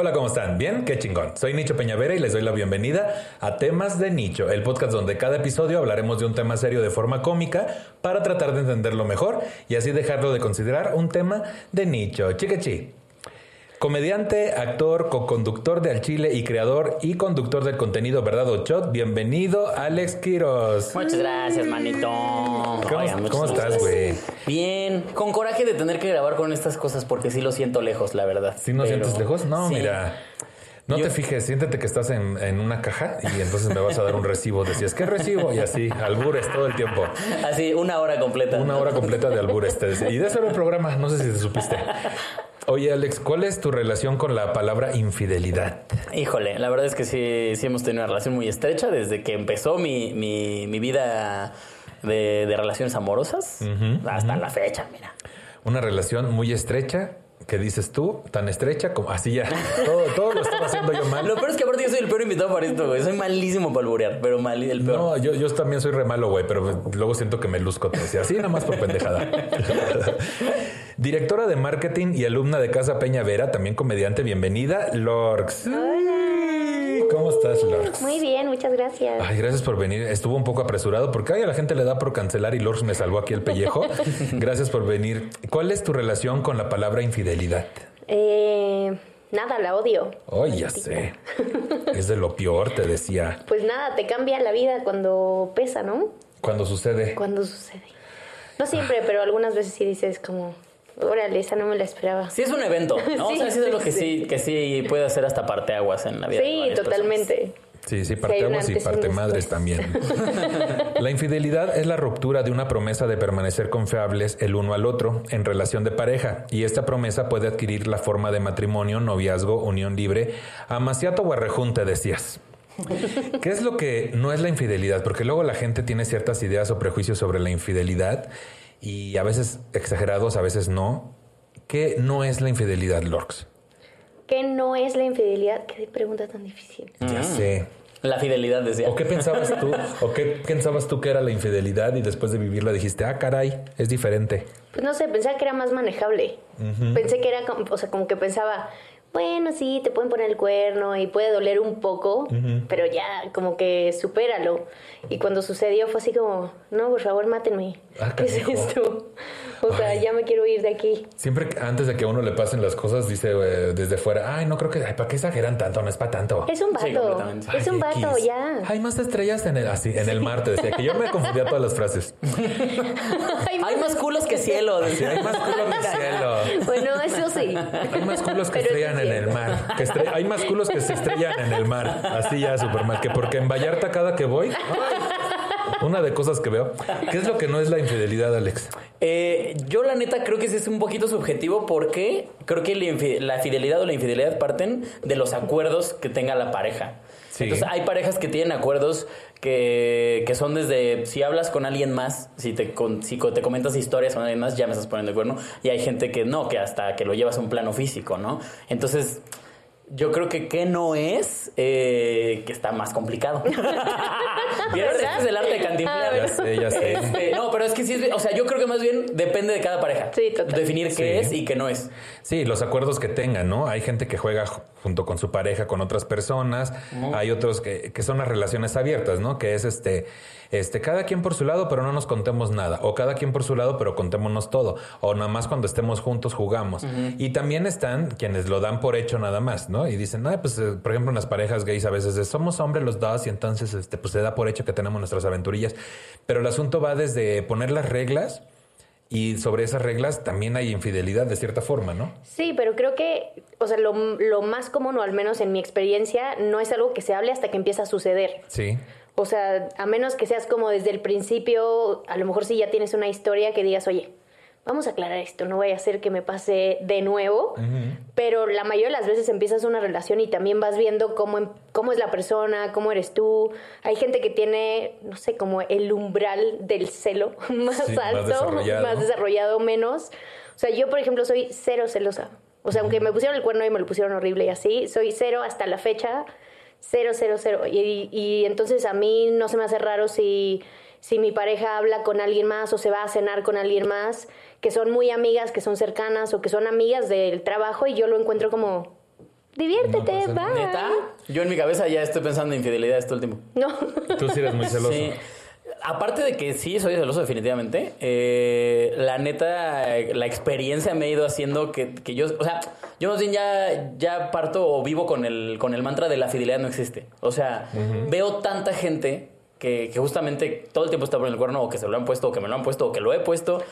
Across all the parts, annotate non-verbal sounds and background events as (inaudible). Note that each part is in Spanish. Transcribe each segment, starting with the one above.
Hola, ¿cómo están? ¿Bien? Qué chingón. Soy Nicho Peñavera y les doy la bienvenida a Temas de Nicho, el podcast donde cada episodio hablaremos de un tema serio de forma cómica para tratar de entenderlo mejor y así dejarlo de considerar un tema de nicho. Chiquechi. Comediante, actor, co-conductor de Al Chile y creador y conductor del contenido Verdad o Shot. Bienvenido, Alex Quiros. Muchas gracias, manito. ¿Cómo, Oigan, muchas cómo estás, güey? Bien, con coraje de tener que grabar con estas cosas porque sí lo siento lejos, la verdad. ¿Sí no Pero- sientes lejos? No, Sí. mira. No Yo- te fijes, siéntete que estás en, en una caja y entonces me vas a dar un recibo. Decías, ¿qué recibo? Y así, albures todo el tiempo. Así, una hora completa. Una hora completa de albures. Te. Y de eso era el programa, no sé si te supiste. Oye, Alex, ¿cuál es tu relación con la palabra infidelidad? Híjole, la verdad es que sí, sí hemos tenido una relación muy estrecha desde que empezó mi, mi, mi vida de, de relaciones amorosas hasta la fecha, mira. Una relación muy estrecha, que dices tú, tan estrecha como así ya. Todo, todo lo estaba haciendo yo mal. Lo peor es que aparte yo soy el peor invitado para esto, güey. Soy malísimo para alburear, pero mal, el peor. No, yo, yo también soy re malo, güey, pero luego siento que me luzco. Te decía, así nada más por pendejada. (laughs) Directora de marketing y alumna de Casa Peña Vera, también comediante. Bienvenida, Lorx. Hola. ¿Cómo estás, Lorx? Muy bien, muchas gracias. Ay, gracias por venir. Estuvo un poco apresurado porque ay, a la gente le da por cancelar y Lorx me salvó aquí el pellejo. (laughs) Gracias por venir. ¿Cuál es tu relación con la palabra infidelidad? Eh, nada, la odio. Ay, ya sé. (laughs) Es de lo peor, te decía. Pues nada, te cambia la vida cuando pesa, ¿no? Cuando sucede. Cuando sucede. No siempre, pero algunas veces sí dices como, órale, esa no me la esperaba. Sí es un evento, (laughs) ¿no? Sí, o sea, sí es sí, lo que sí, sí. que sí puede hacer hasta parteaguas en la vida. de Sí, personas. totalmente. Sí, sí, un parteaguas y parte madres también. (laughs) La infidelidad es la ruptura de una promesa de permanecer confiables el uno al otro en relación de pareja, y esta promesa puede adquirir la forma de matrimonio, noviazgo, unión libre, amaciato o arrejunte, decías. (laughs) ¿Qué es lo que no es la infidelidad? Porque luego la gente tiene ciertas ideas o prejuicios sobre la infidelidad y a veces exagerados, a veces no. ¿Qué no es la infidelidad, Lorx? ¿Qué no es la infidelidad? Qué pregunta tan difícil. Ya sé. La fidelidad, decía. ¿O qué pensabas tú? (laughs) ¿O qué pensabas tú que era la infidelidad y después de vivirla dijiste, ah, caray, es diferente? Pues no sé, pensaba que era más manejable. Pensé que era, o sea, como que pensaba, bueno, sí, te pueden poner el cuerno y puede doler un poco, pero ya como que supéralo. Y cuando sucedió fue así como, no, por favor, mátenme. Ah, ¿Qué es esto? (laughs) O sea, Ay. ya me quiero ir de aquí. Siempre que- antes de que a uno le pasen las cosas, dice eh, desde fuera, ay, no creo que, ay, ¿para qué exageran tanto? No es para tanto. Es un Sí, vato. completamente. es Ay, un vato, X. ya. Hay más estrellas en el, así, en el mar, te decía, que yo me confundía todas las frases. (laughs) Ay, Hay más culos que cielo. Sí, hay más culos que cielo. Bueno, eso sí. Hay más culos que Pero estrellan sí en el mar. Que estre- hay más culos que se estrellan en el mar. Así ya, súper mal. Que porque en Vallarta cada que voy, ay, una de cosas que veo. ¿Qué es lo que no es la infidelidad, Alex? Eh, yo la neta creo que sí es un poquito subjetivo porque creo que la, fidelidad o la infidelidad parten de los acuerdos que tenga la pareja. Sí. Entonces hay parejas que tienen acuerdos que, que son desde si hablas con alguien más, si te, con- si te comentas historias con alguien más, ya me estás poniendo el cuerno. Y hay gente que no, que hasta que lo llevas a un plano físico, ¿no? Entonces... Yo creo que qué no es, eh, que está más complicado. (laughs) Este es el arte de cantinflar. Ah, Ya sé, ya sé. Este, no, pero es que sí, es- o sea, yo creo que más bien depende de cada pareja. Sí, total. Definir qué Sí. es y qué no es. Sí, los acuerdos que tengan, ¿no? Hay gente que juega ju- junto con su pareja con otras personas, hay otros que, que son las relaciones abiertas, ¿no? Que es este, este, cada quien por su lado, pero no nos contemos nada, o cada quien por su lado, pero contémonos todo, o nada más cuando estemos juntos jugamos. Y también están quienes lo dan por hecho nada más, ¿no? Y dicen, ah, pues, eh, por ejemplo, en las parejas gays a veces es, somos hombres los dos y entonces, este, pues se da por hecho que tenemos nuestras aventurillas. Pero el asunto va desde poner las reglas. Y sobre esas reglas también hay infidelidad de cierta forma, ¿no? Sí, pero creo que, o sea, lo, lo más común, o al menos en mi experiencia, no es algo que se hable hasta que empieza a suceder. Sí. O sea, a menos que seas como desde el principio, a lo mejor si ya tienes una historia que digas, oye, vamos a aclarar esto, no vaya a ser que me pase de nuevo. Pero la mayoría de las veces empiezas una relación y también vas viendo cómo, em- cómo es la persona, cómo eres tú. Hay gente que tiene, no sé, como el umbral del celo (laughs) más Sí, más alto, desarrollado. más desarrollado, menos. O sea, yo, por ejemplo, soy cero celosa. O sea, aunque me pusieron el cuerno y me lo pusieron horrible y así, soy cero hasta la fecha, cero, cero, cero. Y, y entonces a mí no se me hace raro si, si mi pareja habla con alguien más o se va a cenar con alguien más, que son muy amigas, que son cercanas o que son amigas del trabajo y yo lo encuentro como, diviértete, va. ¿Neta? Yo en mi cabeza ya estoy pensando en infidelidad este último. No. Tú sí eres muy celoso. Sí. Aparte de que sí soy celoso definitivamente, eh, la neta, la experiencia me ha ido haciendo que, que yo, o sea, yo más bien ya, ya parto o vivo con el, con el mantra de la fidelidad no existe. O sea, veo tanta gente que, que justamente todo el tiempo está por el cuerno o que se lo han puesto o que me lo han puesto o que lo he puesto.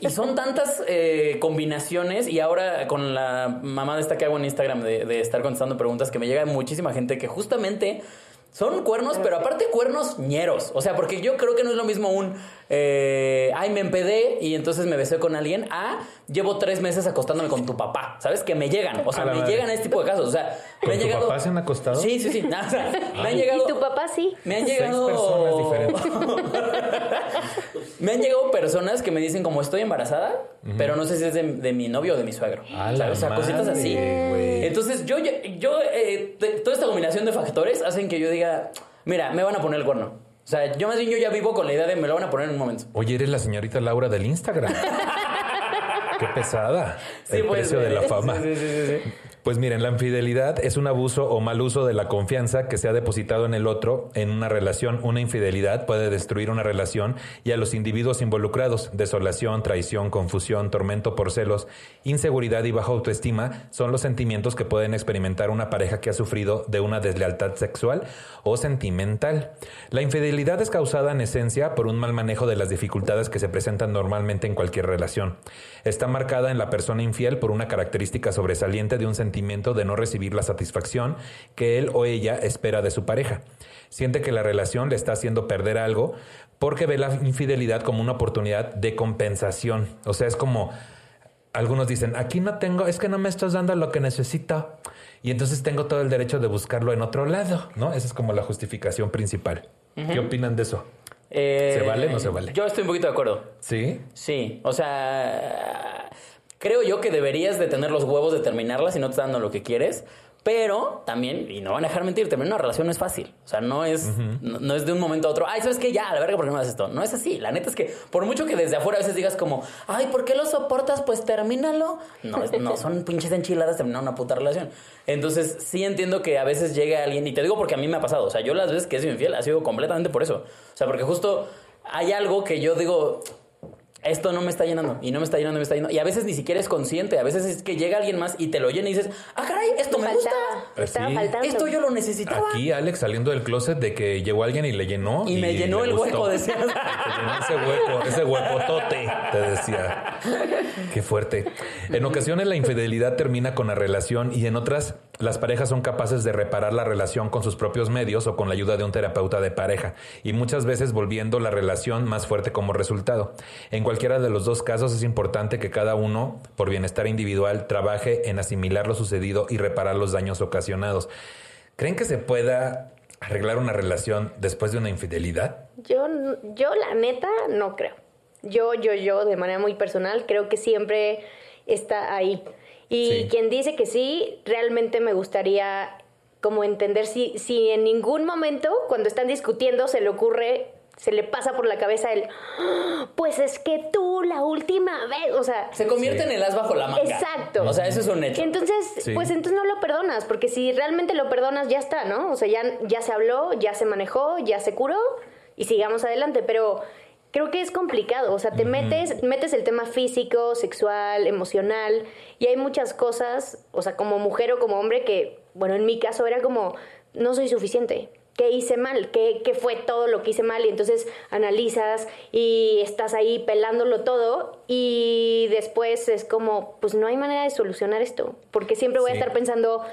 Y son tantas eh, combinaciones y ahora con la mamá de esta que hago en Instagram de, de estar contestando preguntas que me llega muchísima gente que justamente son cuernos, pero aparte cuernos ñeros. O sea, porque yo creo que no es lo mismo un, eh, ay, me empedé y entonces me besé con alguien, a llevo tres meses acostándome con tu papá. ¿Sabes? Que me llegan. O sea, me llegan a este tipo de casos. O sea, ¿Con me han tu llegado... papá se han acostado? Sí, sí, sí. (laughs) O sea, me han llegado... Y tu papá sí. Me han Seis llegado. personas diferentes. (laughs) me han llegado personas que me dicen como estoy embarazada, pero no sé si es de, de mi novio o de mi suegro. ¿Sabes? O sea, cositas así. Entonces, yo, yo, eh, te- toda esta combinación de factores hacen que yo diga, mira, me van a poner el cuerno. O sea, yo más bien yo ya vivo con la idea de me lo van a poner en un momento. Oye, eres la señorita Laura del Instagram. (laughs) Qué pesada. el pues, precio de la fama. sí, sí, sí, sí. Pues miren, la infidelidad es un abuso o mal uso de la confianza que se ha depositado en el otro en una relación. Una infidelidad puede destruir una relación y a los individuos involucrados. Desolación, traición, confusión, tormento por celos, inseguridad y baja autoestima son los sentimientos que pueden experimentar una pareja que ha sufrido de una deslealtad sexual o sentimental. La infidelidad es causada en esencia por un mal manejo de las dificultades que se presentan normalmente en cualquier relación. Está marcada en la persona infiel por una característica sobresaliente de un sentimiento de no recibir la satisfacción que él o ella espera de su pareja. Siente que la relación le está haciendo perder algo porque ve la infidelidad como una oportunidad de compensación. O sea, es como algunos dicen, aquí no tengo, es que no me estás dando lo que necesito. Y entonces tengo todo el derecho de buscarlo en otro lado, ¿no? Esa es como la justificación principal. ¿Qué opinan de eso? Eh, ¿Se vale o no se vale? Yo estoy un poquito de acuerdo. ¿Sí? Sí, o sea, creo yo que deberías de tener los huevos de terminarla si no te está dando lo que quieres. Pero también, y no van a dejar mentir, terminar una relación no es fácil. O sea, no es, no, no es de un momento a otro. Ay, ¿sabes qué? Ya, a la verga, ¿por qué me haces esto? No es así. La neta es que, por mucho que desde afuera a veces digas como, ay, ¿por qué lo soportas? Pues termínalo. No, es- no son (laughs) pinches enchiladas terminar una puta relación. Entonces, sí entiendo que a veces llegue alguien, y te digo porque a mí me ha pasado. O sea, yo las veces que he sido infiel ha sido completamente por eso. O sea, porque justo hay algo que yo digo, esto no me está llenando y no me está llenando, me está llenando. Y a veces ni siquiera es consciente. A veces es que llega alguien más y te lo llena y dices, ah, caray, esto me gusta. faltaba, Pues estaba sí. faltando. Esto yo lo necesitaba. Aquí Alex saliendo del closet de que llegó alguien y le llenó. Y me llenó le el gustó. hueco, (laughs) llenó ese hueco, ese huecotote, te decía. Qué fuerte. En ocasiones la infidelidad termina con la relación y en otras las parejas son capaces de reparar la relación con sus propios medios o con la ayuda de un terapeuta de pareja y muchas veces volviendo la relación más fuerte como resultado. En cualquiera de los dos casos es importante que cada uno, por bienestar individual, trabaje en asimilar lo sucedido y reparar los daños ocasionados. ¿Creen que se pueda arreglar una relación después de una infidelidad? Yo, yo la neta no creo. Yo, yo, yo, de manera muy personal, creo que siempre está ahí. Y Sí. quien dice que sí, realmente me gustaría como entender si, si en ningún momento, cuando están discutiendo, se le ocurre, se le pasa por la cabeza el, "Ah, pues es que tú la última vez, o sea, Se convierte en el as bajo la manga. Exacto. O sea, eso es un hecho. entonces, Sí. pues entonces no lo perdonas, porque si realmente lo perdonas, ya está, ¿no? O sea, ya, ya se habló, ya se manejó, ya se curó y sigamos adelante. Pero creo que es complicado. O sea, te metes, metes el tema físico, sexual, emocional, y hay muchas cosas, o sea, como mujer o como hombre, que, bueno, en mi caso era como, no soy suficiente. ¿Qué hice mal? ¿Qué, ¿Qué fue todo lo que hice mal? Y entonces analizas y estás ahí pelándolo todo y después es como, pues no hay manera de solucionar esto, porque siempre voy a estar pensando,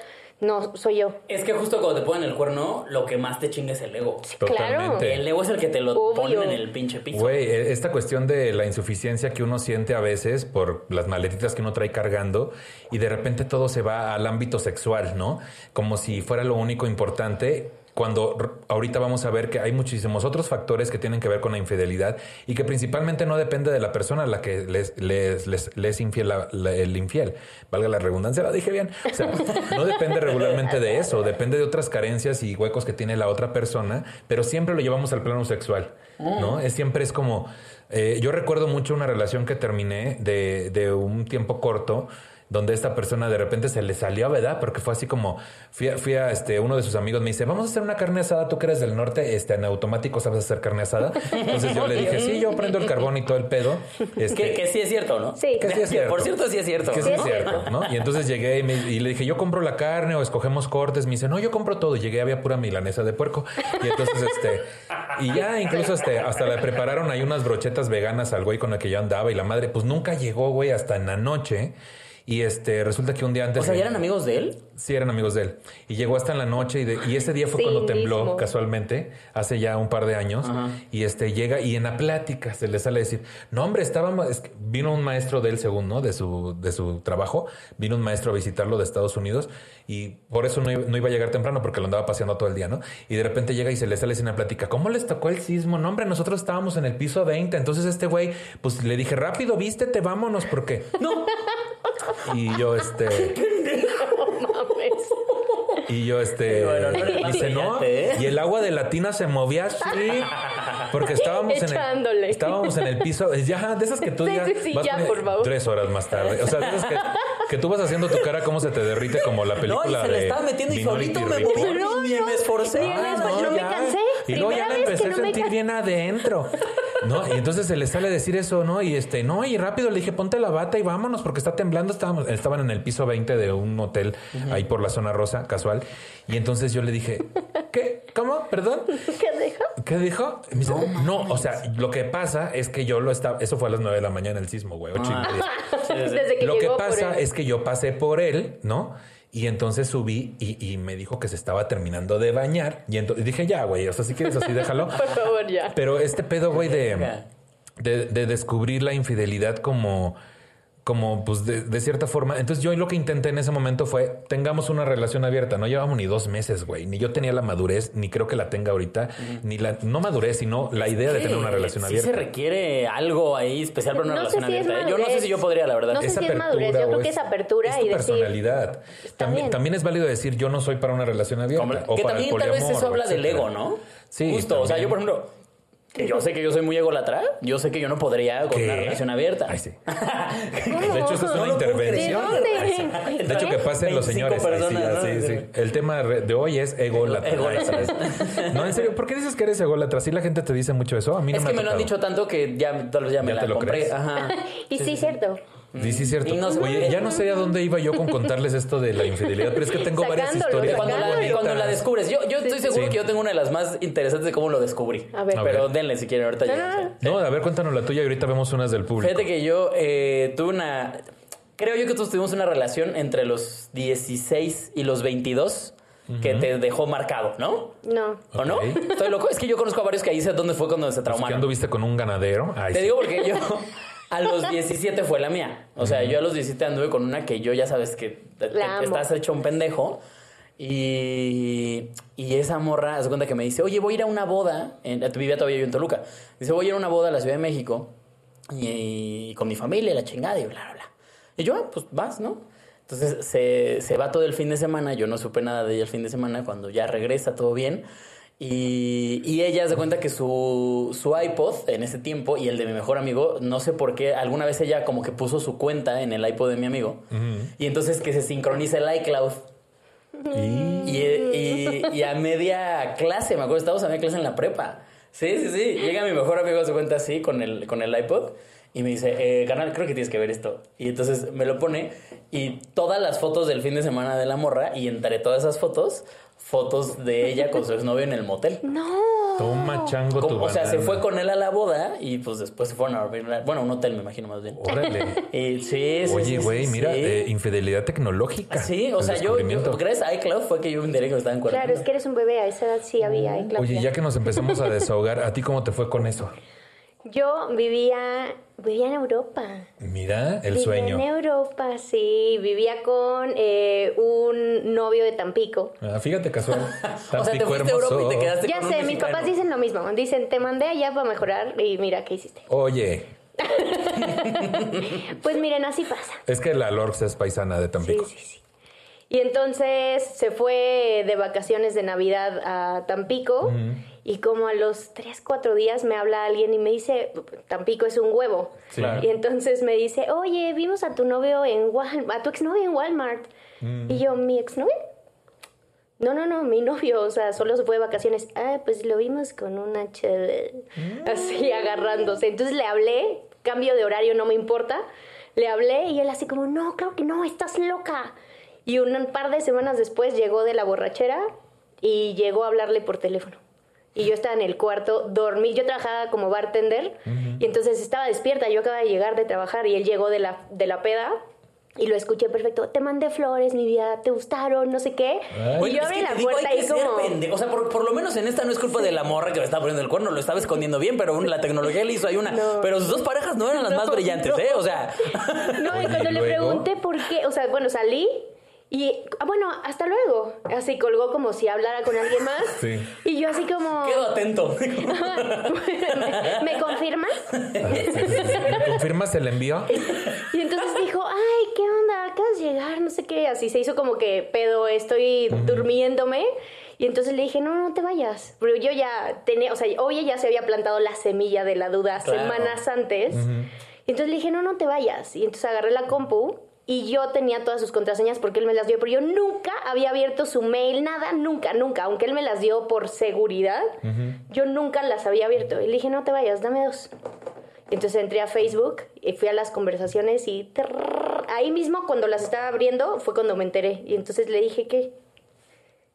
no, soy yo. Es que justo cuando te ponen el cuerno, lo que más te chinga es el ego. Claro. Totalmente. El ego es el que te lo Obvio. ponen en el pinche piso. Güey, eh, esta cuestión de la insuficiencia que uno siente a veces por las maletitas que uno trae cargando y de repente todo se va al ámbito sexual, ¿no? Como si fuera lo único importante. Cuando ahorita vamos a ver que hay muchísimos otros factores que tienen que ver con la infidelidad y que principalmente no depende de la persona a la que les, les, les, les es infiel la- la- el infiel. Valga la redundancia, la dije bien. O sea, (laughs) no depende regularmente de eso, depende de otras carencias y huecos que tiene la otra persona, pero siempre lo llevamos al plano sexual, ¿no? Es siempre es como... eh, yo recuerdo mucho una relación que terminé de, de un tiempo corto donde esta persona de repente se le salió, ¿verdad? Porque fue así como, fui a, fui a, este, uno de sus amigos me dice, vamos a hacer una carne asada, tú que eres del norte, este, en automático sabes hacer carne asada. Entonces yo (laughs) le dije, sí, yo prendo el carbón y todo el pedo. Este, Que, que sí es cierto, ¿no? Sí. que sí es (laughs) cierto. Por cierto, sí es cierto. que sí es cierto, ¿no? Y entonces llegué y, me- y le dije, yo compro la carne o escogemos cortes. Me dice, no, yo compro todo. Y llegué, había pura milanesa de puerco. Y entonces, este, y ya incluso este, hasta le prepararon ahí unas brochetas veganas al güey con el que yo andaba. Y la madre, pues nunca llegó, güey, hasta en la noche. Y este, resulta que un día antes. O sea, ¿ya eran amigos de él? Sí, eran amigos de él. Y llegó hasta en la noche y, de- y ese día fue Sí, cuando tembló mismo. casualmente, hace ya un par de años. Y este llega y en la plática se le sale a decir, no hombre, estábamos, es que vino un maestro de él según, ¿no? De su, de su trabajo, vino un maestro a visitarlo de Estados Unidos y por eso no, iba- no iba a llegar temprano porque lo andaba paseando todo el día, ¿no? Y de repente llega y se le sale en la plática, ¿cómo les tocó el sismo? No hombre, nosotros estábamos en el piso 20, entonces este güey, pues le dije, rápido, vístete, vámonos, porque... No. Y yo, este... (laughs) Mames. (laughs) Y yo, este. Bueno, no ¿eh? Y el agua de la tina se movía así. Porque estábamos en el. Estábamos en el piso. Ya, de esas que tú Sí, ya. sí, sí, vas ya, por favor. Tres horas más tarde. O sea, de esas que, que tú vas haciendo tu cara como se te derrite, como la No, y película. se le de estaba metiendo y solito me moví. No, Ni no. me esforcé. Ah, no me cansé. Y luego ya la empecé a sentir bien adentro. ¿No? Y entonces se le sale decir eso, ¿no? Y este, no, y rápido le dije, ponte la bata y vámonos, porque está temblando. Estábamos, estaban en el piso 20 de un hotel ahí por la zona rosa, casual. Y entonces yo le dije, ¿qué? ¿Cómo? ¿Perdón? ¿Qué dijo? ¿Qué dijo? Me dice, no, o sea, lo que pasa es que yo lo estaba. Eso fue a las 9 de la mañana el sismo, güey, ocho y media. Sí, sí, sí. Desde que Lo que pasa él. es que yo pasé por él, ¿no? Y entonces subí y, y me dijo que se estaba terminando de bañar. Y entonces dije, ya, güey, o sea, si quieres así, déjalo. (laughs) Por favor, ya. Pero este pedo, güey, de, de descubrir la infidelidad como, como pues, de, de cierta forma. Entonces, yo lo que intenté en ese momento fue, tengamos una relación abierta. No llevamos ni dos meses, güey. Ni yo tenía la madurez, ni creo que la tenga ahorita. Ni la, no madurez, sino la idea de tener una relación sí abierta. se requiere algo ahí especial para una No relación si abierta. ¿eh? Yo no sé si yo podría, la verdad. No sé Es si es madurez, yo creo que es apertura es tu y personalidad. "Está También, bien". también es válido decir yo no soy para una relación abierta. Como- o que para el también tal vez eso habla del ego, ¿no? Sí, Justo. O sea, yo, por ejemplo, yo sé que yo soy muy ególatra, yo sé que yo no podría con ¿Qué? una relación abierta. Ay, sí. (laughs) De hecho, eso es una intervención. ¿De dónde? De hecho, que pasen los 25 señores. Ay, sí, personas, así, ¿no? sí. El tema de hoy es ególatra. Ególatra. Ay, sí. No, en serio, ¿por qué dices que eres ególatra? ¿Sí la gente te dice mucho eso? A mí no Es me que ha me lo han dicho tanto que ya, tal vez ya me ¿Ya la te lo compré. crees? Ajá. (laughs) Y sí, cierto. Sí, sí, es cierto. Oye, ya no sé a dónde iba yo con contarles esto de la infidelidad, pero es que tengo varias Sacándolo, historias. cuando, la, cuando la descubres. Yo, yo estoy seguro Sí. que yo tengo una de las más interesantes de cómo lo descubrí. A ver. A Pero ver. denle si quieren ahorita. No, ya. no, a ver, cuéntanos la tuya y ahorita vemos unas del público. Fíjate que yo eh, tuve una... Creo yo que todos tuvimos una relación entre los 16 y los 22 que te dejó marcado, ¿no? No. ¿O no? Estoy loco. Es que yo conozco a varios que ahí sé dónde fue cuando se Pues, ¿Qué traumaron. anduviste con un ganadero? Ay, Te sí. digo porque yo (laughs) a los 17 fue la mía. O sea, yo a los 17 anduve con una que yo ya sabes que te- te- estás hecho un pendejo. Y, y esa morra, haz de cuenta que me dice, oye, voy a ir a una boda. En, vivía todavía yo en Toluca. Dice, voy a ir a una boda a la Ciudad de México. Y, con mi familia, la chingada, y bla, bla, bla. Y yo, ah, pues vas, ¿no? Entonces se, se va todo el fin de semana. Yo no supe nada de ella el fin de semana. Cuando ya regresa, todo bien. Y, y ella se cuenta que su, su iPod en ese tiempo y el de mi mejor amigo, no sé por qué, alguna vez ella como que puso su cuenta en el iPod de mi amigo. Y entonces que se sincroniza el iCloud. Y- Y, y- y a media clase, me acuerdo, estábamos a media clase en la prepa. Sí, sí, sí. Llega mi mejor amigo, se cuenta así, con el, con el iPod. Y me dice, eh, canal, creo que tienes que ver esto. Y entonces me lo pone y todas las fotos del fin de semana de la morra y entre todas esas fotos, fotos de ella con su exnovio en el motel. (laughs) No. Toma chango tu o sea, se fue con él a la boda y pues después se fueron a dormir. Bueno, un hotel me imagino más bien. Órale. (laughs) Y sí, sí, Oye, güey, sí, mira, sí. eh, infidelidad tecnológica. Sí, o sea, yo, yo, gracias a iCloud fue que yo me enteré que me estaban. Claro, es que eres un bebé, a esa edad sí había. en Claudia. Oye, ya que nos empezamos a (laughs) desahogar, ¿a ti cómo te fue con eso? Yo vivía, vivía en Europa. Mira, el Vivía sueño. en Europa, sí. Vivía con eh, un novio de Tampico. Ah, fíjate casual. (laughs) O sea, te Tampico fuiste a Europa y te quedaste Ya con un sé, mis papás dicen lo mismo. Dicen, te mandé allá para mejorar y mira qué hiciste. Oye, (laughs) Pues miren, así pasa. es que la Lorx es paisana de Sí, Tampico. sí, sí. Y entonces se fue de vacaciones de Navidad a Tampico y como a los 3, 4 días me habla alguien y me dice, Tampico es un huevo. Sí. Y entonces me dice, oye, vimos a tu novio en Walmart, a tu exnovio en Walmart. Y yo, ¿mi exnovio? No, no, no, mi novio, o sea, solo se fue de vacaciones. Ah, pues lo vimos con una chévere. Así agarrándose. Entonces le hablé, cambio de horario, no me importa. Le hablé y él así como, no, claro que no, estás loca. Y un par de semanas después llegó de la borrachera y llegó a hablarle por teléfono. Y yo estaba en el cuarto, dormí, yo trabajaba como bartender y entonces estaba despierta, yo acababa de llegar de trabajar y él llegó de la, de la peda y lo escuché perfecto, te mandé flores, mi vida, te gustaron, no sé qué. Ay. y yo es abrí que la digo, puerta hay que y ser como... pendejo. O sea, por, por lo menos en esta no es culpa de la morra que me estaba poniendo el cuerno, lo estaba escondiendo bien, pero la tecnología le hizo ahí una. No. Pero sus dos parejas no eran las más No, brillantes, no. ¿eh? O sea. (laughs) No, y cuando ¿y le pregunté por qué, o sea, bueno, salí y, ah, bueno, hasta luego. Así colgó como si hablara con alguien más. (laughs) Sí. Y yo así como... Quedo atento. (laughs) ¿Me, me confirmas? ¿Me confirmas el envío? Y entonces dijo, ay, ¿qué onda? Acabas de llegar, no sé qué. Así se hizo como que pedo, estoy durmiéndome. Y entonces le dije, no, no te vayas. Pero yo ya tenía, o sea, obvio ya se había plantado la semilla de la duda Claro. semanas antes. Y entonces le dije, no, no te vayas. Y entonces agarré la compu y yo tenía todas sus contraseñas porque él me las dio. Pero yo nunca había abierto su mail, nada, nunca, nunca. Aunque él me las dio por seguridad, yo nunca las había abierto. Y le dije, no te vayas, dame dos. Y entonces entré a Facebook y fui a las conversaciones y trrr, ahí mismo cuando las estaba abriendo fue cuando me enteré. Y entonces le dije que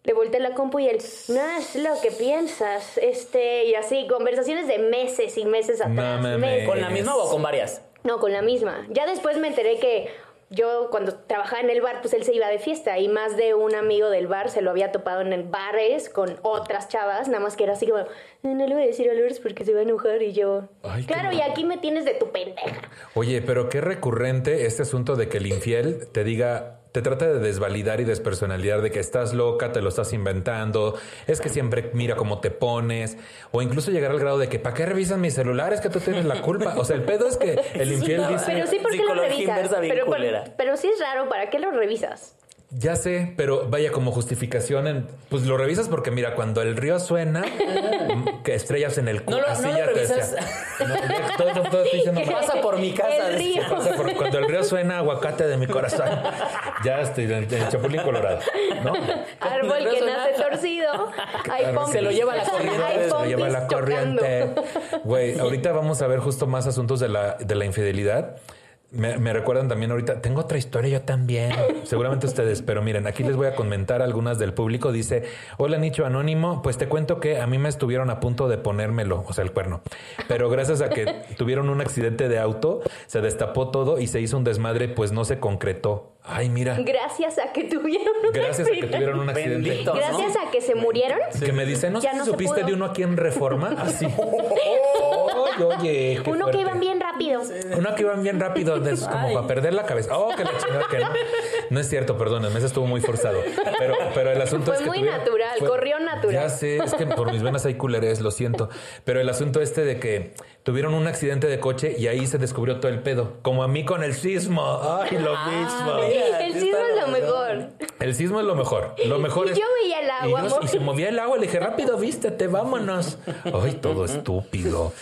le volteé la compu y él, no es lo que piensas, este, y así, conversaciones de meses y meses No atrás. meses. ¿Con la misma o con varias? No, con la misma. Ya después me enteré que yo cuando trabajaba en el bar, pues él se iba de fiesta y más de un amigo del bar se lo había topado en el bares con otras chavas, nada más que era así como, no, le voy a decir a Lourdes porque se va a enojar y yo, Ay, claro, y aquí me tienes de tu pendeja. Oye, pero qué recurrente este asunto de que el infiel te diga, te trata de desvalidar y despersonalidad, de que estás loca, te lo estás inventando, es que siempre mira cómo te pones, o incluso llegar al grado de que, ¿para qué revisan mi celular? Es que tú tienes la culpa. O sea, el pedo es que el infiel No, dice, Pero sí, ¿por qué lo revisas? pero, pero sí es raro, ¿para qué lo revisas? Ya sé, pero vaya como justificación, en, pues lo revisas porque mira, cuando el río suena, (laughs) que estrellas en el culo, No lo- así no lo ya te revisas. decía. No, ya todo, todo estoy diciendo (laughs) mal. Pasa por mi casa. El río. Pasa por- cuando el río suena, aguacate de mi corazón. Ya estoy en en Chapulín Colorado, ¿no? (laughs) Árbol que río nace suena- torcido. Hay Claro, pompis. se lo lleva la corriente, Hay se lo lleva la corriente. Güey, ahorita vamos a ver justo más asuntos de la, de la infidelidad. Me, recuerdan también ahorita, tengo otra historia yo también, seguramente ustedes, pero miren, aquí les voy a comentar algunas del público. Dice, hola Nicho Anónimo, pues te cuento que a mí me estuvieron a punto de ponérmelo, o sea, el cuerno, pero gracias a que tuvieron un accidente de auto, se destapó todo y se hizo un desmadre, pues no se concretó. Ay, mira, Gracias a que tuvieron un gracias a que accidente. tuvieron un accidente. Gracias a que se murieron. Que me dice, ¿no Ya sé si no supiste pudo. de uno aquí en Reforma? (laughs) Así. Oye, Uno que iban bien rápido. Uno que iban bien rápido, de esos como Ay. para perder la cabeza. Oh, que la chingada que no. No es cierto, perdónenme, ese estuvo muy forzado. Pero, pero el asunto Fue es que. muy tuvieron- natural, corrió natural. Ya sé, es que por mis venas hay culerés, lo siento. Pero el asunto este de que tuvieron un accidente de coche y ahí se descubrió todo el pedo. Como a mí con el sismo. Ay, lo mismo. Mira. El sismo es lo mejor. El sismo es lo mejor. Lo (laughs) mejor Y es. yo veía el agua, Y, yo- y se movía el agua. Le dije, rápido, vístete, vámonos. Ay, todo estúpido.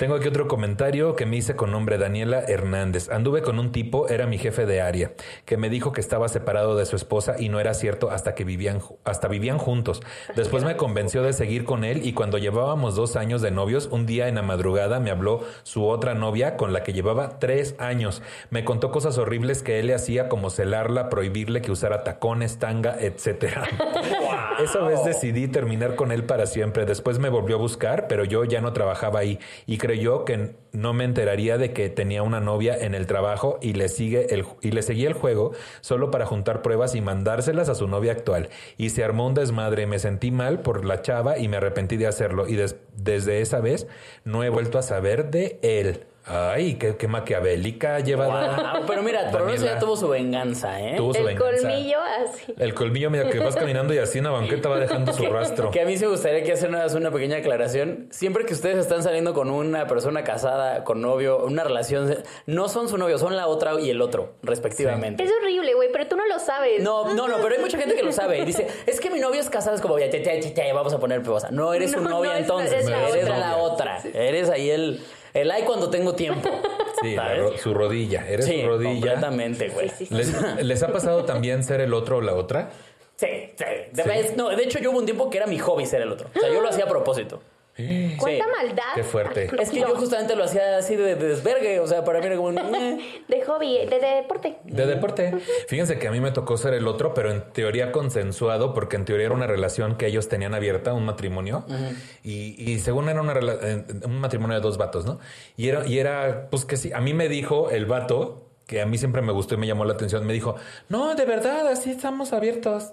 Tengo aquí otro comentario que me hice con nombre Daniela Hernández. Anduve con un tipo, era mi jefe de área, que me dijo que estaba separado de su esposa y no era cierto hasta que vivían, hasta vivían juntos. Después me convenció de seguir con él y cuando llevábamos dos años de novios, un día en la madrugada me habló su otra novia con la que llevaba tres años. Me contó cosas horribles que él le hacía como celarla, prohibirle que usara tacones, tanga, etcétera. (laughs) esa vez decidí terminar con él para siempre. Después me volvió a buscar, pero yo ya no trabajaba ahí y creyó que no me enteraría de que tenía una novia en el trabajo y le sigue el y le seguía el juego solo para juntar pruebas y mandárselas a su novia actual. Y se armó un desmadre. Me sentí mal por la chava y me arrepentí de hacerlo. Y desde esa vez no he vuelto a saber de él. Ay, qué, qué maquiavélica llevada. pero mira, por ya tuvo su venganza, ¿eh? Tuvo su el colmillo así. El colmillo, mira, que vas caminando y así en la banqueta va dejando su (laughs) rastro. Que a mí se gustaría que hacer una, una pequeña aclaración. Siempre que ustedes están saliendo con una persona casada, con novio, una relación, no son su novio, son la otra y el otro, respectivamente. Es horrible, güey, pero tú no lo sabes. No, no, no, pero hay mucha gente que lo sabe y dice, (laughs) es que mi novio es casado, es como, ya, ya, ya, vamos a poner pegosa. No eres su novia entonces, eres la otra. Eres ahí el el ay cuando tengo tiempo. Sí, su rodilla. Eres su rodilla. Completamente, güey. ¿Les, ha pasado también ser el otro o la otra? Sí, sí. De, no, de hecho, yo hubo un tiempo que era mi hobby ser el otro. O sea, yo lo hacía a propósito. ¿Cuánta maldad? Qué fuerte. Es que yo justamente lo hacía así de, desvergue, o sea, para mí era como un... (laughs) de hobby, de, deporte. De deporte. Fíjense que a mí me tocó ser el otro, pero en teoría consensuado, porque en teoría era una relación que ellos tenían abierta, un matrimonio, y, según era una un matrimonio de dos vatos, ¿no? Y era, y era, pues que sí, a mí me dijo el vato, que a mí siempre me gustó y me llamó la atención, me dijo, no, de verdad, así estamos abiertos.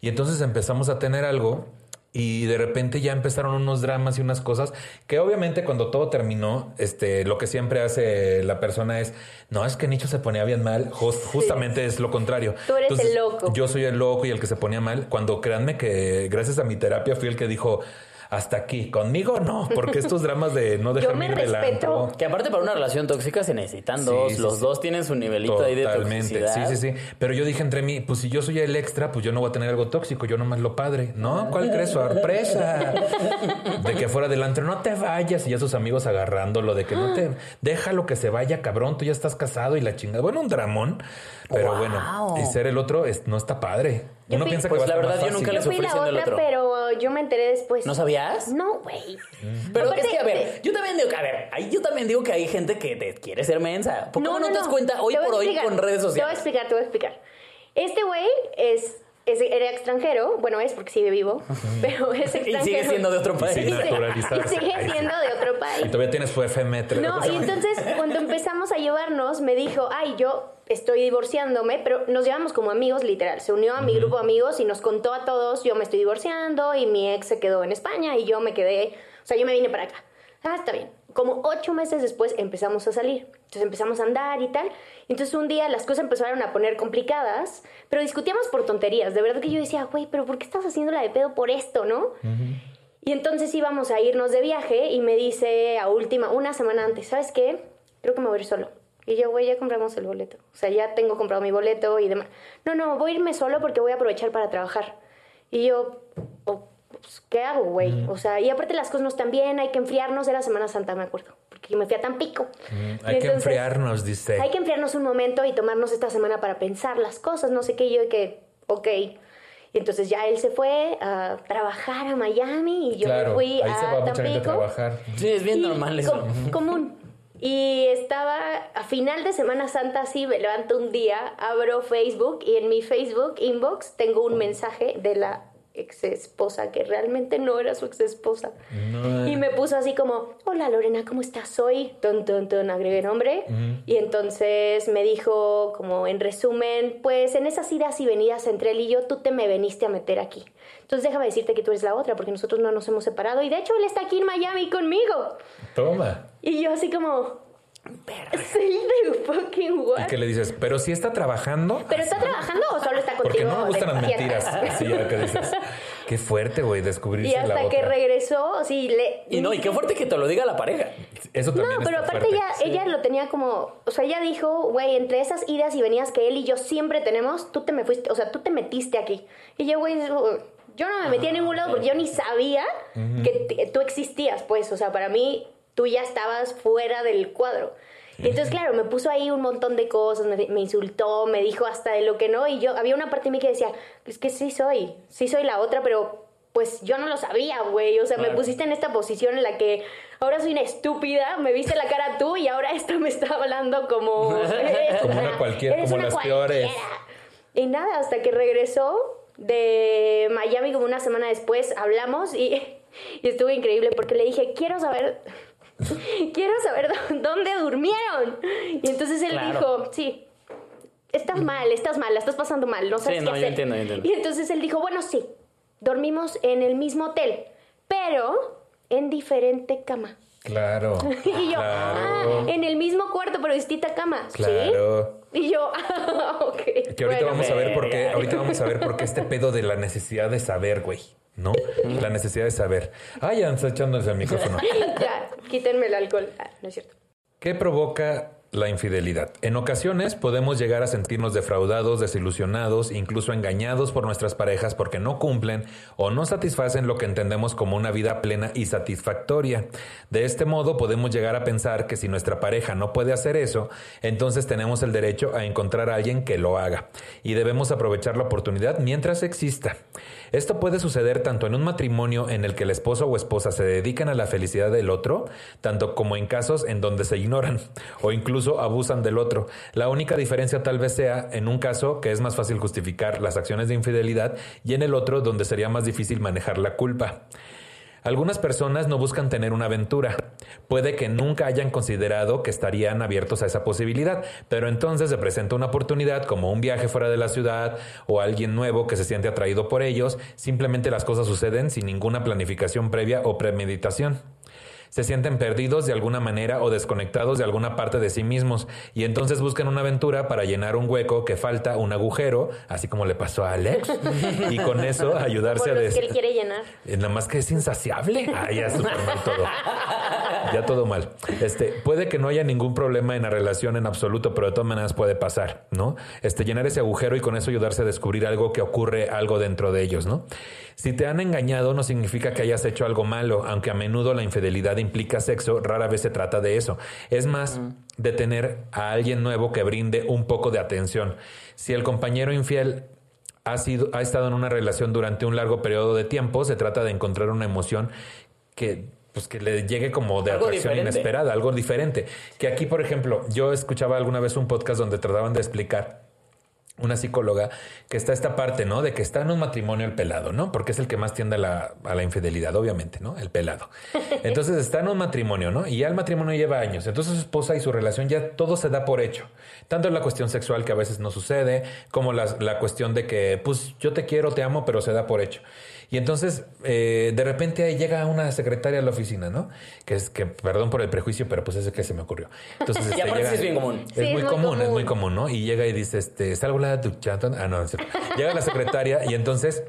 Y entonces empezamos a tener algo y de repente ya empezaron unos dramas y unas cosas que obviamente cuando todo terminó, este, lo que siempre hace la persona es, no, es que Nicho se ponía bien mal, justamente es lo contrario. Tú eres el loco. Yo soy el loco y el que se ponía mal, cuando créanme que gracias a mi terapia fui el que dijo, hasta aquí. Conmigo no, porque estos dramas de no (laughs) dejarme Yo me respeto. Que aparte para una relación tóxica se necesitan dos. Los dos tienen su nivelito ahí de toxicidad. Sí, sí, sí. Pero yo dije entre mí, pues si yo soy el extra, pues yo no voy a tener algo tóxico, yo nomás lo padre. ¿No? ¿Cuál crees? Sorpresa. De que fuera delante, no te vayas. Y ya sus amigos agarrándolo, de que no te... Déjalo que se vaya, cabrón, tú ya estás casado y la chingada. Bueno, un dramón. Pero bueno, y ser el otro es, no está padre. Uno piensa que pues va la verdad yo nunca le sufrí siendo el otro. Pero yo me enteré después. ¿No sabías? No, güey. Mm. Pero es que, a ver, yo también digo que, a ver, yo también digo que hay gente que te quiere ser mensa. ¿Por qué no, no, te das cuenta hoy por hoy con redes sociales? Te voy a explicar, te voy a explicar. Este güey es era extranjero, bueno, es porque sigue vivo, (laughs) pero es extranjero. Y sigue siendo de otro país. Y sigue, siendo de otro país. Y todavía tienes su FM. No, y entonces cuando empezamos a llevarnos, me dijo, ay, yo estoy divorciándome, pero nos llevamos como amigos, literal. Se unió a mi grupo de amigos y nos contó a todos, yo me estoy divorciando y mi ex se quedó en España y yo me quedé, o sea, yo me vine para acá. Ah, está bien. Como ocho meses después empezamos a salir. Entonces empezamos a andar y tal. Entonces un día las cosas empezaron a poner complicadas, pero discutíamos por tonterías. De verdad que yo decía, güey, pero ¿por qué estás haciendo la de pedo por esto, no? Y entonces íbamos a irnos de viaje y me dice a última, una semana antes, ¿sabes qué? Creo que me voy a ir solo. Y yo, güey, ya compramos el boleto. O sea, ya tengo comprado mi boleto y demás. No, no, voy a irme solo porque voy a aprovechar para trabajar. Y yo, pues, ¿qué hago, güey? O sea, y aparte las cosas no están bien, hay que enfriarnos. Era Semana Santa, me acuerdo, porque yo me fui a Tampico. hay que enfriarnos, dice. Hay que enfriarnos un momento y tomarnos esta semana para pensar las cosas, no sé qué, yo que, ok. Y entonces ya él se fue a trabajar a Miami y yo me fui a Tampico. trabajar. Sí, es bien normal eso. común. Y estaba a final de Semana Santa, así me levanto un día, abro Facebook y en mi Facebook inbox tengo un mensaje de la ex esposa que realmente no era su ex esposa. Y me puso así como, hola Lorena, ¿cómo estás hoy? Ton, ton, ton, agregué nombre. Y entonces me dijo como en resumen, pues en esas idas y venidas entre él y yo, tú te me veniste a meter aquí. Entonces déjame decirte que tú eres la otra, porque nosotros no nos hemos separado. Y de hecho él está aquí en Miami conmigo. Toma. Y yo así como... Sí, de fucking what? Y que le dices, pero si está trabajando. ¿Pero está trabajando o solo está contigo? Porque no me gustan las mentiras. Sí, ya que dices. Qué fuerte, güey, descubrirse Y hasta que regresó, sí, le... Y no, y qué fuerte que te lo diga la pareja. Eso también No, pero aparte ella, ella lo tenía como... O sea, ella dijo, güey, entre esas idas y venidas que él y yo siempre tenemos, tú te me fuiste... O sea, tú te metiste aquí. Y yo, güey yo no me metí a ningún lado porque yo ni sabía que tú existías, pues, o sea, para mí tú ya estabas fuera del cuadro. entonces, claro, me puso ahí un montón de cosas, me, insultó, me dijo hasta de lo que no, y yo, había una parte de mí que decía, es que sí soy, sí soy la otra, pero pues yo no lo sabía, güey, o sea, me pusiste en esta posición en la que ahora soy una estúpida, me viste la cara tú y ahora esta me está hablando como... (laughs) como una (laughs) cualquiera, como las peores. Y nada, hasta que regresó, de Miami como una semana después, hablamos y, (laughs) y estuvo increíble porque le dije, quiero saber, (laughs) quiero saber dó- dónde durmieron. Y entonces él Claro. dijo, sí, estás mal, estás mal, la estás pasando mal, no sabes Sí, qué no, yo hacer. entiendo, yo entiendo. Y entonces él dijo, bueno, sí, dormimos en el mismo hotel, pero en diferente cama. Claro. (laughs) Y yo, claro. ah, en el mismo cuarto, pero distinta cama. Claro. ¿Sí? Y yo, (laughs) ah, ok. Que ahorita bueno. vamos a ver por qué, ahorita vamos a ver por qué este pedo de la necesidad de saber, güey. ¿No? La necesidad de saber. Ah, ya está echándose el micrófono. (laughs) Ya, quítenme el alcohol. Ah, no es cierto. ¿Qué provoca la infidelidad? En ocasiones podemos llegar a sentirnos defraudados, desilusionados, incluso engañados por nuestras parejas porque no cumplen o no satisfacen lo que entendemos como una vida plena y satisfactoria. De este modo podemos llegar a pensar que si nuestra pareja no puede hacer eso, entonces tenemos el derecho a encontrar a alguien que lo haga y debemos aprovechar la oportunidad mientras exista. Esto puede suceder tanto en un matrimonio en el que el esposo o esposa se dedican a la felicidad del otro, tanto como en casos en donde se ignoran (laughs) o incluso abusan del otro. La única diferencia tal vez sea en un caso que es más fácil justificar las acciones de infidelidad y en el otro donde sería más difícil manejar la culpa. Algunas personas no buscan tener una aventura. Puede que nunca hayan considerado que estarían abiertos a esa posibilidad, pero entonces se presenta una oportunidad como un viaje fuera de la ciudad o alguien nuevo que se siente atraído por ellos. Simplemente las cosas suceden sin ninguna planificación previa o premeditación. Se sienten perdidos de alguna manera o desconectados de alguna parte de sí mismos y entonces buscan una aventura para llenar un hueco que falta, un agujero, así como le pasó a Alex, y con eso (laughs) ayudarse Por a los que él quiere llenar. eh, Nada más que es insaciable. Ah, ya súper mal todo. Ya todo mal. Este, puede que no haya ningún problema en la relación en absoluto, pero de todas maneras puede pasar, ¿no? Este, llenar ese agujero y con eso ayudarse a descubrir algo que ocurre, algo dentro de ellos, ¿no? Si te han engañado, no significa que hayas hecho algo malo, aunque a menudo la infidelidad implica sexo, rara vez se trata de eso. Es más de tener a alguien nuevo que brinde un poco de atención. Si el compañero infiel ha, sido, ha estado en una relación durante un largo periodo de tiempo, se trata de encontrar una emoción que, pues, que le llegue como de Algo atracción diferente. inesperada, algo diferente. Que aquí, por ejemplo, yo escuchaba alguna vez un podcast donde trataban de explicar una psicóloga que está esta parte, ¿no? De que está en un matrimonio el pelado, ¿no? Porque es el que más tiende a la, a la infidelidad, obviamente, ¿no? El pelado. (laughs) Entonces está en un matrimonio, ¿no? Y ya el matrimonio lleva años. Entonces su esposa y su relación ya todo se da por hecho. Tanto en la cuestión sexual que a veces no sucede, como la, la cuestión de que, pues yo te quiero, te amo, pero se da por hecho. Y entonces, eh, de repente ahí llega una secretaria a la oficina, ¿no? Que es que, perdón por el prejuicio, pero pues es que se me ocurrió. Entonces, Y (laughs) este, aparte llega- sí es bien común. Es Sí, muy es muy común, es muy común, ¿no? Y llega y dice, este, ¿está alguna de tu chata? Ah, no, es cierto. Llega la secretaria y entonces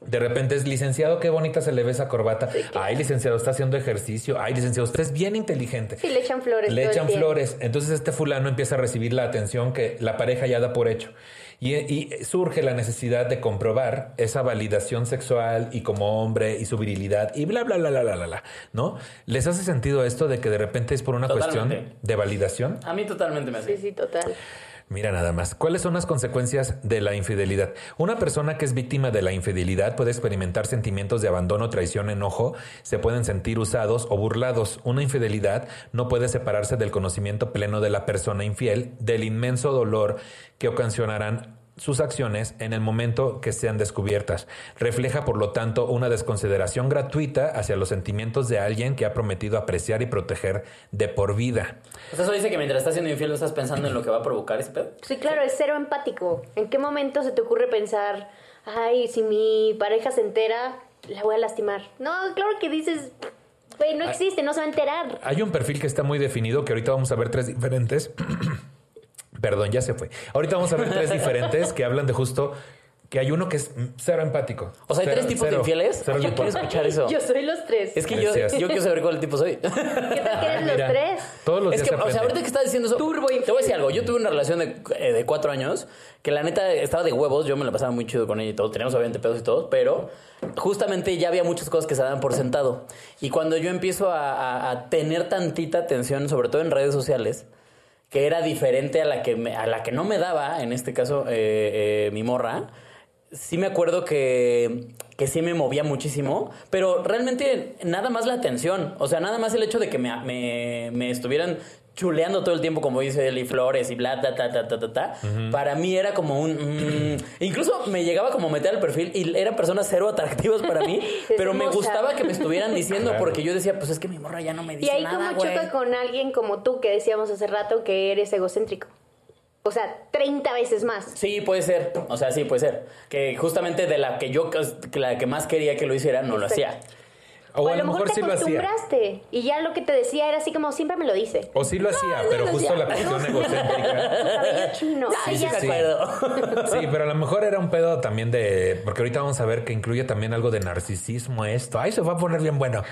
de repente es licenciado, qué bonita se le ve esa corbata. Ay, licenciado, está haciendo ejercicio. Ay, licenciado, usted es bien inteligente. Sí, le echan flores. Le echan flores. Entonces este fulano empieza a recibir la atención que la pareja ya da por hecho. Y, y surge la necesidad de comprobar esa validación sexual y como hombre y su virilidad y bla, bla, bla, bla, bla, bla, bla, ¿no? ¿Les hace sentido esto de que de repente es por una Totalmente. cuestión de validación? A mí totalmente me hace. Sí, sí, total. Mira nada más. ¿Cuáles son las consecuencias de la infidelidad? Una persona que es víctima de la infidelidad puede experimentar sentimientos de abandono, traición, enojo, se pueden sentir usados o burlados. Una infidelidad no puede separarse del conocimiento pleno de la persona infiel, del inmenso dolor que ocasionarán sus acciones en el momento que sean descubiertas. Refleja, por lo tanto, una desconsideración gratuita hacia los sentimientos de alguien que ha prometido apreciar y proteger de por vida. O sea, eso dice que mientras estás siendo infiel estás pensando en lo que va a provocar ese pedo. Sí, claro, es cero empático. ¿En qué momento se te ocurre pensar, ay, si mi pareja se entera, la voy a lastimar? No, claro que dices, güey, no existe, no se va a enterar. Hay un perfil que está muy definido, que ahorita vamos a ver tres diferentes. (clears throat) Perdón, ya se fue. Ahorita vamos a ver tres diferentes que hablan de justo que hay uno que es cero empático. O sea, hay Cero- tres tipos de cero- infieles. cero yo quiero escuchar eso. Yo soy los tres. Es que yo, Gracias. yo quiero saber cuál tipo soy. (laughs) ¿Qué tal que eres Mira, los tres? Todos los Es días que, se o sea, ahorita que estás diciendo eso, Turbo te voy a decir infiel. algo. Yo tuve una relación de, eh, de cuatro años que la neta estaba de huevos. Yo me la pasaba muy chido con ella y todo. Teníamos obviamente pedos y todo, pero justamente ya había muchas cosas que se daban por sentado. Y cuando yo empiezo a, a- a tener tantita atención, sobre todo en redes sociales, que era diferente a la que, me- a la que no me daba, en este caso, eh, eh, mi morra, sí me acuerdo que, que sí me movía muchísimo, pero realmente nada más la atención, o sea, nada más el hecho de que me, me, me estuvieran chuleando todo el tiempo, como dice Eli Flores y bla, ta, ta, ta, ta, ta, ta, para mí era como un... mm, incluso me llegaba como meter al perfil y eran personas cero atractivas para mí, (laughs) pero me gustaba que me estuvieran (laughs) diciendo Claro. porque yo decía, pues es que mi morra ya no me Y dice ahí nada, como güey. choca con alguien como tú que decíamos hace rato que eres egocéntrico. O sea, 30 veces más. Sí, puede ser. O sea, sí, puede ser. Que justamente de la que yo, que la que más quería que lo hiciera, no lo hacía. O, O a lo mejor, te sí lo hacía. acostumbraste y ya lo que te decía era así como siempre me lo dice. O sí lo hacía, pero justo la cuestión egocéntrica. Cabello chino. Sí, sí. Sí, pero a lo mejor era un pedo también de. Porque ahorita vamos a ver que incluye también algo de narcisismo esto. Ay, se va a poner bien bueno.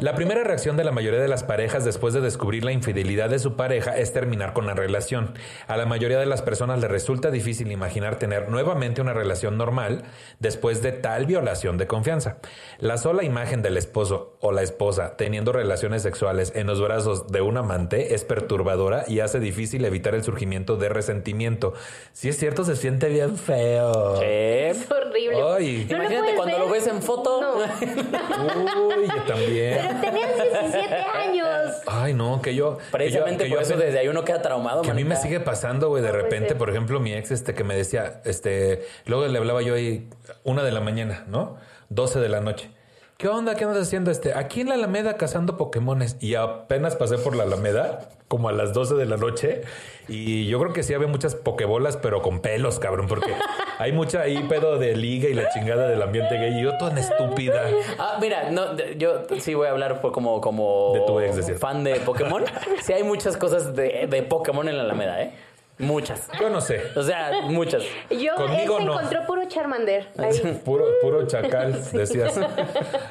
La primera reacción de la mayoría de las parejas después de descubrir la infidelidad de su pareja es terminar con la relación. A la mayoría de las personas les resulta difícil imaginar tener nuevamente una relación normal después de tal violación de confianza. La sola imagen del esposo o la esposa teniendo relaciones sexuales en los brazos de un amante es perturbadora y hace difícil evitar el surgimiento de resentimiento. Si es cierto, se siente bien feo. Es horrible. Ay. ¿No Imagínate puedes cuando ver? lo ves en foto. No. (laughs) Uy, yo también. Pero tenías 17 años. Ay, no, que yo. Precisamente que yo- por que yo eso desde ahí uno queda traumado, Que a mí me manita. sigue pasando, güey, de puede repente, ser. por ejemplo, mi ex, este, que me decía, este, luego le hablaba yo ahí, una de la mañana, ¿no? 12 de la noche. ¿Qué onda? ¿Qué andas haciendo? Este, aquí en la Alameda cazando Pokémones. Y apenas pasé por la Alameda, como a las 12 de la noche. Y yo creo que sí había muchas Pokébolas, pero con pelos, cabrón, porque (laughs) hay mucha ahí pedo de liga y la chingada del ambiente gay. Y yo tan estúpida. Ah, mira, no, yo sí voy a hablar por como, como De tu ex, decías. fan de Pokémon. sí hay muchas cosas de, de Pokémon en la Alameda, ¿eh? Muchas. Yo no sé. O sea, muchas. Yo, Conmigo él se no. encontró puro Charmander. Ahí. (laughs) Puro, puro chacal, (laughs) (laughs) decías.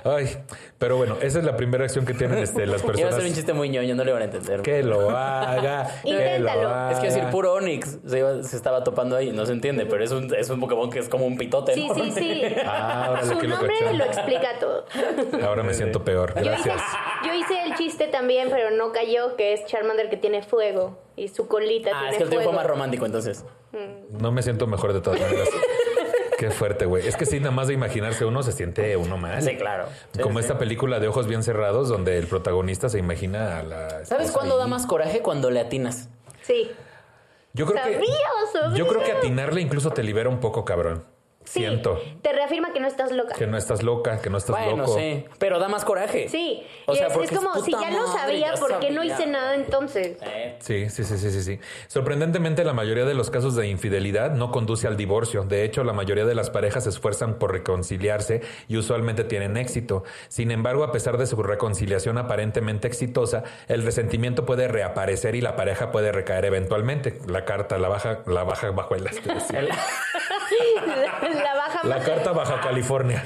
Ay, pero bueno, esa es la primera acción que tienen este, las Iba a personas. ser un chiste muy ñoño, no le van a entender. Que lo haga. que Inténtalo. lo haga. Es que decir puro Onix se, iba- se estaba topando ahí, no se entiende, pero es un, es un Pokémon que es como un pitote. Sí, ¿no? sí, sí. Ah, Su nombre lo explica todo. Ahora me siento peor. Yo hice, yo hice el chiste también, pero no cayó, que es Charmander que tiene fuego y su colita Ah, tiene es que el fuego. fue más romántico entonces. No me siento mejor de todas maneras. (laughs) Qué fuerte, güey. Es que sí, nada más de imaginarse uno se siente uno mal. Sí, claro. Sí, Como sí. esta película de ojos bien cerrados, donde el protagonista se imagina a la. ¿Sabes cuándo da más coraje? Cuando le atinas. Sí. Yo creo que. Yo creo que atinarle incluso te libera un poco, cabrón. Sí, Siento Te reafirma que no estás loca. que no estás loca, que no estás bueno, loco. sí. Pero da más coraje. Sí. O y sea, es, porque es como, es si ya no madre, sabía, ya ¿por qué no sabía. hice nada entonces? Eh, Sí, sí, sí, sí, sí, sí. Sorprendentemente, la mayoría de los casos de infidelidad no conduce al divorcio. De hecho, la mayoría de las parejas se esfuerzan por reconciliarse y usualmente tienen éxito. Sin embargo, a pesar de su reconciliación aparentemente exitosa, el resentimiento puede reaparecer y la pareja puede recaer eventualmente. La carta, la baja, la baja bajo el (laughs) (laughs) la, carta Baja California.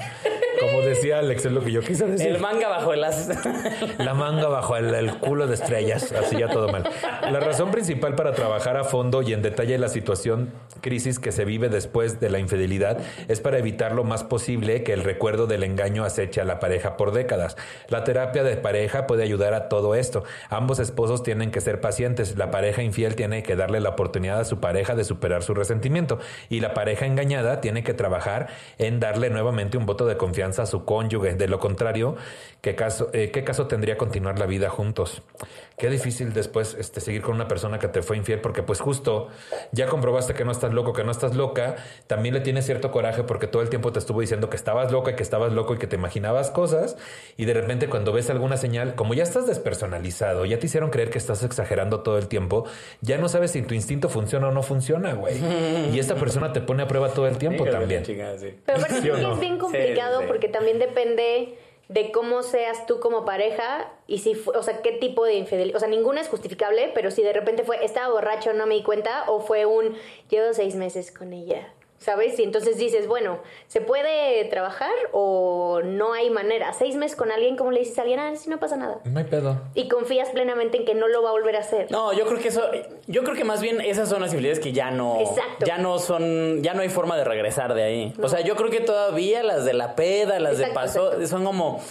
Como decía Alex, es lo que yo quise decir. el manga bajo el as. (laughs) La manga bajo el, el culo de estrellas, así ya todo mal. La razón principal para trabajar a fondo y en detalle la situación crisis que se vive después de la infidelidad es para evitar lo más posible que el recuerdo del engaño aceche a la pareja por décadas. La terapia de pareja puede ayudar a todo esto. Ambos esposos tienen que ser pacientes. La pareja infiel tiene que darle la oportunidad a su pareja de superar su resentimiento y la pareja engañada tiene que trabajar en darle nuevamente un voto de confianza a su cónyuge. De lo contrario, ¿qué caso, eh, ¿qué caso tendría continuar la vida juntos? Qué difícil después este, seguir con una persona que te fue infiel porque pues justo ya comprobaste que no estás loco, que no estás loca, también le tienes cierto coraje porque todo el tiempo te estuvo diciendo que estabas loca y que estabas loco y que te imaginabas cosas y de repente cuando ves alguna señal, como ya estás despersonalizado, ya te hicieron creer que estás exagerando todo el tiempo, ya no sabes si tu instinto funciona o no funciona, güey. (laughs) Y esta persona te pone a prueba todo el tiempo también. Pero (laughs) es bien complicado sí, sí. porque también depende de cómo seas tú como pareja y si o sea, qué tipo de infidelidad, o sea, ninguna es justificable, pero si de repente fue, estaba borracho, no me di cuenta, o fue un, llevo seis meses con ella, ¿sabes? Y entonces dices, bueno, ¿se puede trabajar o no hay manera? Seis meses con alguien, ¿cómo le dices a alguien? Ah, si no pasa nada. No hay pedo. Y confías plenamente en que no lo va a volver a hacer. No, yo creo que eso, yo creo que más bien esas son las infidelidades que ya no, Exacto. ya no son, ya no hay forma de regresar de ahí. O sea, yo creo que todavía las de la peda, las de exacto. son como,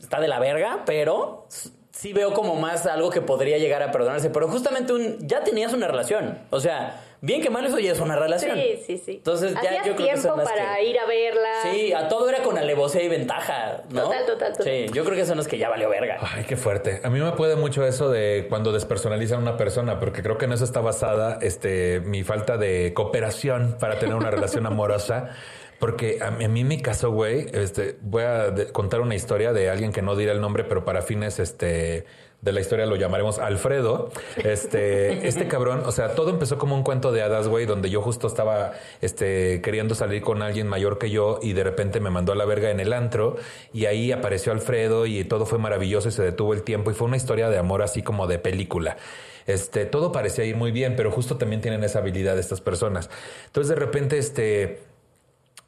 está de la verga, pero sí veo como más algo que podría llegar a perdonarse. Pero justamente un, ya tenías una relación. O sea, bien que mal eso ya es una relación. Sí, sí, sí. Entonces ya Hacías yo creo que son las para que- ir a verla. Sí, a todo era con alevosía y ventaja, ¿no? Total, total, total. Sí, yo creo que son los que ya valió verga. Ay, qué fuerte. A mí me puede mucho eso de cuando despersonalizan a una persona, porque creo que en eso está basada este, mi falta de cooperación para tener una relación amorosa. Porque a mí, a mí me casó, güey. Este, voy a contar una historia de alguien que no dirá el nombre, pero para fines este, de la historia lo llamaremos Alfredo. Este, (laughs) este cabrón, o sea, todo empezó como un cuento de hadas, güey, donde yo justo estaba este, queriendo salir con alguien mayor que yo y de repente me mandó a la verga en el antro y ahí apareció Alfredo y todo fue maravilloso y se detuvo el tiempo y fue una historia de amor así como de película. Este, todo parecía ir muy bien, pero justo también tienen esa habilidad estas personas. Entonces de repente, este,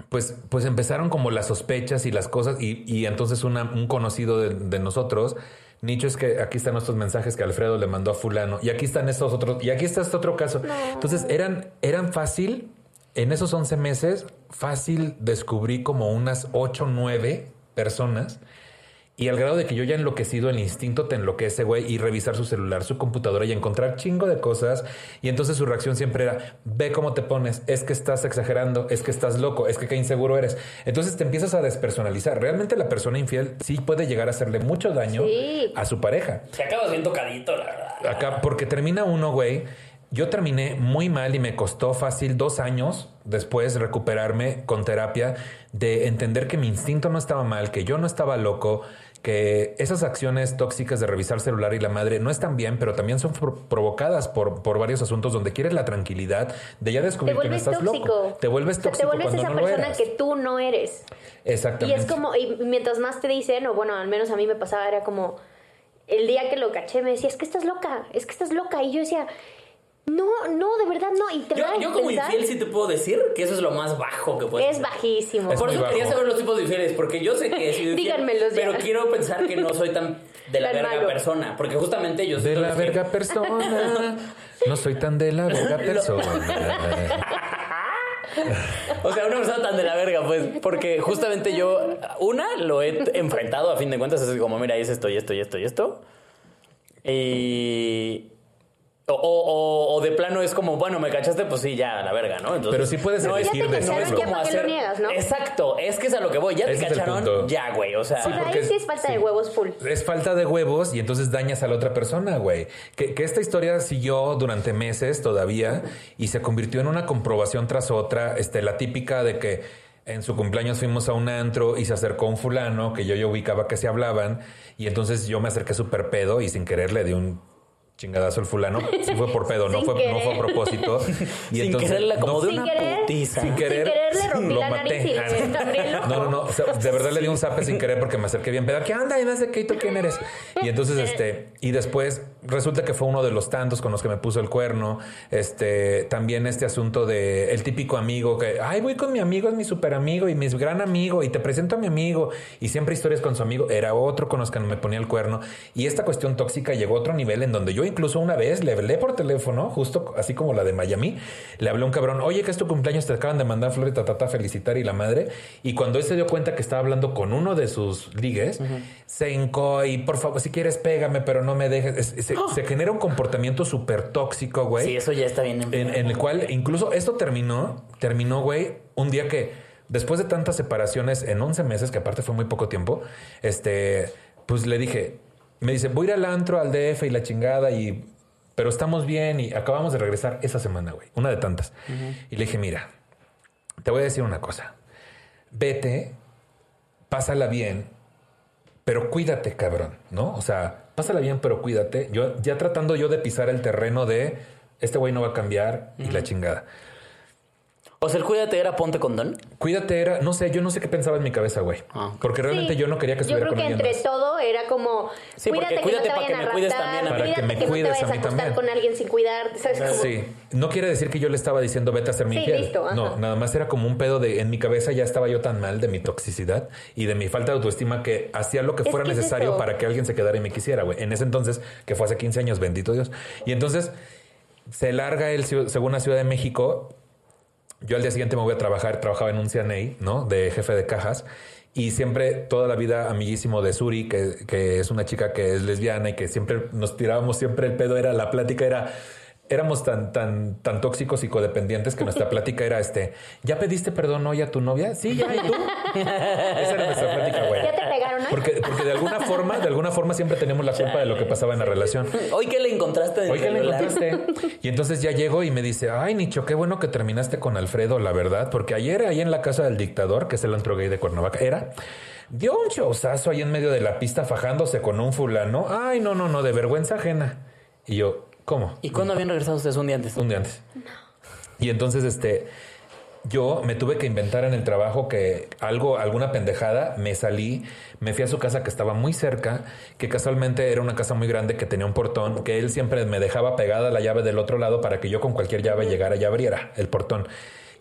pues, pues empezaron como las sospechas y las cosas y, y entonces una- un conocido de, de nosotros, Nicho, es que aquí están nuestros mensajes que Alfredo le mandó a fulano y aquí están estos otros y aquí está este otro caso. Entonces eran, eran fácil, en esos 11 meses, fácil descubrí como unas 8, 9 personas y al grado de que yo ya enloquecido, el instinto te enloquece, güey, y revisar su celular, su computadora y encontrar chingo de cosas. Y entonces su reacción siempre era, ve cómo te pones, es que estás exagerando, es que estás loco, es que qué inseguro eres. Entonces te empiezas a despersonalizar. Realmente la persona infiel sí puede llegar a hacerle mucho daño Sí. a su pareja. Se acaba bien tocadito, la verdad. Acá, porque termina uno, güey. Yo terminé muy mal y me costó fácil dos años después recuperarme con terapia de entender que mi instinto no estaba mal, que yo no estaba loco, que esas acciones tóxicas de revisar celular y la madre no están bien, pero también son pro- provocadas por, por varios asuntos donde quieres la tranquilidad de ya descubrir que no vuelves estás tóxico. loco. Te vuelves O sea, tóxico Te vuelves esa no persona que tú no eres. Y Exactamente. es como, y mientras más te dicen, o bueno, al menos a mí me pasaba, era como, el día que lo caché me decía, es que estás loca, es que estás loca. Y yo decía, no, no, de verdad no. Y te Yo, yo como pensar, infiel sí te puedo decir que eso es lo más bajo que puedes es hacer. bajísimo. Es Por eso quería saber los tipos de infieles, porque yo sé que he (laughs) sido Díganmelos pero quiero pensar que no soy tan de la Tan verga malo. persona, porque justamente yo De siento la que- verga persona. No soy tan de la verga (laughs) persona. (laughs) O sea, una persona tan de la verga, pues, porque justamente yo, una, lo he enfrentado a fin de cuentas, es como, mira, es esto y esto y esto y esto. Y. O, o- o de plano es como, bueno, me cachaste, pues sí, ya, a la verga, ¿no? Entonces, Pero sí puedes no es- elegir Ya te cacharon, ya lo niegas, ¿no? Exacto, es que es a lo que voy. Ya te Ese cacharon, ya, güey. O sea, sea, porque ahí sí es- es falta sí. de huevos full. Es falta de huevos y entonces dañas a la otra persona, güey. Que, que esta historia siguió durante meses todavía y se convirtió en una comprobación tras otra. Este, la típica de que en su cumpleaños fuimos a un antro y se acercó un fulano que yo ya ubicaba que se hablaban y entonces yo me acerqué súper pedo y sin querer le di un chingadazo al fulano. Sí fue por pedo, no fue, no querer. fue a propósito. (laughs) Y sin entonces, como no- de una querer. putiza. Sin querer, Sin querer le rompí lo la maté. el. No, no, no. o sea, de verdad le di un zape sin querer porque me acerqué bien pedo. ¿Qué onda? Y qué, ¿y tú quién eres? Y entonces, (laughs) este, y después resulta que fue uno de los tantos con los que me puso el cuerno. Este, también este asunto de el típico amigo que, ay, voy con mi amigo, es mi super amigo y mi gran amigo y te presento a mi amigo. Y siempre historias con su amigo. Era otro con los que me ponía el cuerno. Y esta cuestión tóxica llegó a otro nivel en donde yo incluso una vez le hablé por teléfono, justo así como la de Miami, le hablé a un cabrón, oye, que es tu cumpleaños, te acaban de mandar flores, ta, ta, ta, felicitar y la madre. Y cuando él se dio cuenta que estaba hablando con uno de sus ligues, se hincó y por favor, si quieres, pégame, pero no me dejes. Es- se, se genera un comportamiento súper tóxico, güey. Sí, eso ya está bien. En, en el cual incluso esto terminó, terminó, güey, un día que después de tantas separaciones en 11 meses, que aparte fue muy poco tiempo, este, pues le dije, me dice, voy a ir al antro, al DF y la chingada y... Pero estamos bien y acabamos de regresar esa semana, güey, una de tantas. Y le dije, mira, te voy a decir una cosa. Vete, pásala bien, pero cuídate, cabrón, ¿no? O sea, pásala bien, pero cuídate. Yo ya tratando yo de pisar el terreno de este güey no va a cambiar y la chingada. O sea, el cuídate era ponte condón. Cuídate era, no sé, yo no sé qué pensaba en mi cabeza, güey. Ah. Porque realmente Sí, yo no quería que Yo estuviera creo con que entre más. todo era como, Sí, porque cuídate, cuídate que para no que te me a cuides también a mí. Para que me que, no te cuides a vayas a mí también. con alguien sin cuidar, ¿sabes? Como, Sí, no quiere decir que yo le estaba diciendo vete a ser mi Sí, infiel. listo, ajá. no, nada más era como un pedo de en mi cabeza ya estaba yo tan mal de mi toxicidad y de mi falta de autoestima que hacía lo que Es fuera que necesario para que alguien se quedara y me quisiera, güey. En ese entonces, que fue hace 15 años, bendito Dios. Y entonces se larga él según la Ciudad de México. Yo al día siguiente me voy a trabajar, trabajaba en un CNA, ¿no? De jefe de cajas. Y siempre, toda la vida, amiguísimo de Suri, que, que es una chica que es lesbiana y que siempre nos tirábamos siempre el pedo, era la plática, era éramos tan, tan, tan tóxicos y codependientes que nuestra plática era este, ¿ya pediste perdón hoy a tu novia? Sí, ya, ¿y tú? Esa era nuestra plática, güey. ¿Ya te pegaron? Porque, porque de alguna forma, de alguna forma siempre teníamos la culpa de lo que pasaba en la relación. Hoy que le encontraste en Hoy que le encontraste. Y entonces ya llego y me dice, ay, Nicho, qué bueno que terminaste con Alfredo, la verdad, porque ayer ahí en la casa del dictador, que es el antro gay de Cuernavaca, era, dio un showzazo ahí en medio de la pista fajándose con un fulano. Ay, no, no, no, de vergüenza ajena. Y yo, ¿cómo? ¿Y cuándo habían regresado ustedes un día antes? Un día antes. Y entonces, este, yo me tuve que inventar en el trabajo que algo, alguna pendejada, me salí, me fui a su casa que estaba muy cerca, que casualmente era una casa muy grande que tenía un portón, que él siempre me dejaba pegada la llave del otro lado para que yo con cualquier llave llegara y abriera el portón.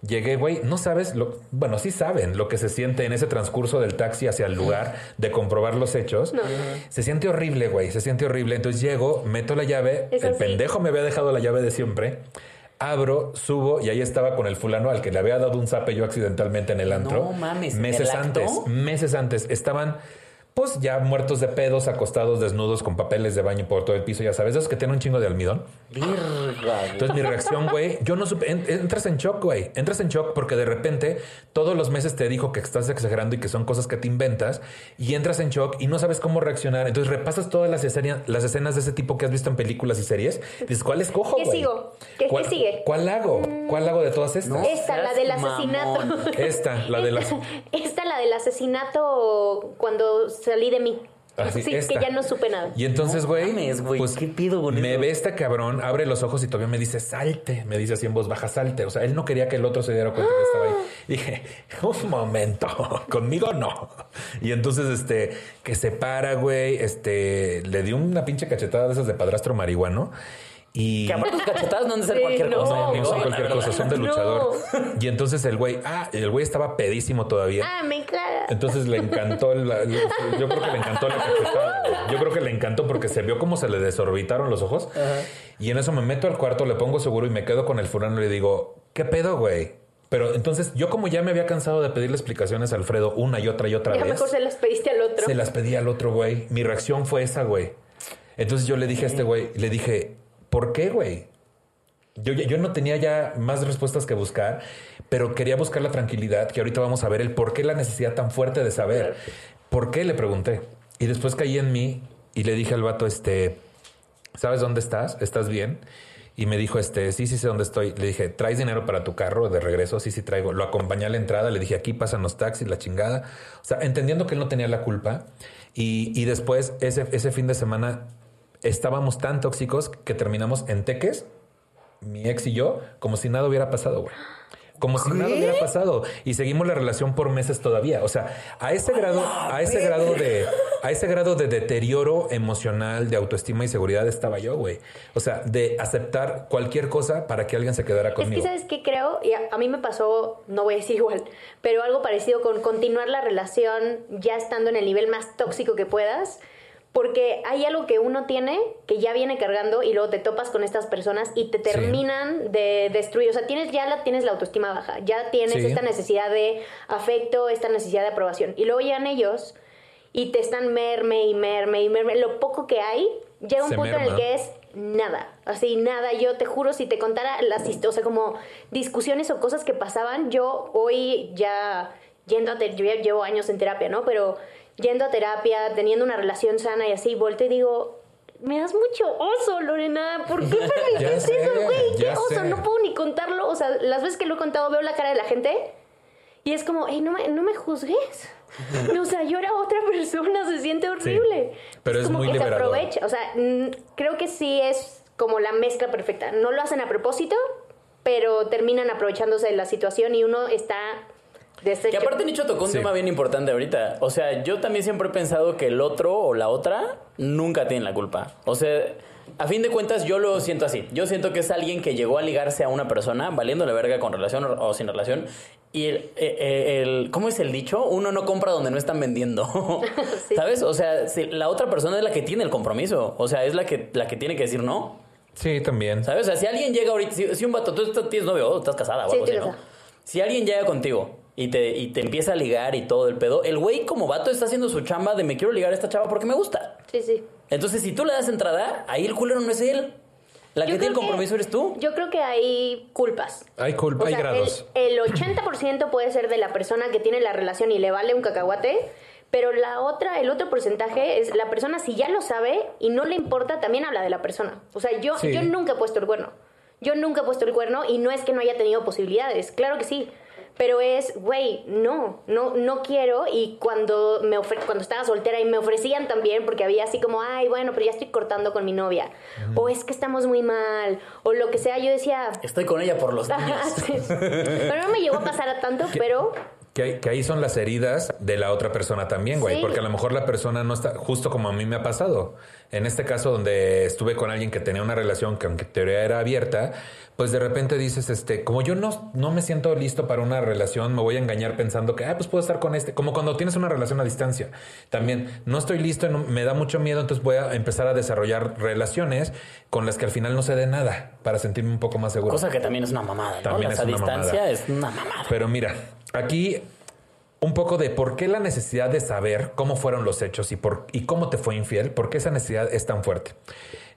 Llegué, güey, no sabes, lo, bueno, sí saben lo que se siente en ese transcurso del taxi hacia el lugar de comprobar los hechos. Se siente horrible, güey, se siente horrible. Entonces llego, meto la llave, Es el así. pendejo me había dejado la llave de siempre. Abro, subo y ahí estaba con el fulano al que le había dado un zape yo accidentalmente en el antro. No mames, ¿en meses el acto? antes, meses antes estaban pues ya muertos de pedos, acostados, desnudos, con papeles de baño por todo el piso, ya sabes, esos que tienen un chingo de almidón. Entonces mi reacción, güey, yo no supe, en- entras en shock, güey, entras en shock porque de repente todos los meses te dijo que estás exagerando y que son cosas que te inventas y entras en shock y no sabes cómo reaccionar. Entonces repasas todas las escenas, las escenas de ese tipo que has visto en películas y series. Dices, ¿cuál escojo, ¿Qué güey? sigo? ¿Qué- qué ¿Cuál- sigue? ¿Cuál hago? ¿Cuál hago de todas estas? Esta, la del asesinato. mamón. Esta, la de las... (laughs) Esta, la del asesinato cuando salí de mí. Así, sí, esta. que ya no supe nada. Y entonces, No güey, güey, pues ¿qué pido me ve este cabrón, abre los ojos y todavía me dice, salte. Me dice así en voz baja, salte. O sea, él no quería que el otro se diera cuenta que estaba ahí. Y dije, un momento, (laughs) conmigo no. Y entonces, este, que se para, güey, este, le dio una pinche cachetada de esas de padrastro marihuano. Y... Que aparte tus cachetadas no han de ser Sí, cualquier no. cosa. No, no son cualquier cosa, son de No. luchador. Y entonces el güey, ah, el güey estaba pedísimo todavía. Ah, me caga. Entonces le encantó, la- yo creo que le encantó la cachetada. Yo creo que le encantó porque se vio cómo se le desorbitaron los ojos. Y en eso me meto al cuarto, le pongo seguro y me quedo con el fulano y le digo, ¿qué pedo, güey? Pero entonces yo como ya me había cansado de pedirle explicaciones a Alfredo una y otra y otra Ya vez, mejor se las pediste al otro. se las pedí al otro güey. Mi reacción fue esa, güey. Entonces yo le dije a este güey, le dije, ¿por qué, güey? Yo, yo no tenía ya más respuestas que buscar, pero quería buscar la tranquilidad, que ahorita vamos a ver el por qué la necesidad tan fuerte de saber. ¿Por qué? Le pregunté. Y después caí en mí y le dije al vato, este, ¿sabes dónde estás? ¿Estás bien? Y me dijo, este, sí, sí sé dónde estoy. Le dije, ¿traes dinero para tu carro de regreso? Sí, sí traigo. Lo acompañé a la entrada, le dije, aquí pasan los taxis, la chingada. O sea, entendiendo que él no tenía la culpa. Y, y después, ese, ese fin de semana, estábamos tan tóxicos que terminamos en Teques, mi ex y yo, como si nada hubiera pasado, güey. Como si nada hubiera pasado. Y seguimos la relación por meses todavía. O sea, a ese grado, a ese grado de, a ese grado de deterioro emocional, de autoestima y seguridad estaba yo, güey. O sea, de aceptar cualquier cosa para que alguien se quedara Es conmigo. que, ¿sabes qué creo? Y a, a mí me pasó, no voy a decir igual, pero algo parecido con continuar la relación ya estando en el nivel más tóxico que puedas. Porque hay algo que uno tiene que ya viene cargando y luego te topas con estas personas y te terminan de destruir. O sea, tienes ya la, tienes la autoestima baja, ya tienes Sí. esta necesidad de afecto, esta necesidad de aprobación. Y luego llegan ellos y te están merme y merme y merme. Lo poco que hay, llega un Se punto en el que es nada, así nada. Yo te juro, si te contara las o sea, como discusiones o cosas que pasaban, yo hoy ya yendo a ter- yo ya llevo años en terapia, ¿no? Pero yendo a terapia, teniendo una relación sana y así, volteo y digo, me das mucho oso, Lorena. ¿Por qué (laughs) permitiste eso, güey? ¿Qué oso? sé. No puedo ni contarlo. O sea, las veces que lo he contado veo la cara de la gente y es como, hey, no me, no me juzgues. No, o sea, yo era otra (laughs) persona, se siente horrible. pero es como muy que liberador. se aprovecha. O sea, creo que sí es como la mezcla perfecta. No lo hacen a propósito, pero terminan aprovechándose de la situación y uno está deshecho. Que aparte Nicho tocó un Sí. tema bien importante ahorita. O sea, yo también siempre he pensado que el otro o la otra nunca tienen la culpa. O sea, a fin de cuentas yo lo siento así. Yo siento que es alguien que llegó a ligarse a una persona valiendo la verga con relación o, sin relación. Y el, eh, eh, el- ¿cómo es el dicho? Uno no compra donde no están vendiendo. (laughs) (laughs) Sí. ¿Sabes? O sea, si la otra persona es la que tiene el compromiso. O sea, es la que, la que tiene que decir no. Sí, también. ¿Sabes? O sea, si alguien llega ahorita, si, si un vato, tú estás- tienes novio o estás casada o Sí, algo así, ¿no? casada. Si alguien llega contigo y te, y te empieza a ligar y todo el pedo, el güey como vato está haciendo su chamba de me quiero ligar a esta chava porque me gusta. Sí, sí. Entonces, si tú le das entrada, ahí el culero no es él. La que Yo tiene el creo compromiso eres tú. Yo creo que hay culpas. Hay culpa, O hay grados. El, el 80% puede ser de la persona que tiene la relación y le vale un cacahuate, pero la otra, el otro porcentaje es la persona si ya lo sabe y no le importa, también habla de la persona. O sea, yo, Sí. yo nunca he puesto el cuerno. Yo nunca he puesto el cuerno y no es que no haya tenido posibilidades, claro que sí. Pero es, güey, no, no, no quiero. Y cuando me ofre- cuando estaba soltera y me ofrecían también, porque había así como, ay, bueno, pero ya estoy cortando con mi novia. O es que estamos muy mal. O lo que sea, yo decía, Estoy con ella por los (laughs) niños. Ajá, sí. Pero no me llegó a pasar a tanto, (laughs) pero Que, ahí- que ahí son las heridas de la otra persona también, güey. Sí. Porque a lo mejor la persona no está, justo como a mí me ha pasado. En este caso, donde estuve con alguien que tenía una relación que, aunque en teoría era abierta, pues de repente dices, este, como yo no, no me siento listo para una relación, me voy a engañar pensando que, ah, pues puedo estar con este. Como cuando tienes una relación a distancia. También no estoy listo, no- me da mucho miedo, entonces voy a empezar a desarrollar relaciones con las que al final no se dé nada para sentirme un poco más seguro. Cosa que también es una mamada, ¿no? También es a una distancia mamada. es una mamada. Pero mira, aquí un poco de por qué la necesidad de saber cómo fueron los hechos y, por, y cómo te fue infiel, por qué esa necesidad es tan fuerte.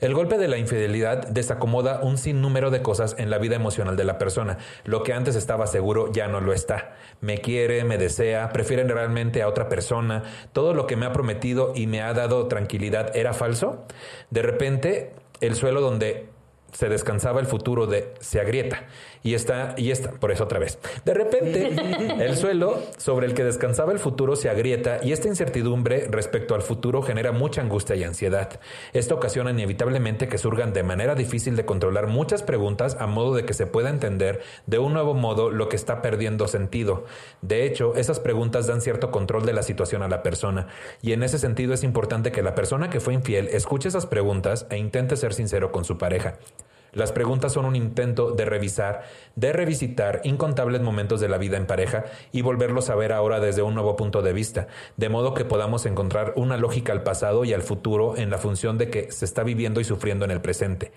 El golpe de la infidelidad desacomoda un sinnúmero de cosas en la vida emocional de la persona. Lo que antes estaba seguro ya no lo está. Me quiere, me desea, prefieren realmente a otra persona. Todo lo que me ha prometido y me ha dado tranquilidad era falso. De repente, el suelo donde se descansaba el futuro de se agrieta y está y está por eso otra vez. De repente (laughs) el suelo sobre el que descansaba el futuro se agrieta y esta incertidumbre respecto al futuro genera mucha angustia y ansiedad. Esto ocasiona inevitablemente que surgan de manera difícil de controlar muchas preguntas a modo de que se pueda entender de un nuevo modo lo que está perdiendo sentido. De hecho esas preguntas dan cierto control de la situación a la persona y en ese sentido es importante que la persona que fue infiel escuche esas preguntas e intente ser sincero con su pareja las preguntas son un intento de revisar, de revisitar incontables momentos de la vida en pareja y volverlos a ver ahora desde un nuevo punto de vista, de modo que podamos encontrar una lógica al pasado y al futuro en la función de que se está viviendo y sufriendo en el presente.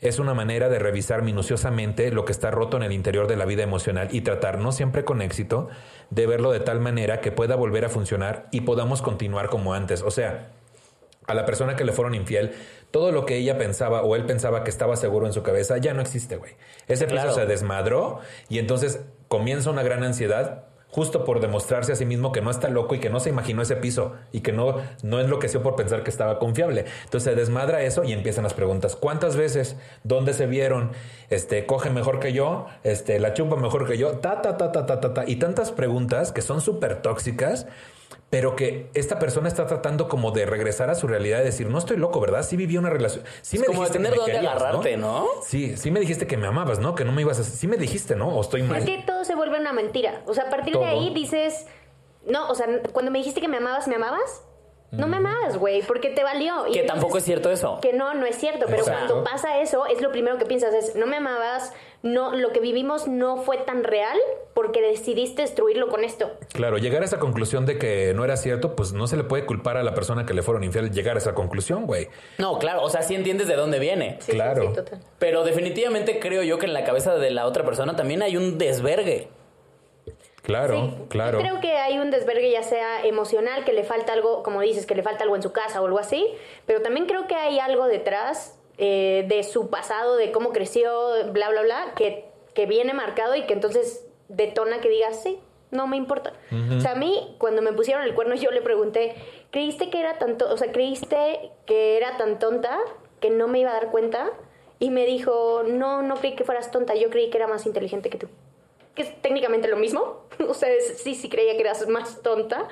Es una manera de revisar minuciosamente lo que está roto en el interior de la vida emocional y tratar, no siempre con éxito, de verlo de tal manera que pueda volver a funcionar y podamos continuar como antes. O sea, a la persona que le fueron infiel, todo lo que ella pensaba o él pensaba que estaba seguro en su cabeza ya no existe, güey. Ese piso se desmadró y entonces comienza una gran ansiedad justo por demostrarse a sí mismo que no está loco y que no se imaginó ese piso y que no, no enloqueció por pensar que estaba confiable. Entonces se desmadra eso y empiezan las preguntas. ¿Cuántas veces? ¿Dónde se vieron? Este, coge mejor que yo, este, la chupa mejor que yo, ta, ta, ta, ta, ta, ta, ta. Y tantas preguntas que son súper tóxicas pero que esta persona está tratando como de regresar a su realidad y decir, no estoy loco, ¿verdad? Sí viví una relación. Sí Es me como de dijiste tener que me dónde querías, agarrarte, ¿no? Sí, sí me dijiste que me amabas, ¿no? Que no me ibas a... Sí me dijiste, ¿no? O estoy mal. es que todo se vuelve una mentira. O sea, a partir Todo. de ahí dices, no, o sea, cuando me dijiste que me amabas, ¿me amabas? No me amabas, güey, porque te valió. Y Que tampoco es cierto eso. Que no, no es cierto, pero Exacto. cuando pasa eso, es lo primero que piensas, es, no me amabas, no, lo que vivimos no fue tan real porque decidiste destruirlo con esto. Claro, llegar a esa conclusión de que no era cierto, pues no se le puede culpar a la persona que le fueron infiel llegar a esa conclusión, güey. No, claro, o sea, sí entiendes de dónde viene. Sí, sí, Claro. sí, total. Pero definitivamente creo yo que en la cabeza de la otra persona también hay un desvergue. Claro, Sí, claro. Yo creo que hay un desvergue ya sea emocional, que le falta algo, como dices, que le falta algo en su casa o algo así, pero también creo que hay algo detrás eh, de su pasado, de cómo creció, bla, bla, bla, que, que viene marcado y que entonces detona que digas, sí, no me importa. O sea, a mí, cuando me pusieron el cuerno, (laughs) yo le pregunté, ¿creíste que era tanto, o sea, creíste que era tan tonta que no me iba a dar cuenta? Y me dijo, no, no creí que fueras tonta, yo creí que era más inteligente que tú que es técnicamente lo mismo. (laughs) O sea, es- sí, sí creía que eras más tonta.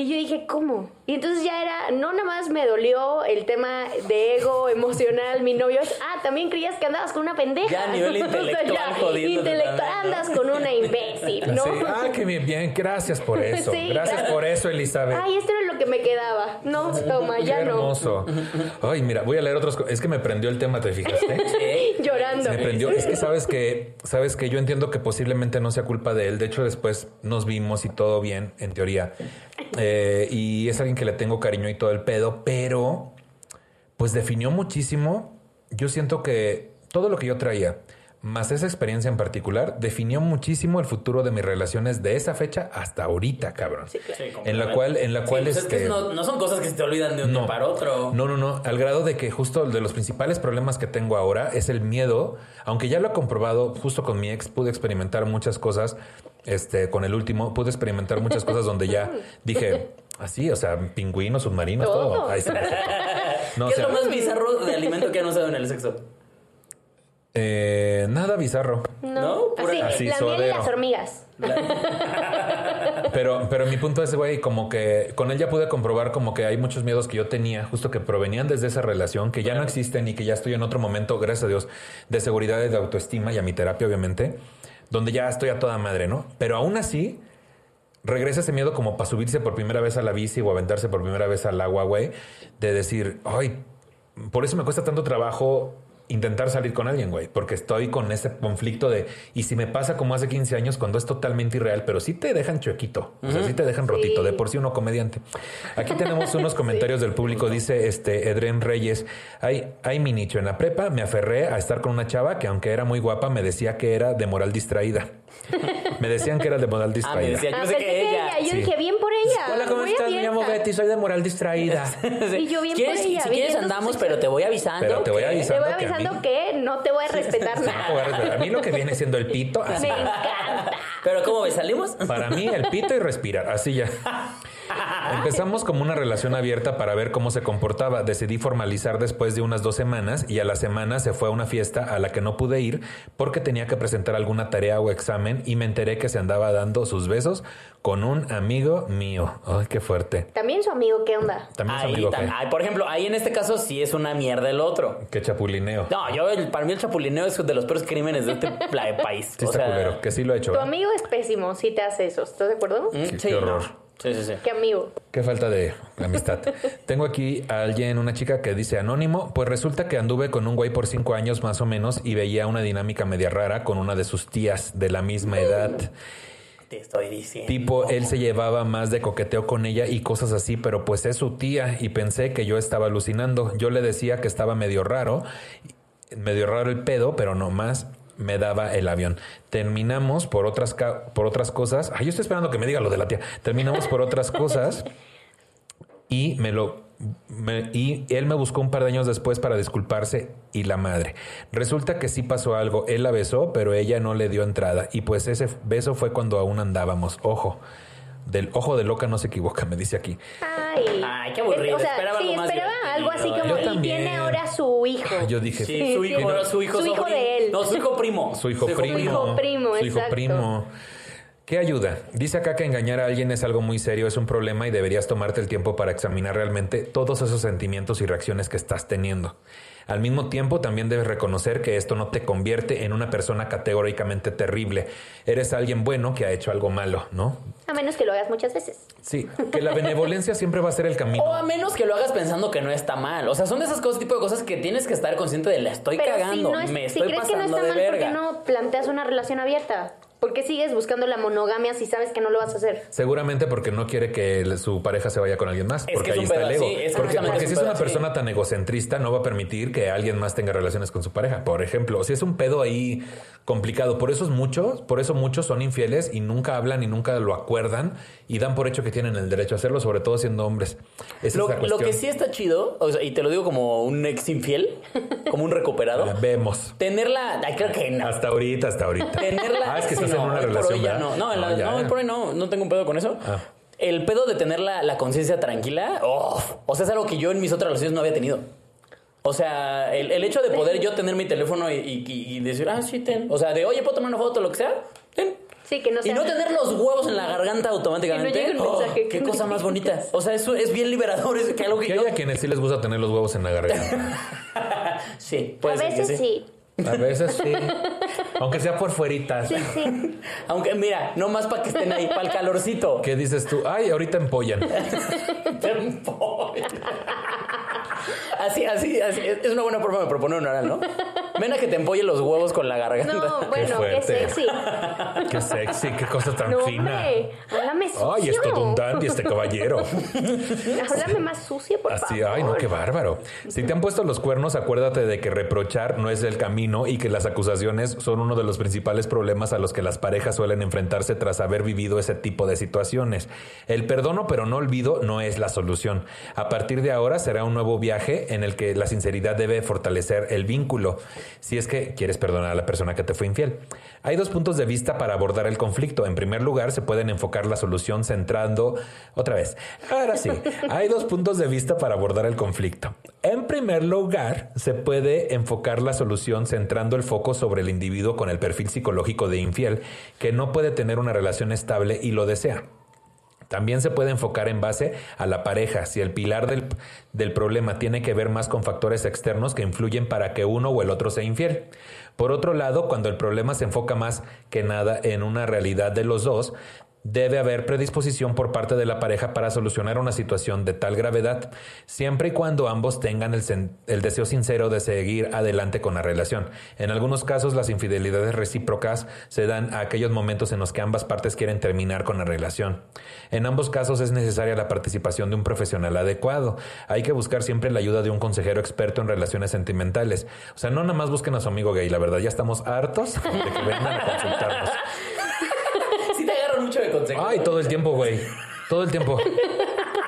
Y yo dije, ¿cómo? Y entonces ya era, no nada más me dolió el tema de ego emocional, mi novio es, ah, también creías que andabas con una pendeja. Ya a nivel (laughs) O sea, intelectual, ya, intelectual, también, ¿no? andas con una imbécil, ¿no? Sí. Ah, qué bien, bien, gracias por (laughs) eso. Sí, gracias claro. por eso, Elizabeth. Ay, esto era lo que me quedaba. No, toma, Qué ya no. hermoso. Ay, mira, voy a leer otros. Es que me prendió el tema, ¿te fijaste? (laughs) Llorando. Me prendió. Es que sabes que, sabes que yo entiendo que posiblemente no sea culpa de él. De hecho, después nos vimos y todo bien, en teoría. Eh, y es alguien que le tengo cariño y todo el pedo, pero pues definió muchísimo. Yo siento que todo lo que yo traía, más esa experiencia en particular, definió muchísimo el futuro de mis relaciones de esa fecha hasta ahorita, cabrón. Sí, en la cual, en la Sí, cual pues es que este, no, no son cosas que se te olvidan de un día para otro. no, no, no. Al grado de que justo de los principales problemas que tengo ahora es el miedo. Aunque ya lo he comprobado, justo con mi ex pude experimentar muchas cosas. Este, con el último pude experimentar muchas cosas donde ya (laughs) dije así, o sea, pingüinos, submarinos, todo. Todo. Ahí sí. (laughs) No, ¿Qué o sea, es lo más bizarro de alimento que han usado en el sexo? Eh, nada bizarro. No, pura- así, así, la miel y suadero. las hormigas. (laughs) Pero, pero mi punto es, güey, como que con él ya pude comprobar como que hay muchos miedos que yo tenía, justo que provenían desde esa relación, que ya no existen y que ya estoy en otro momento, gracias a Dios, de seguridad y de autoestima y a mi terapia, obviamente, donde ya estoy a toda madre, ¿no? Pero aún así, regresa ese miedo como para subirse por primera vez a la bici o aventarse por primera vez al agua, güey, de decir, ay, por eso me cuesta tanto trabajo intentar salir con alguien, güey, porque estoy con ese conflicto de, y si me pasa como hace 15 años, cuando es totalmente irreal, pero sí te dejan chuequito, o sea, sí te dejan rotito, de por sí uno comediante. Aquí tenemos unos (laughs) comentarios del público, dice este Edren Reyes, hay, hay mi nicho, en la prepa me aferré a estar con una chava que aunque era muy guapa, me decía que era de moral distraída. (laughs) Me decían que era de moral Ah, me distraída. decía, yo Ah, pensé pensé que ella. Yo Sí. dije, bien ella. Hola, ¿cómo muy estás? Me llamo. Betty, soy de moral distraída. (laughs) Y yo bien ¿Quieres- por ella, si quieres andamos, pero te voy avisando. Pero te voy que- avisando. Te voy que a mí- avisando que no te voy a respetar No, nada. a mí lo que viene siendo el pito, (laughs) así. Me encanta. Pero ¿cómo ves? ¿Salimos? Para mí, el pito y respirar, así ya. (laughs) (laughs) Empezamos como una relación abierta para ver cómo se comportaba. Decidí formalizar después de unas dos semanas y a la semana se fue a una fiesta a la que no pude ir porque tenía que presentar alguna tarea o examen y me enteré que se andaba dando sus besos con un amigo mío. Ay, qué fuerte. También su amigo, ¿qué onda? También Ahí, amigo tam- que, ay, por ejemplo, ahí en este caso sí es una mierda el otro. que chapulineo. No, yo, el- para mí el chapulineo es de los peores crímenes de este (laughs) país. Sí O está sea, culero, que sí lo he hecho. Tu ¿eh? amigo es pésimo si te hace eso. ¿Estás de acuerdo? mm, Qué- sí, qué no. Sí, sí, sí. ¿Qué amigo? Qué falta de amistad. (laughs) Tengo aquí a alguien, una chica que dice anónimo, pues resulta que anduve con un güey por cinco años más o menos y veía una dinámica media rara con una de sus tías de la misma edad. Te estoy diciendo. Tipo, él se llevaba más de coqueteo con ella y cosas así, pero pues es su tía y pensé que yo estaba alucinando. Yo le decía que estaba medio raro, medio raro el pedo, pero no más me daba el avión. Terminamos por otras ca- por otras cosas. Ay, yo estoy esperando que me diga lo de la tía. Terminamos por otras (laughs) cosas y me lo me- y él me buscó un par de años después para disculparse y la madre. Resulta que sí pasó algo. Él la besó, pero ella no le dio entrada y pues ese beso fue cuando aún andábamos. Ojo. Del ojo de loca no se equivoca, me dice aquí. Ay. Ay, qué aburrido. Es- o sea, Esperaba sí, algo más esperaba algo así divertido, como. ¿eh? Yo Y también. tiene ahora su hijo. Yo dije, Sí, su Sí, hijo, sí. su hijo, Su hijo de él. No, su hijo primo. Su hijo primo. Su hijo primo, Su hijo primo. ¿Qué ayuda? Dice acá que engañar a alguien es algo muy serio, es un problema y deberías tomarte el tiempo para examinar realmente todos esos sentimientos y reacciones que estás teniendo. Al mismo tiempo, también debes reconocer que esto no te convierte en una persona categóricamente terrible. Eres alguien bueno que ha hecho algo malo, ¿no? A menos que lo hagas muchas veces. Sí, que la benevolencia siempre va a ser el camino. O a menos que lo hagas pensando que no está mal. O sea, son de esas cosas, tipo de cosas que tienes que estar consciente de la estoy Pero si, cagando, no es- me si estoy crees que no está de mal, ¿por qué verga. no planteas una relación abierta? ¿Por qué sigues buscando la monogamia si sabes que no lo vas a hacer? Seguramente porque no quiere que el- su pareja se vaya con alguien más, Es porque que es ahí un está el ego. sí, es porque justamente porque es si es una pedo, sí. persona tan egocentrista, no va a permitir que alguien más tenga relaciones con su pareja. Por ejemplo, si es un pedo ahí complicado, por eso es muchos, por eso muchos son infieles y nunca hablan y nunca lo acuerdan y dan por hecho que tienen el derecho a hacerlo, sobre todo siendo hombres. Esa Lo, es la lo que sí está chido, o sea, y te lo digo como un ex infiel, como un recuperado, Ah, (laughs) Vemos. tenerla, ay, creo que no. Hasta ahorita, hasta ahorita. Tenerla, Ah, es que estás en no, una hoy por relación. hoy ya no, no, en la- ya. no, hoy por hoy no, no tengo un pedo con eso. Ah. El pedo de tener la, la conciencia tranquila, oh, o sea, es algo que yo en mis otras relaciones no había tenido. O sea, el, el hecho de poder yo tener mi teléfono y, y- y decir, ah, sí, ten. O sea, de, oye, ¿puedo tomar una foto, lo que sea? Ten. Sí, que no Y sea. no tener los huevos en la garganta automáticamente. Que no Oh, qué cosa más bonita. O sea, eso es bien liberador. Es que algo que yo... hay a quienes sí les gusta tener los huevos en la garganta. (laughs) Sí, A puede ser que veces sí. A veces sí. (laughs) Aunque sea por fueritas. Sí, sí. (laughs) Aunque, mira, no más para que estén ahí, para el calorcito. ¿Qué dices tú? Ay, ahorita empollan. (laughs) así, así, así. Es una buena forma de proponer un oral, ¿no? Ven a que te empolle los huevos con la garganta. No, bueno, qué, sexy. Qué sexy, qué cosa tan No, fina. háblame sucio. Ay, es todo un dandy este caballero. (laughs) Háblame más sucio, por Así, favor. ay, no, qué bárbaro. Si te han puesto los cuernos, acuérdate de que reprochar no es el camino y que las acusaciones son uno de los principales problemas a los que las parejas suelen enfrentarse tras haber vivido ese tipo de situaciones. El perdono pero no olvido no es la solución. A partir de ahora será un nuevo viaje en el que la sinceridad debe fortalecer el vínculo, si es que quieres perdonar a la persona que te fue infiel. Hay dos puntos de vista para abordar el conflicto. En primer lugar, se pueden enfocar la solución centrando otra vez. Ahora sí, hay dos puntos de vista para abordar el conflicto. En primer lugar, se puede enfocar la solución centrando el foco sobre el individuo con el perfil psicológico de infiel que no puede tener una relación estable y lo desea. También se puede enfocar en base a la pareja, si el pilar del, del, problema tiene que ver más con factores externos que influyen para que uno o el otro sea infiel. Por otro lado, cuando el problema se enfoca más que nada en una realidad de los dos, debe haber predisposición por parte de la pareja para solucionar una situación de tal gravedad, siempre y cuando ambos tengan el, el, deseo sincero de seguir adelante con la relación. En algunos casos, las infidelidades recíprocas se dan a aquellos momentos en los que ambas partes quieren terminar con la relación. En ambos casos es necesaria la participación de un profesional adecuado. Hay que buscar siempre la ayuda de un consejero experto en relaciones sentimentales. O sea, no nada más busquen a su amigo gay, la verdad, ya estamos hartos de que vengan a consultarnos. (laughs) Consejo. Ay, todo el tiempo, güey. Todo el tiempo.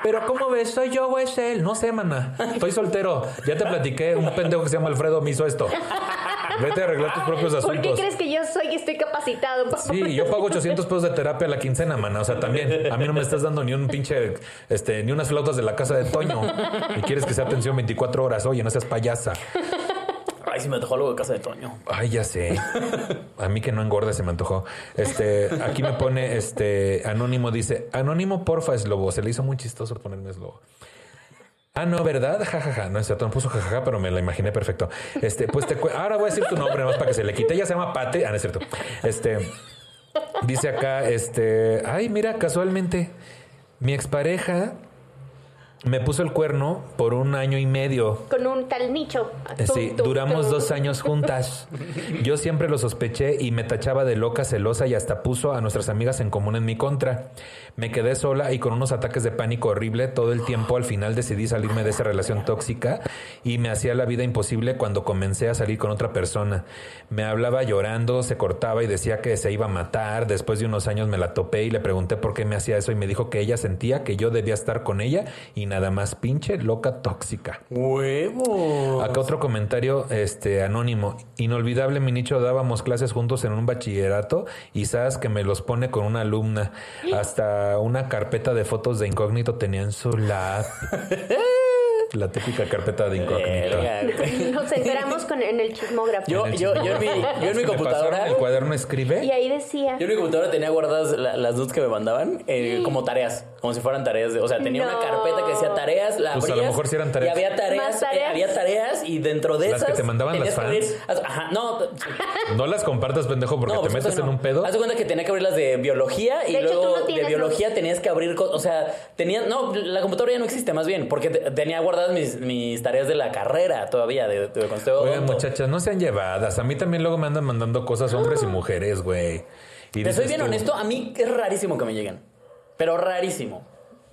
Pero ¿cómo ves? ¿Soy yo o es él? No sé, mana. Estoy soltero. Ya te platiqué. Un pendejo que se llama Alfredo me hizo esto. Vete a arreglar tus propios ¿Por asuntos. qué crees que yo soy y estoy capacitado? papá? Sí, yo pago 800 pesos de terapia a la quincena, mana. O sea, también a mí no me estás dando ni un pinche, este, ni unas flautas de la casa de Toño. Y quieres que sea atención 24 horas. Oye, no seas payasa. Ay, sí me antojó algo de casa de Toño. Ay, ya sé. A mí que no engorde se me antojó. Este, aquí me pone, este, Anónimo dice, Anónimo, porfa, es lobo. Se le hizo muy chistoso ponerme es lobo. Ah, no, ¿verdad? Jajaja. Ja, ja. No es cierto, no puso jajaja, pero me la imaginé perfecto. Este, pues te ahora voy a decir tu nombre más para que se le quite. Ella se llama Pate. Ah, no es cierto. Este, dice acá, este, ay, mira, casualmente, mi expareja me puso el cuerno por un año y medio. Con un tal nicho. Sí, duramos dos años juntas. (laughs) Yo siempre lo sospeché y me tachaba de loca, celosa y hasta puso a nuestras amigas en común en mi contra. Me quedé sola y con unos ataques de pánico horrible todo el tiempo. Al final decidí salirme de esa relación tóxica y me hacía la vida imposible cuando comencé a salir con otra persona. Me hablaba llorando, se cortaba y decía que se iba a matar. Después de unos años me la topé y le pregunté por qué me hacía eso y me dijo que ella sentía que yo debía estar con ella y nada más pinche loca tóxica. Huevo. Acá otro comentario este anónimo. Inolvidable mi nicho dábamos clases juntos en un bachillerato y sabes que me los pone con una alumna. Hasta una carpeta de fotos de incógnito tenía en su lab. (laughs) La típica carpeta de incógnito. Nos enteramos con, en el chismógrafo. Yo, yo, yo en mi, yo en mi computadora. el cuaderno escribe. Y ahí decía. Yo en mi computadora tenía guardadas la- las nudes que me mandaban eh, como tareas, como si fueran tareas. de- o sea, tenía una carpeta que decía tareas, la Pues a lo abrías, mejor sí eran tareas. Y había tareas, ¿Más tareas? eh, había tareas y dentro de Las esas que te mandaban las abrir- Ajá, no, (laughs) No las compartas, pendejo, porque no, te metes en un pedo. Haz de cuenta que tenía que abrir las de biología y De luego no de biología tenías que abrir cosas, o sea, tenía no, la computadora ya no existe más bien, porque te- tenía guardadas mis, mis tareas de la carrera todavía de, de Oigan, odonto. muchachas, no sean llevadas. A mí también luego me andan mandando cosas hombres y mujeres, güey. Te soy bien tú, honesto, a mí es rarísimo que me lleguen. Pero rarísimo.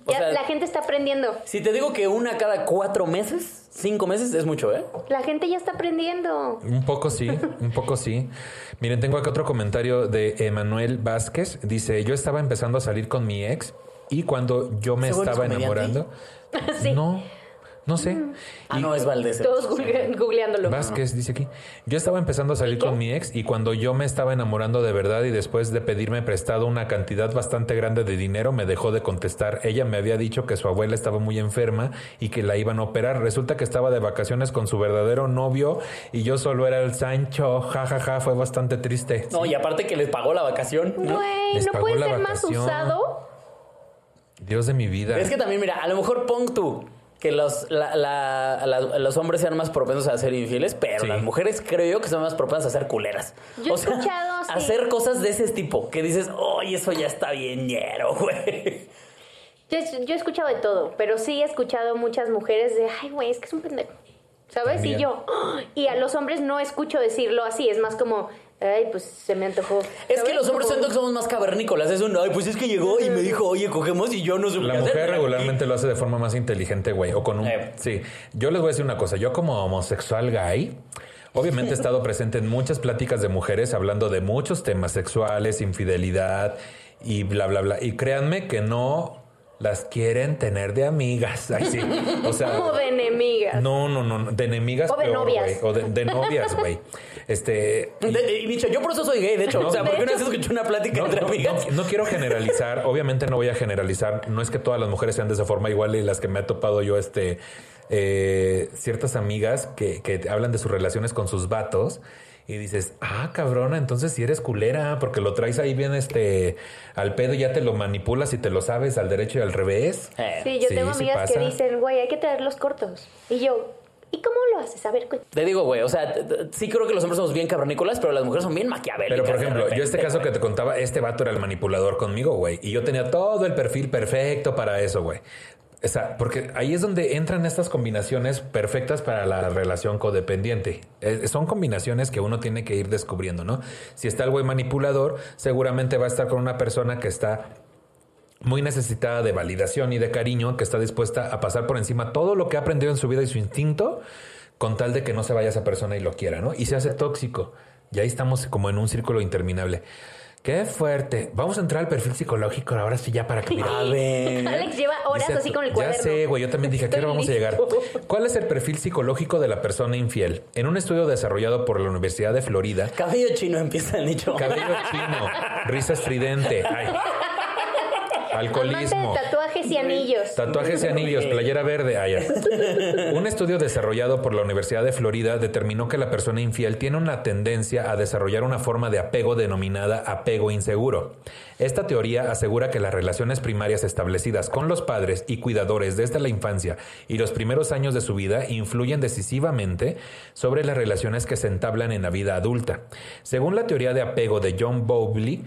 O Ya, sea, la gente está aprendiendo. si te digo que una cada cuatro meses, cinco meses, es mucho, ¿eh? La gente ya está aprendiendo. Un poco sí, un poco sí. Miren, tengo acá otro comentario de Emanuel Vázquez. Dice, yo estaba empezando a salir con mi ex y cuando yo me ¿Ese güey no es estaba enamorando... (laughs) Sí. No, no sé. Ah, Y- no, es Valdés. Todos google- googleándolo. Vázquez dice aquí. Yo estaba empezando a salir con mi ex y cuando yo me estaba enamorando de verdad y después de pedirme prestado una cantidad bastante grande de dinero me dejó de contestar. Ella me había dicho que su abuela estaba muy enferma y que la iban a operar. Resulta que estaba de vacaciones con su verdadero novio y yo solo era el Sancho. Ja, ja, ja. Fue bastante triste. No, y aparte que les pagó la vacación. ¿no? Güey, ¿no puede ser más usado? Dios de mi vida. Es que también, mira, a lo mejor pon tú que los, la- la- la- los hombres sean más propensos a ser infieles, pero Sí. las mujeres creo yo que son más propensas a ser culeras. Yo he escuchado, sí. hacer cosas de ese tipo, que dices, oye, eso ya está bien ñero, güey. Yo, he- yo he escuchado de todo, pero sí he escuchado muchas mujeres de, ay, güey, es que es un pendejo. ¿Sabes? También. Y yo, (gasps) y a los hombres no escucho decirlo así, es más como, ay, pues se me antojó. Es que los hombres siento que somos más cavernícolas. Es un, ay, pues es que llegó y me dijo, oye, cogemos y yo no supe La hacer, mujer regularmente lo hace de forma más inteligente, güey. O con un. Eh. Sí. Yo les voy a decir una cosa. Yo, como homosexual gay, obviamente he estado (laughs) presente en muchas pláticas de mujeres hablando de muchos temas sexuales, infidelidad y bla, bla, bla. Y créanme que no las quieren tener de amigas. (laughs) Ay, sí. O sea. (laughs) Como de enemigas. No, no, no, de enemigas O de peor, novias. güey. O de, de novias, güey. Este. y- De- y dicho, yo por eso soy gay, de hecho. No, o sea, porque una hecho. vez escuché una plática no, entre no, amigas. no- no quiero generalizar, obviamente no voy a generalizar, no es que todas las mujeres sean de esa forma igual y las que me ha topado yo, este, eh, ciertas amigas que, que hablan de sus relaciones con sus vatos y dices, ah, cabrona, entonces si eres culera, porque lo traes ahí bien este al pedo y ya te lo manipulas y te lo sabes al derecho y al revés. Eh, Sí, yo Sí, tengo sí amigas que dicen, güey, hay que traerlos cortos. Y yo, ¿y cómo lo haces? A ver, Te digo, güey, o sea, sí creo que los hombres somos bien cavernícolas, pero las mujeres son bien maquiavélicas. Pero por ejemplo, yo este caso que te contaba, este vato era el manipulador conmigo, güey. Y yo tenía todo el perfil perfecto para eso, güey. O sea, porque ahí es donde entran estas combinaciones perfectas para la relación codependiente. Eh, son combinaciones que uno tiene que ir descubriendo, ¿no? Si está el güey manipulador, seguramente va a estar con una persona que está muy necesitada de validación y de cariño, que está dispuesta a pasar por encima todo lo que ha aprendido en su vida y su instinto, con tal de que no se vaya esa persona y lo quiera, ¿no? Y se hace tóxico. Y ahí estamos como en un círculo interminable. Qué fuerte. Vamos a entrar al perfil psicológico ahora sí ya para que mira. A ver. Alex lleva horas Dice, así con el Ya cuaderno. sé, güey. Yo también dije, ¿a qué hora vamos a llegar? ¿Cuál es el perfil psicológico de la persona infiel? En un estudio desarrollado por la Universidad de Florida, Cabello chino empieza el nicho. cabello (laughs) chino, risa estridente, ay, alcoholismo. De tatuajes y anillos. Tatuajes y anillos, playera verde. Ah, ya. (laughs) Un estudio desarrollado por la Universidad de Florida determinó que la persona infiel tiene una tendencia a desarrollar una forma de apego denominada apego inseguro. Esta teoría asegura que las relaciones primarias establecidas con los padres y cuidadores desde la infancia y los primeros años de su vida influyen decisivamente sobre las relaciones que se entablan en la vida adulta. Según la teoría de apego de John Bowlby.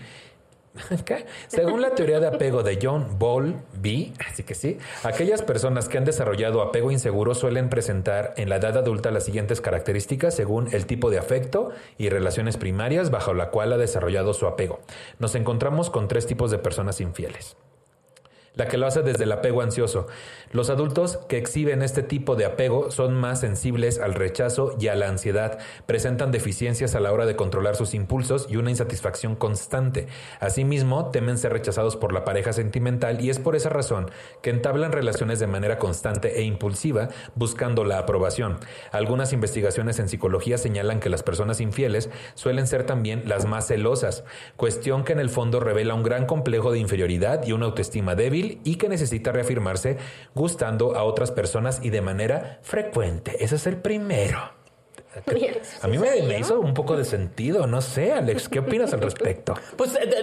(laughs) Según la teoría de apego de John Bowlby, así que sí, aquellas personas que han desarrollado apego inseguro suelen presentar en la edad adulta las siguientes características según el tipo de afecto y relaciones primarias bajo la cual ha desarrollado su apego. Nos encontramos con tres tipos de personas infieles. La que lo hace desde el apego ansioso. Los adultos que exhiben este tipo de apego son más sensibles al rechazo y a la ansiedad, presentan deficiencias a la hora de controlar sus impulsos y una insatisfacción constante. Asimismo, temen ser rechazados por la pareja sentimental y es por esa razón que entablan relaciones de manera constante e impulsiva buscando la aprobación. Algunas investigaciones en psicología señalan que las personas infieles suelen ser también las más celosas, cuestión que en el fondo revela un gran complejo de inferioridad y una autoestima débil y que necesita reafirmarse gustando a otras personas y de manera frecuente. Ese es el primero. (laughs) A mí me, me hizo un poco de sentido, no sé, Alex, ¿qué opinas al respecto? (laughs) Pues eh, te-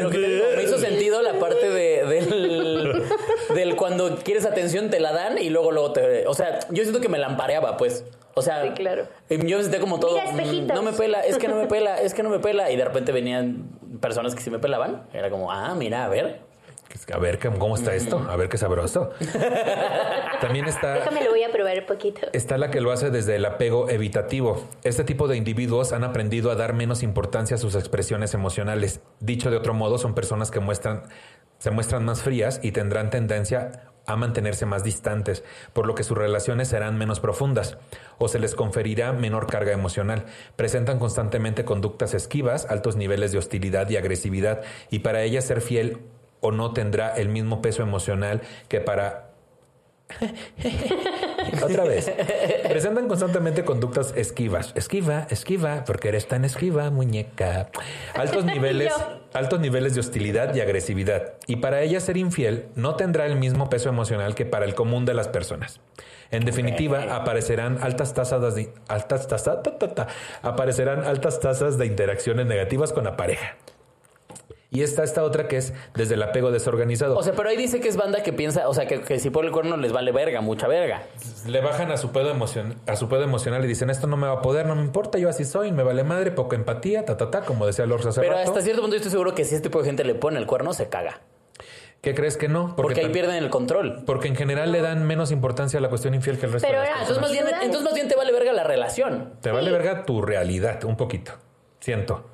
lo que te digo, me hizo sentido la parte de, del, (laughs) del cuando quieres atención te la dan y luego luego te... O sea, yo siento que me lampareaba, pues. O sea, Sí, claro. yo me sentía como todo... Mira, espejitos. "Mm, No me pela, es que no me pela, es que no me pela. Y de repente venían personas que sí me pelaban. Era como, ah, mira, a ver. A ver ¿cómo- está esto, a ver qué sabroso. (laughs) También está... Déjame lo voy a probar un poquito. Está la que lo hace desde el apego evitativo. Este tipo de individuos han aprendido a dar menos importancia a sus expresiones emocionales. Dicho de otro modo, son personas que muestran, se muestran más frías y tendrán tendencia a mantenerse más distantes, por lo que sus relaciones serán menos profundas o se les conferirá menor carga emocional. Presentan constantemente conductas esquivas, altos niveles de hostilidad y agresividad, y para ellas ser fiel o no tendrá el mismo peso emocional que para (laughs) otra vez. Presentan constantemente conductas esquivas. Esquiva, esquiva, porque eres tan esquiva, muñeca. Altos (laughs) niveles, altos niveles de hostilidad y agresividad. Y para ella ser infiel no tendrá el mismo peso emocional que para el común de las personas. En definitiva, aparecerán altas tasas de altas tasas, ta, ta, ta, aparecerán altas tasas de interacciones negativas con la pareja. Y está esta otra que es desde el apego desorganizado. O sea, pero ahí dice que es banda que piensa, o sea, que, que si por el cuerno les vale verga, mucha verga. le bajan a su pedo emocion- a su pedo emocional y dicen esto no me va a poder, no me importa, yo así soy, me vale madre, poca empatía, ta ta ta, como decía Lorza hace Pero rato. hasta cierto punto yo estoy seguro que si este tipo de gente le pone el cuerno, se caga. ¿Qué crees que no? Porque, ahí pierden el control. Porque en general le dan menos importancia a la cuestión infiel que el resto Pero de las. Entonces más, bien, entonces más bien te vale verga la relación. Te vale verga tu realidad, un poquito. Siento.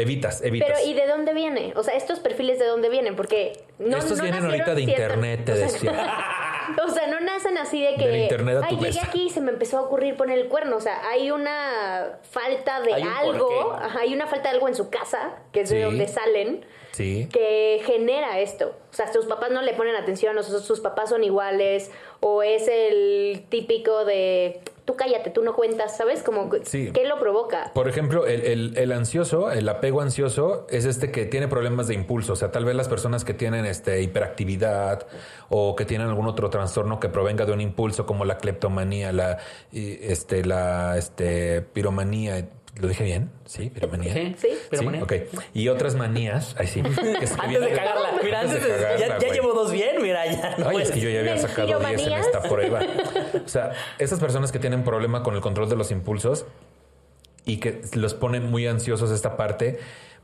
Evitas, evitas. Pero ¿y de dónde viene? O sea, estos perfiles de dónde vienen, porque no Estos no vienen ahorita de internet, te o sea. (laughs) O sea, no nacen así de que Del internet a tu ay, llegué mesa". aquí y se me empezó a ocurrir poner el cuerno, o sea, hay una falta de Hay un algo, porqué. ajá, hay una falta de algo en su casa, que es Sí. de donde salen, Sí. que genera esto. O sea, sus papás no le ponen atención, o sus, sus papás son iguales, o es el típico de tú cállate, tú no cuentas, ¿sabes? Como, Sí. ¿qué lo provoca? Por ejemplo, el, el- el ansioso, el apego ansioso, es este que tiene problemas de impulso. O sea, tal vez las personas que tienen este, hiperactividad o que tienen algún otro trastorno que provenga de un impulso, como la cleptomanía, la, este, la este, piromanía. ¿Lo dije bien? Sí, piromanía. Sí, Sí. pero Sí, manía. ok. Y otras manías, ay sí. (laughs) que es que Antes de cagarla. Mira, antes de, cagarla, ya, llevo dos bien, mira, ya. no Ay, es que yo ya había ¿Las sacado 10 en esta prueba. O sea, esas personas que tienen problema con el control de los impulsos y que los ponen muy ansiosos esta parte,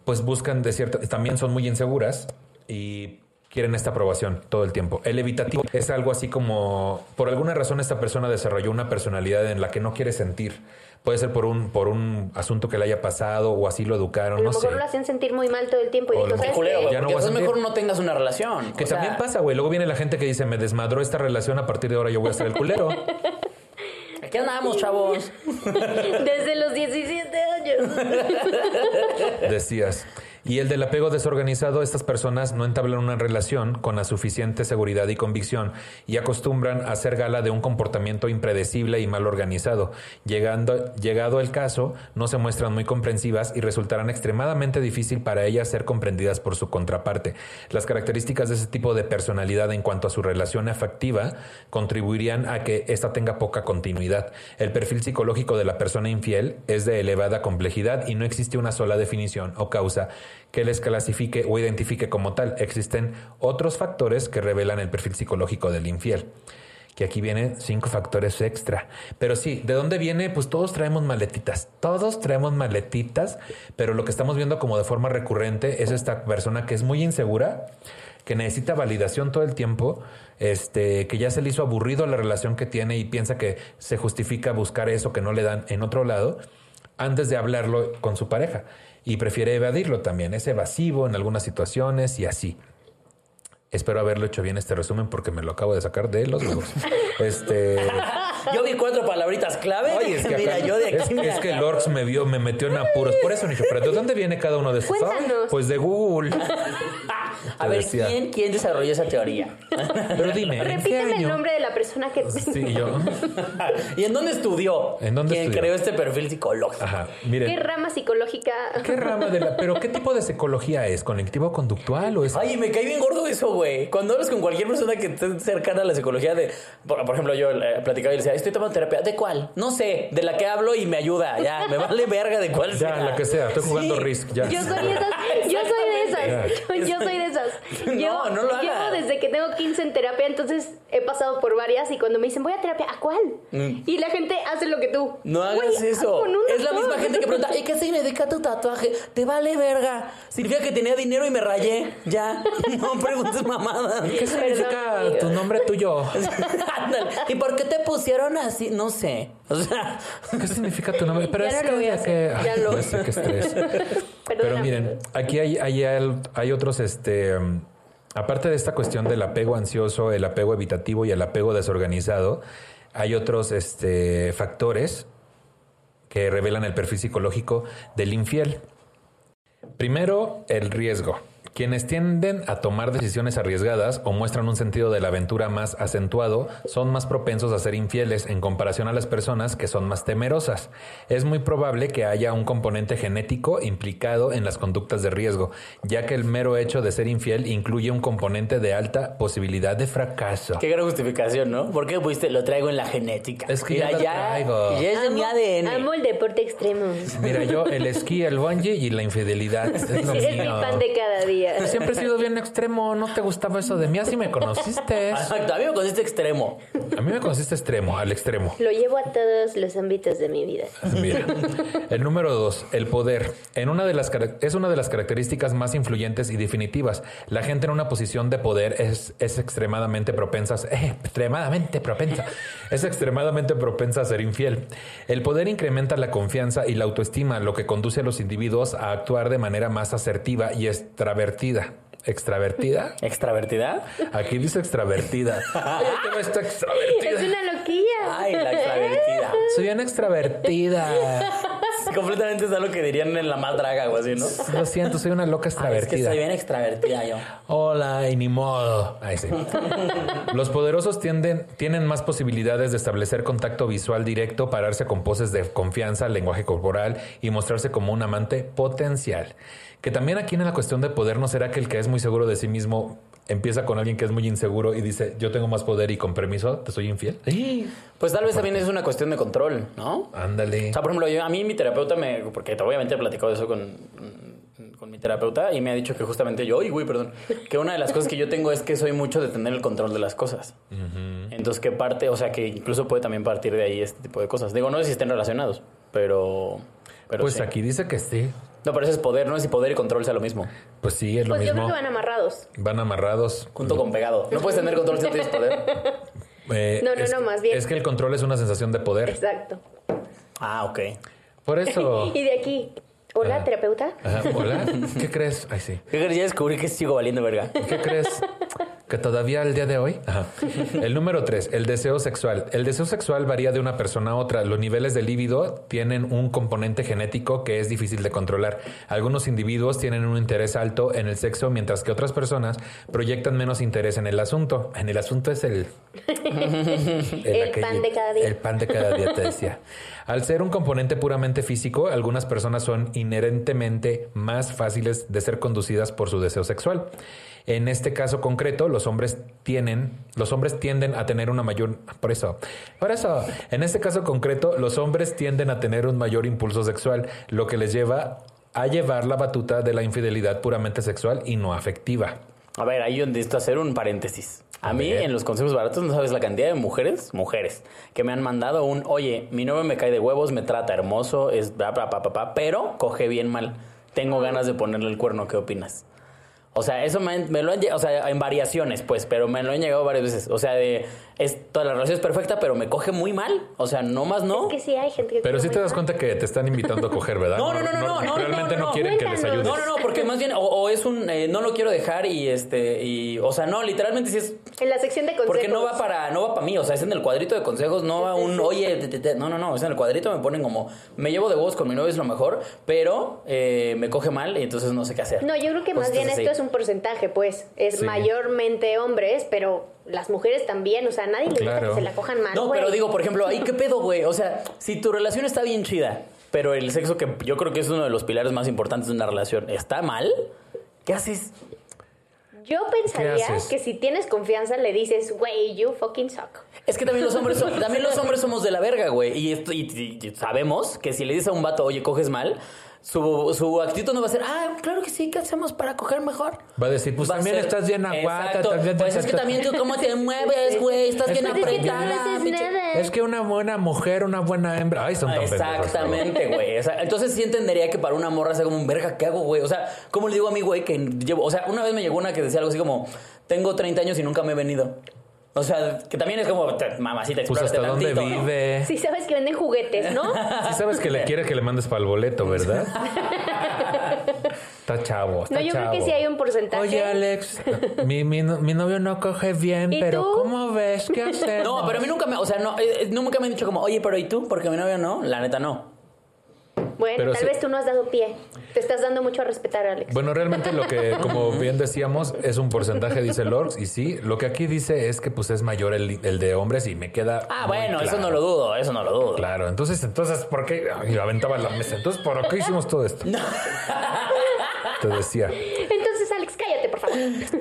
pues buscan de cierta, también son muy inseguras y quieren esta aprobación todo el tiempo. El evitativo es algo así como, por alguna razón esta persona desarrolló una personalidad en la que no quiere sentir. Puede ser por un, por un asunto que le haya pasado o así lo A educaron, lo no mejor sé. lo hacen sentir muy mal todo el tiempo y O lo ¿sabes Qué culero, qué? güey, Ya no a entonces mejor no tengas una relación. Que O sea, también pasa, güey. Luego viene la gente que dice, me desmadró esta relación, a partir de ahora yo voy a ser el culero. (laughs) Aquí andamos, chavos. (laughs) Desde los 17 años. Decías. Y el del apego desorganizado, estas personas no entablan una relación con la suficiente seguridad y convicción y acostumbran a hacer gala de un comportamiento impredecible y mal organizado. Llegando, llegado el caso, no se muestran muy comprensivas y resultarán extremadamente difícil para ellas ser comprendidas por su contraparte. Las características de ese tipo de personalidad en cuanto a su relación afectiva contribuirían a que ésta tenga poca continuidad. El perfil psicológico de la persona infiel es de elevada complejidad y no existe una sola definición o causa que les clasifique o identifique como tal. Existen otros factores que revelan el perfil psicológico del infiel. Que aquí vienen cinco factores extra. Pero sí, ¿de dónde viene? Pues todos traemos maletitas. Todos traemos maletitas, pero lo que estamos viendo como de forma recurrente es esta persona que es muy insegura, que necesita validación todo el tiempo, este, que ya se le hizo aburrido la relación que tiene y piensa que se justifica buscar eso que no le dan en otro lado antes de hablarlo con su pareja y prefiere evadirlo también. Es evasivo en algunas situaciones y así. Espero haberlo hecho bien este resumen porque me lo acabo de sacar de los huevos. (laughs) Este, Yo vi cuatro palabritas clave. Ay, es que, mira, acá- yo de aquí. es, mira. es que Lorx me vio, me metió en apuros. Por eso, Nicho, pero ¿de dónde viene cada uno de Cuéntanos. Pues de Google. (laughs) A ver, decía. ¿quién, ¿quién desarrolló esa teoría? Pero dime, ¿en qué Repíteme el nombre de la persona que... Sí, yo. (laughs) ¿Y en dónde estudió? ¿En dónde ¿Quién estudió? creó este perfil psicológico? Ajá, ¿Qué miren. rama psicológica? ¿Qué rama de la... Pero qué tipo de psicología es? ¿Conectivo conductual o es Ay, me cae bien gordo eso, güey. Cuando hablas con cualquier persona que esté cercana a la psicología de... Por, por ejemplo, yo eh, platicaba y le decía, estoy tomando terapia. ¿De cuál? No sé. De la que hablo y me ayuda. Ya, me vale verga de cuál Ya, sea. la que sea, estoy jugando Sí. Risk, ya. Yo soy de esas. Yo soy de esas. Yo, yo soy de (laughs) No, Llevo- no lo hagas. Llevo desde que tengo 15 en terapia, entonces he pasado por varias y cuando me dicen, voy a terapia, ¿a cuál? Mm. Y la gente hace lo que tú. No hagas eso. con un Es la misma gente que pregunta, ¿y qué significa tu tatuaje? Te vale verga. Significa que tenía dinero y me rayé. Ya. (laughs) No preguntes mamadas. ¿Qué significa amigo. tu nombre tuyo? (laughs) ¿Y por qué te pusieron así? No sé. O sea, ¿Qué significa tu nombre? (laughs) Pero Ya es no que, ya lo- sé qué estrés. (laughs) Pero miren, aquí hay, hay, hay otros, este, aparte de esta cuestión del apego ansioso, el apego evitativo y el apego desorganizado, hay otros este, factores que revelan el perfil psicológico del infiel. Primero, el riesgo. Quienes tienden a tomar decisiones arriesgadas o muestran un sentido de la aventura más acentuado son más propensos a ser infieles en comparación a las personas que son más temerosas. Es muy probable que haya un componente genético implicado en las conductas de riesgo, ya que el mero hecho de ser infiel incluye un componente de alta posibilidad de fracaso. qué gran justificación, ¿no? ¿Por qué pusiste lo traigo en la genética? Es que Mira, ya lo traigo. Ya es mi Amo- ADN. Amo el deporte extremo. Mira, yo el esquí, el bungee y la infidelidad. Es lo Sí, es mi pan de cada día. Día. Siempre he sido bien extremo, no te gustaba eso de mí, así me conociste. (laughs) Exacto, a mí me conociste extremo. A mí me conociste extremo, al extremo. Lo llevo a todos los ámbitos de mi vida. Mira, el número dos, el poder. En una de las, cara- es una de las características más influyentes y definitivas. La gente en una posición de poder es, es extremadamente propensa, eh, extremadamente propensa, es extremadamente propensa a ser infiel. El poder incrementa la confianza y la autoestima, lo que conduce a los individuos a actuar de manera más asertiva y extravertida. ¿Extravertida? ¿Extravertida? Aquí dice extravertida. (laughs) Oye, que no está extravertida. Es una loquilla. Ay, la extravertida. Soy bien extravertida. Completamente es algo que dirían en la más draga o así, ¿no? Lo siento, soy una loca Ay, es que extravertida. soy bien extravertida yo. Hola, y ni modo. Ahí sí. (laughs) Los poderosos tienden, tienen más posibilidades de establecer contacto visual directo, pararse con poses de confianza, lenguaje corporal y mostrarse como un amante potencial. Que también aquí en la cuestión de poder, ¿no será que el que es muy seguro de sí mismo empieza con alguien que es muy inseguro y dice, yo tengo más poder y con permiso te soy infiel? ¡Ay! Pues tal vez también es una cuestión de control, ¿no? Ándale. O sea, por ejemplo, yo- a mí mi terapeuta me... Porque obviamente he platicado eso con, con mi terapeuta y me ha dicho que justamente yo... Uy, güey, perdón. Que una de las cosas que yo tengo es que soy mucho de tener el control de las cosas. Entonces, que parte... O sea, que incluso puede también partir de ahí este tipo de cosas. Digo, no sé si estén relacionados, pero... pero Pues sí. aquí dice que sí. No, pero eso es poder, no si poder y control sea lo mismo. Pues sí, es lo Pues yo mismo. creo que van amarrados. Van amarrados. Junto con pegado. No puedes tener control si no tienes poder. (laughs) Eh, No, no, es- no, más bien. Es que el control es una sensación de poder. Exacto. Ah, ok. Por eso. (laughs) Y de aquí, hola, Ah. terapeuta. Ajá, Hola, (laughs) ¿qué crees? Ay, sí. ¿Qué crees? Ya descubrí que sigo valiendo verga. ¿Qué crees? Que todavía el día de hoy. Ajá. El número tres, el deseo sexual. El deseo sexual varía de una persona a otra. Los niveles de líbido tienen un componente genético que es difícil de controlar. Algunos individuos tienen un interés alto en el sexo, mientras que otras personas proyectan menos interés en el asunto. En el asunto es el. (laughs) El pan de cada día. El pan de cada día, te decía. Al ser un componente puramente físico, algunas personas son inherentemente más fáciles de ser conducidas por su deseo sexual. En este caso concreto, los hombres tienen, los hombres tienden a tener una mayor, por eso, por eso, en este caso concreto, los hombres tienden a tener un mayor impulso sexual, lo que les lleva a llevar la batuta de la infidelidad puramente sexual y no afectiva. A ver, ahí yo necesito hacer un paréntesis. A, A mí, en los consejos baratos, no sabes la cantidad de mujeres, mujeres, que me han mandado un, oye, mi novio me cae de huevos, me trata hermoso, es bla, bla, bla, bla, bla, pero coge bien mal. Tengo ganas de ponerle el cuerno, ¿qué opinas? O sea, eso me, me lo han lle- o sea, en variaciones, pues, pero me lo han llegado varias veces. O sea, de, es, toda la relación es perfecta, pero me coge muy mal. O sea, no más no. Es que sí hay gente que... Pero sí te das cuenta que te están invitando a coger, ¿verdad? (laughs) No, no, no, no, no, no, Realmente no, no, no, quieren que les ayudes. No, no, no, porque más bien, o, o es un, eh, no lo quiero dejar y este, y, o sea, no, literalmente sí es. En la sección de consejos. Porque no va para, no va para mí, o sea, es en el cuadrito de consejos, no va un, oye, te, te, te", no, no, no, es en el cuadrito me ponen como, me llevo de huevos con mi novio es lo mejor, pero eh, me coge mal y entonces no sé qué hacer. No, yo creo que Pues más bien esto es un porcentaje, pues. Es Sí. mayormente hombres, pero las mujeres también. O sea, nadie le gusta Claro. que se la cojan mal. No, güey. pero digo, por ejemplo, ahí qué pedo, güey, o sea, si tu relación está bien chida, pero el sexo que yo creo que es uno de los pilares más importantes de una relación está mal, ¿qué haces? Yo pensaría que si tienes confianza le dices, güey, you fucking suck. Es que también los hombres son- también los (laughs) hombres somos de la verga, güey. Y- y- y sabemos que si le dices a un vato, oye, coges mal, su, su actitud no va a ser, ah, claro que sí, ¿qué hacemos para coger mejor? Va a decir, pues Va también ser- estás bien aguata, también Pues es que también tú cómo te mueves, güey, estás bien es apretada. Es que una buena mujer, una buena hembra. Ay, son tan. Exactamente, güey. O sea, entonces sí entendería que para una morra sea como un verga, ¿qué hago, güey? O sea, ¿cómo le digo a mi güey que llevo? O sea, una vez me llegó una que decía algo así como, tengo 30 años y nunca me he venido. O sea, que también es como, "Te- mamacita, Pues hasta dónde tantito, ¿no? vive. Sí sabes que venden juguetes, ¿no? Sí sabes que le quiere que le mandes para el boleto, ¿verdad? Está chavo, está No, yo creo que sí hay un porcentaje. Oye, Alex, mi, mi, no- mi novio no coge bien, ¿Y pero tú? ¿cómo ves? ¿Qué hacer? No, pero a mí nunca me, o sea, no, eh, nunca me han dicho como, oye, pero ¿y tú? Porque mi novio no, la neta no. Bueno, Pero tal vez tú no has dado pie. Te estás dando mucho a respetar, Alex. Bueno, realmente lo que, (laughs) como bien decíamos, es un porcentaje, dice Lorx, y sí, lo que aquí dice es que pues es mayor el, el de hombres y me queda. Ah, muy bueno, eso no lo dudo, eso no lo dudo. Claro, entonces, entonces, ¿por qué? Ay, aventaba la mesa. Entonces, ¿por qué hicimos todo esto? (laughs) Te decía. Entonces, Alex, cállate, por favor.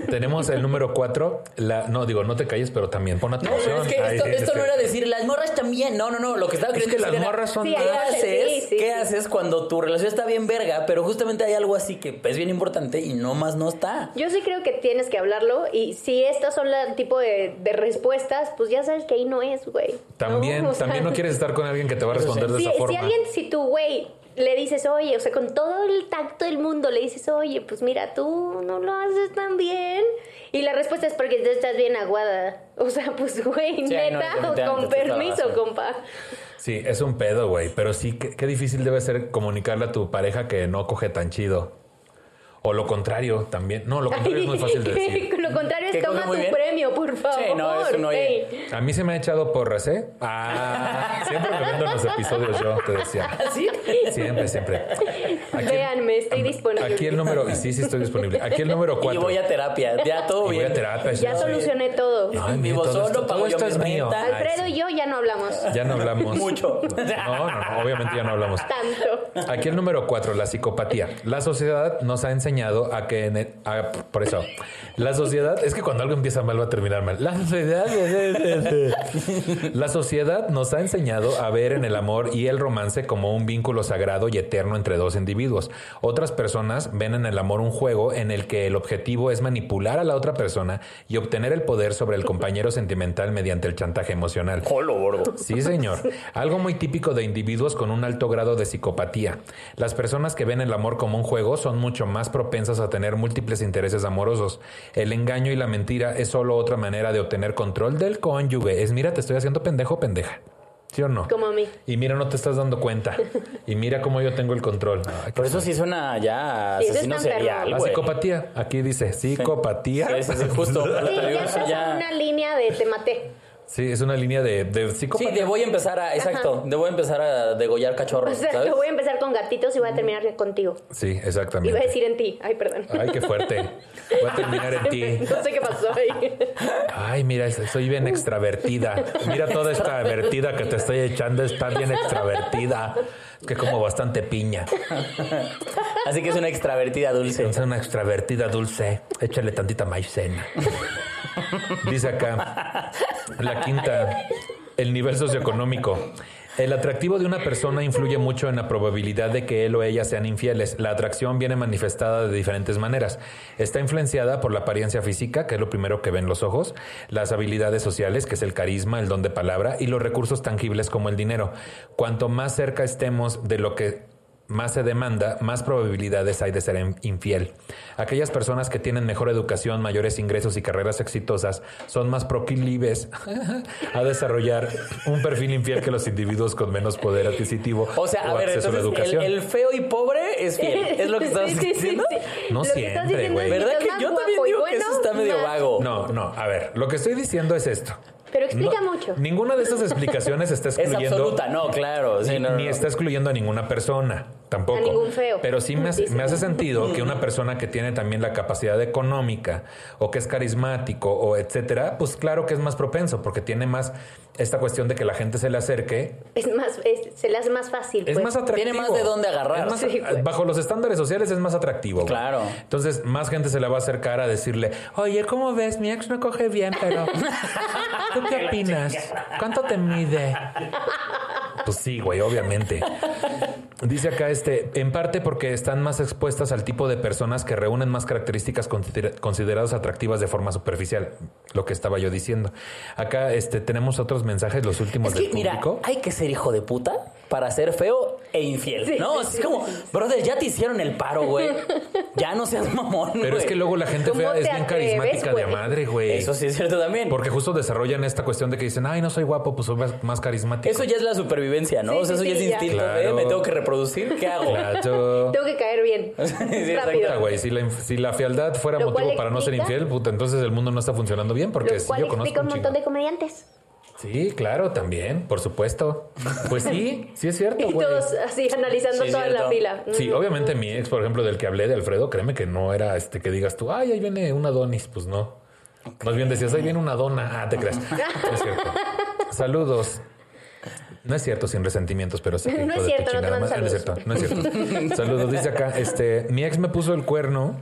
Tenemos el número cuatro. La, no, digo, no te calles, pero también pon No, atención. pero es que Ay, esto, sí, esto es no que- era decir las morras también. No, no, no. Lo que estaba Es queriendo que las morras son. ¿Qué haces? sí, sí, ¿Qué sí. haces cuando tu relación está bien verga, pero justamente hay algo así que es bien importante y no más no está? Yo sí creo que tienes que hablarlo y si estas son el tipo de, de respuestas, pues ya sabes que ahí no es, güey. También, ¿no? O sea, también no quieres estar con alguien que te va a responder de Si, esa si forma. alguien, si tu güey le dices, oye, o sea, con todo el tacto del mundo le dices, oye, pues mira, tú no lo haces tan bien. Y la respuesta es porque tú estás bien aguada. O sea, pues, güey, Sí, no, neta, con permiso, compa. Sí, es un pedo, güey. Pero sí, qué, qué difícil debe ser comunicarle a tu pareja que no coge tan chido. O lo contrario también. No, lo contrario es muy fácil de (laughs) decir. Lo contrario es toma tu bien. premio, por favor. Sí, no, eso no. A mí se me ha echado porras, ¿eh? Ah, (laughs) siempre me vendo los episodios yo, te decía. ¿Así? Siempre, siempre. Aquí, Véanme, estoy disponible. aquí el número, y sí, sí estoy disponible. Aquí el número Y cuatro. voy a terapia. Ya todo Y voy bien. a terapia. Ya sí. solucioné todo. Ay, todo solo, esto, pago todo yo esto es mío. Alfredo sí. y yo ya no hablamos Ya no hablamos. Mucho. No, no, no, obviamente ya no hablamos. tanto. Aquí el número cuatro, la psicopatía. La sociedad nos ha enseñado a que en el- a- por eso, la sociedad, es que cuando algo empieza mal va a terminar mal. La sociedad, (laughs) la sociedad nos ha enseñado a ver en el amor y el romance como un vínculo sagrado y eterno entre dos individuos. Otras personas ven en el amor un juego en el que el objetivo es manipular a la otra persona y obtener el poder sobre el compañero sentimental mediante el chantaje emocional. Jolo. Sí, señor. Algo muy típico de individuos con un alto grado de psicopatía. Las personas que ven el amor como un juego son mucho más propensas a tener múltiples intereses amorosos. El engaño y la mentira es solo otra manera de obtener control del cónyuge. Es, mira, te estoy haciendo pendejo, pendeja. ¿Sí o no? Como a mí. Y mira, no te estás dando cuenta. (laughs) Y mira cómo yo tengo el control. Ay, Por eso sí suena ya Sí, eso asesino serial, La güey. psicopatía. Aquí dice psicopatía. Sí, sí, sí, justo. (laughs) Sí, ya Eso estás ya- en una línea de te maté. Sí, es una línea de, de Sí, psicopatía. de voy a empezar a, exacto, de voy a empezar a degollar cachorros, sea, ¿sabes? voy a empezar con gatitos y voy a terminar contigo. Sí, Iba a exactamente. decir en ti. Ay, perdón. Ay, qué fuerte. Voy a terminar en ti. (laughs) No sé qué pasó ahí. Ay, mira, soy bien extravertida. Mira toda esta vertida que te estoy echando, está bien extravertida. Es que como bastante piña. Así que es una extravertida dulce. Es una extravertida dulce. Échale tantita maicena. Dice acá, la quinta, el nivel socioeconómico. El atractivo de una persona influye mucho en la probabilidad de que él o ella sean infieles. La atracción viene manifestada de diferentes maneras. Está influenciada por la apariencia física, que es lo primero que ven los ojos, las habilidades sociales, que es el carisma, el don de palabra, y los recursos tangibles como el dinero. Cuanto más cerca estemos de lo que más se demanda, más probabilidades hay de ser in- infiel. Aquellas personas que tienen mejor educación, mayores ingresos y carreras exitosas son más proclives (laughs) a desarrollar un perfil infiel que los individuos con menos poder adquisitivo O sea, a o ver, acceso a la el, educación. el feo y pobre es fiel. (laughs) Es lo que estás Sí, sí, sí, diciendo. sí. No Lo siempre, güey. es ¿Verdad que yo también digo que eso está medio más- vago? No, no, a ver, lo que estoy diciendo es esto. Pero explica No, mucho. Ninguna de esas explicaciones está Es excluyendo absoluta, no, claro. sí, ni, no, no, ni no. está excluyendo a ninguna persona, tampoco. A ningún feo. Pero sí me hace, me hace sentido que una (laughs) persona que tiene también la capacidad económica o que es carismático o etcétera, pues claro que es más propenso porque tiene más esta cuestión de que la gente se le acerque. Es más, es- se le hace más fácil. Es pues. más atractivo. Tiene más de dónde agarrar. Es más- Sí, güey. bajo los estándares sociales es más atractivo. güey. Claro. Entonces, más gente se le va a acercar a decirle, oye, ¿cómo ves? Mi ex no coge bien, pero ¿tú qué (laughs) opinas? ¿Cuánto te mide? (laughs) Pues sí, güey, obviamente. Dice acá este, en parte porque están más expuestas al tipo de personas que reúnen más características consider- consideradas atractivas de forma superficial, lo que estaba yo diciendo. Acá este tenemos otros mensajes, los últimos Es que, del mira, público. hay que ser hijo de puta para ser feo e infiel. Sí, no, sí, es como, brother, ya te hicieron el paro, güey. Ya no seas mamón, Pero es que luego la gente ¿Cómo fea es bien atreves, carismática de güey? madre, güey. Eso sí es cierto también. Porque justo desarrollan esta cuestión de que dicen, ay, no soy guapo, pues soy más, carismático. Eso ya es la supervivencia, ¿no? Sí, o sea, eso sí, ya es instinto Claro. me tengo que reproducir, ¿qué hago? Claro. Tengo que caer bien. (laughs) exacto. Rápido. Puta, güey, si la, si la fealdad fuera Lo motivo para no ser infiel, puta, entonces el mundo no está funcionando bien porque Lo cual yo conozco un un montón de comediantes. Sí, claro, también, por supuesto. Pues sí, sí es cierto, (laughs) Y güey. todos así analizando Sí, toda cierto. la fila. Sí, Mm. obviamente mi ex, por ejemplo, del que hablé, de Alfredo, créeme que no era este que digas tú, ay, ahí viene una Donis, pues no. Más bien decías, ahí viene una dona. Ah, te crees. No (laughs) es cierto. Saludos. No es cierto, sin resentimientos, pero sí. que (laughs) No es cierto. Ah, No es cierto, no es cierto. Saludos, dice acá, este, mi ex me puso el cuerno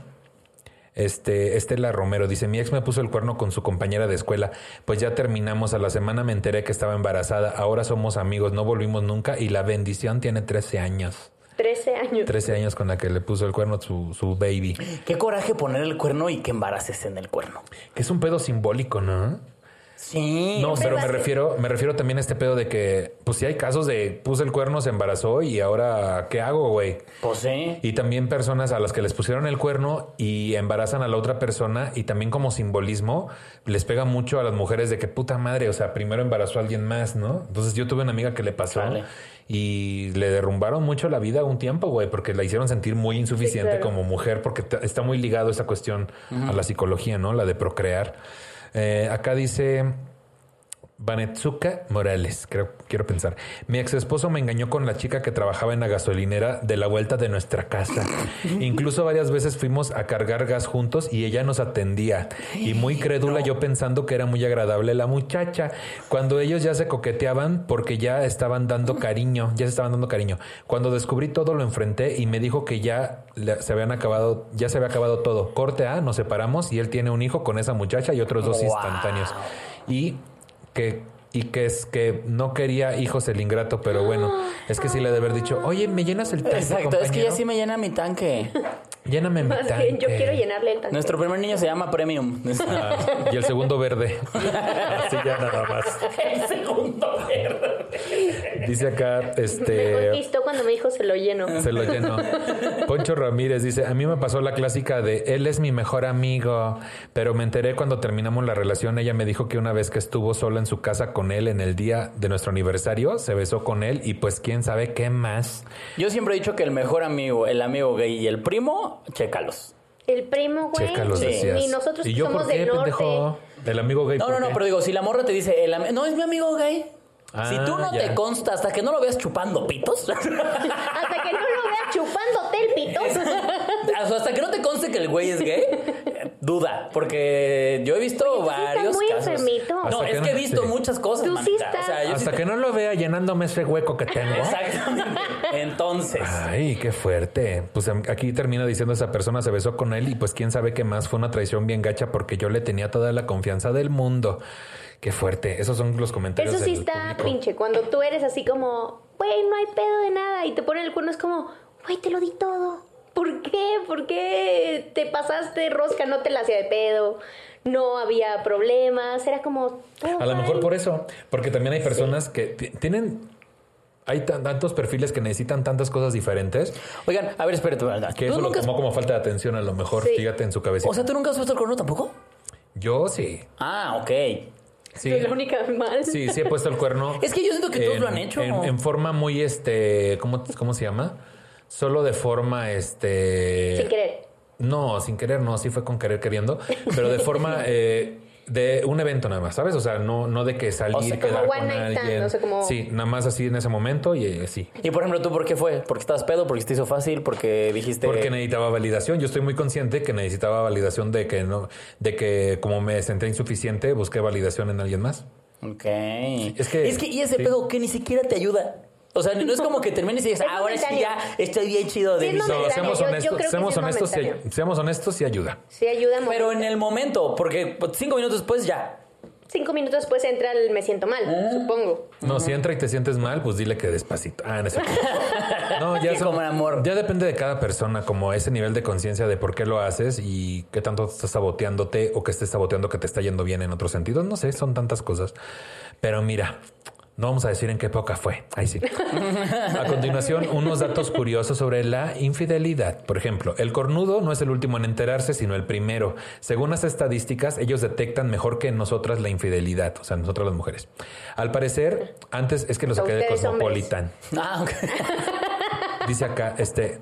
Este, Estela Romero dice, mi ex me puso el cuerno con su compañera de escuela, pues ya terminamos, a la semana me enteré que estaba embarazada, ahora somos amigos, no volvimos nunca y la bendición tiene 13 años. 13 años. 13 años con la que le puso el cuerno su, su baby. Qué coraje poner el cuerno y que embaraces en el cuerno. Que es un pedo simbólico, ¿no? Sí. No, pero me refiero, me refiero también a este pedo de que, pues si hay casos de puse el cuerno, se embarazó y ahora, ¿qué hago, güey? Pues sí. Y también personas a las que les pusieron el cuerno y embarazan a la otra persona y también como simbolismo les pega mucho a las mujeres de que puta madre, o sea, primero embarazó a alguien más, ¿no? Entonces yo tuve una amiga que le pasó y le derrumbaron mucho la vida un tiempo, güey, porque la hicieron sentir muy insuficiente Sí, claro. como mujer, porque está muy ligado esa cuestión a la psicología, ¿no? La de procrear. Eh, acá dice... Vanetsuka Morales, creo, quiero pensar. Mi ex esposo me engañó con la chica que trabajaba en la gasolinera de la vuelta de nuestra casa. (laughs) Incluso varias veces fuimos a cargar gas juntos y ella nos atendía. Y muy crédula yo pensando que era muy agradable la muchacha. Cuando ellos ya se coqueteaban porque ya estaban dando cariño, ya se estaban dando cariño. Cuando descubrí todo lo enfrenté y me dijo que ya se habían acabado, ya se había acabado todo. Corte A, nos separamos y él tiene un hijo con esa muchacha y otros dos Wow. instantáneos. Y que y que es que no quería hijos el ingrato, pero bueno, es que sí le ha de haber dicho, oye, ¿me llenas el tanque, Exacto, es que ya sí me llena mi tanque. Lléname mi Más tanque. bien, yo quiero llenarle el tanque. Nuestro primer niño se llama Premium. Ah, y el segundo verde. (laughs) Así ya nada más. el segundo verde. Dice acá, Me este... conquistó cuando me dijo se lo lleno. Se lo llenó. Poncho Ramírez dice, a mí me pasó la clásica de, él es mi mejor amigo, pero me enteré cuando terminamos la relación, ella me dijo que una vez que estuvo sola en su casa con él en el día de nuestro aniversario, se besó con él y pues quién sabe qué más. Yo siempre he dicho que el mejor amigo, el amigo gay y el primo, chécalos. El primo, güey. Checa los Sí. decías. Y nosotros ¿Y que yo somos por qué, del norte. pendejo? El amigo gay. No, ¿por no, no, pero digo, si la morra te dice, el no, es mi amigo gay. Ah, si tú no ya. te consta hasta que no lo veas chupando pitos, (laughs) Hasta que no lo vea chupándote el pito. (laughs) hasta que no te conste que el güey es gay, (laughs) duda, porque yo he visto Oye, sí varios muy casos. enfermito. No, Hasta es que he visto sí. muchas cosas, Tú sí. O estás- sea, yo Hasta sí- que no lo vea llenándome ese hueco que tengo. Exactamente. Entonces, Ay, qué fuerte. Pues am- aquí termina diciendo esa persona se besó con él y pues quién sabe qué más. Fue una traición bien gacha porque yo le tenía toda la confianza del mundo. Qué fuerte. Esos son los comentarios. Eso sí del está público. pinche. Cuando tú eres así como, güey, no hay pedo de nada. Y te ponen el cuerno, es como, güey, te lo di todo. ¿Por qué? ¿Por qué te pasaste rosca? No te la hacía de pedo. No había problemas. Era como. A lo mejor por eso. Porque también hay personas que ti- tienen. Hay tan- tantos perfiles que necesitan tantas cosas diferentes oigan, a ver, espérate, ¿verdad? que ¿Tú eso lo has- tomó como falta de atención a lo mejor. Sí. Fíjate en su cabecita. O sea, ¿tú nunca has puesto el cuerno tampoco? yo sí. Ah, ok. Sí. Soy la única mal. Sí, sí he puesto el cuerno. (laughs) Es que yo siento que todos lo han hecho. En, en forma muy, este, ¿cómo, ¿cómo se llama? Solo de forma, este... Sin querer. No, sin querer, no, sí fue con querer queriendo, pero de forma (laughs) eh, de un evento nada más, ¿sabes? O sea, no, no de que salir, O sea, como quedar one con night stand, alguien. o sea, como- Sí, nada más así en ese momento y eh, sí. Y por ejemplo, ¿tú por qué fue? ¿Porque estabas pedo? ¿Porque se te hizo fácil? ¿Porque dijiste...? Porque necesitaba validación. Yo estoy muy consciente que necesitaba validación de que no, de que como me senté insuficiente, busqué validación en alguien más. Ok. Es que- Es que, y ese sí. pedo que ni siquiera te ayuda. O sea, no es como que termines y dices, Es "Ah, ahora sí ya estoy bien chido de Sí, es visión". No, momentáneo. seamos yo- yo honestos, seamos sí honestos, sí, momentáneo. seamos honestos, sí ayuda. Sí, ayuda Pero en el momento, porque cinco minutos después ya. Cinco minutos después entra el me siento mal, Ah. supongo. No, si entra y te sientes mal, pues dile que despacito. Ah, no cierto. (laughs) No, ya Que como el amor. Ya depende de cada persona, como ese nivel de conciencia de por qué lo haces y qué tanto estás saboteándote o que estés saboteando que te está yendo bien en otros sentidos. No sé, son tantas cosas. Pero mira, no vamos a decir en qué época fue. Ahí sí. A continuación, unos datos curiosos sobre la infidelidad. Por ejemplo, el cornudo no es el último en enterarse, sino el primero. Según las estadísticas, ellos detectan mejor que nosotras la infidelidad, o sea, nosotras las mujeres. Al parecer, antes es que lo saqué de Cosmopolitan. Ah, ok. Dice acá, este,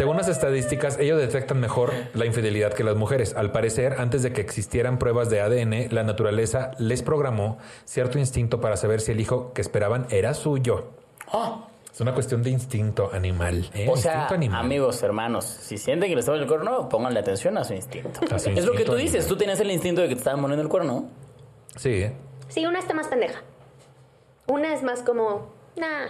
según las estadísticas, ellos detectan mejor la infidelidad que las mujeres. Al parecer, antes de que existieran pruebas de ADN, la naturaleza les programó cierto instinto para saber si el hijo que esperaban era suyo. Ah, Es una cuestión de instinto animal. ¿eh? O sea, Instinto animal. amigos, hermanos, si sienten que les está poniendo el cuerno, pónganle atención a su instinto. A su es lo que tú dices, animal. tú tenías el instinto de que te estaban poniendo el cuerno. Sí. Sí, una está más pendeja. Una es más como, nah.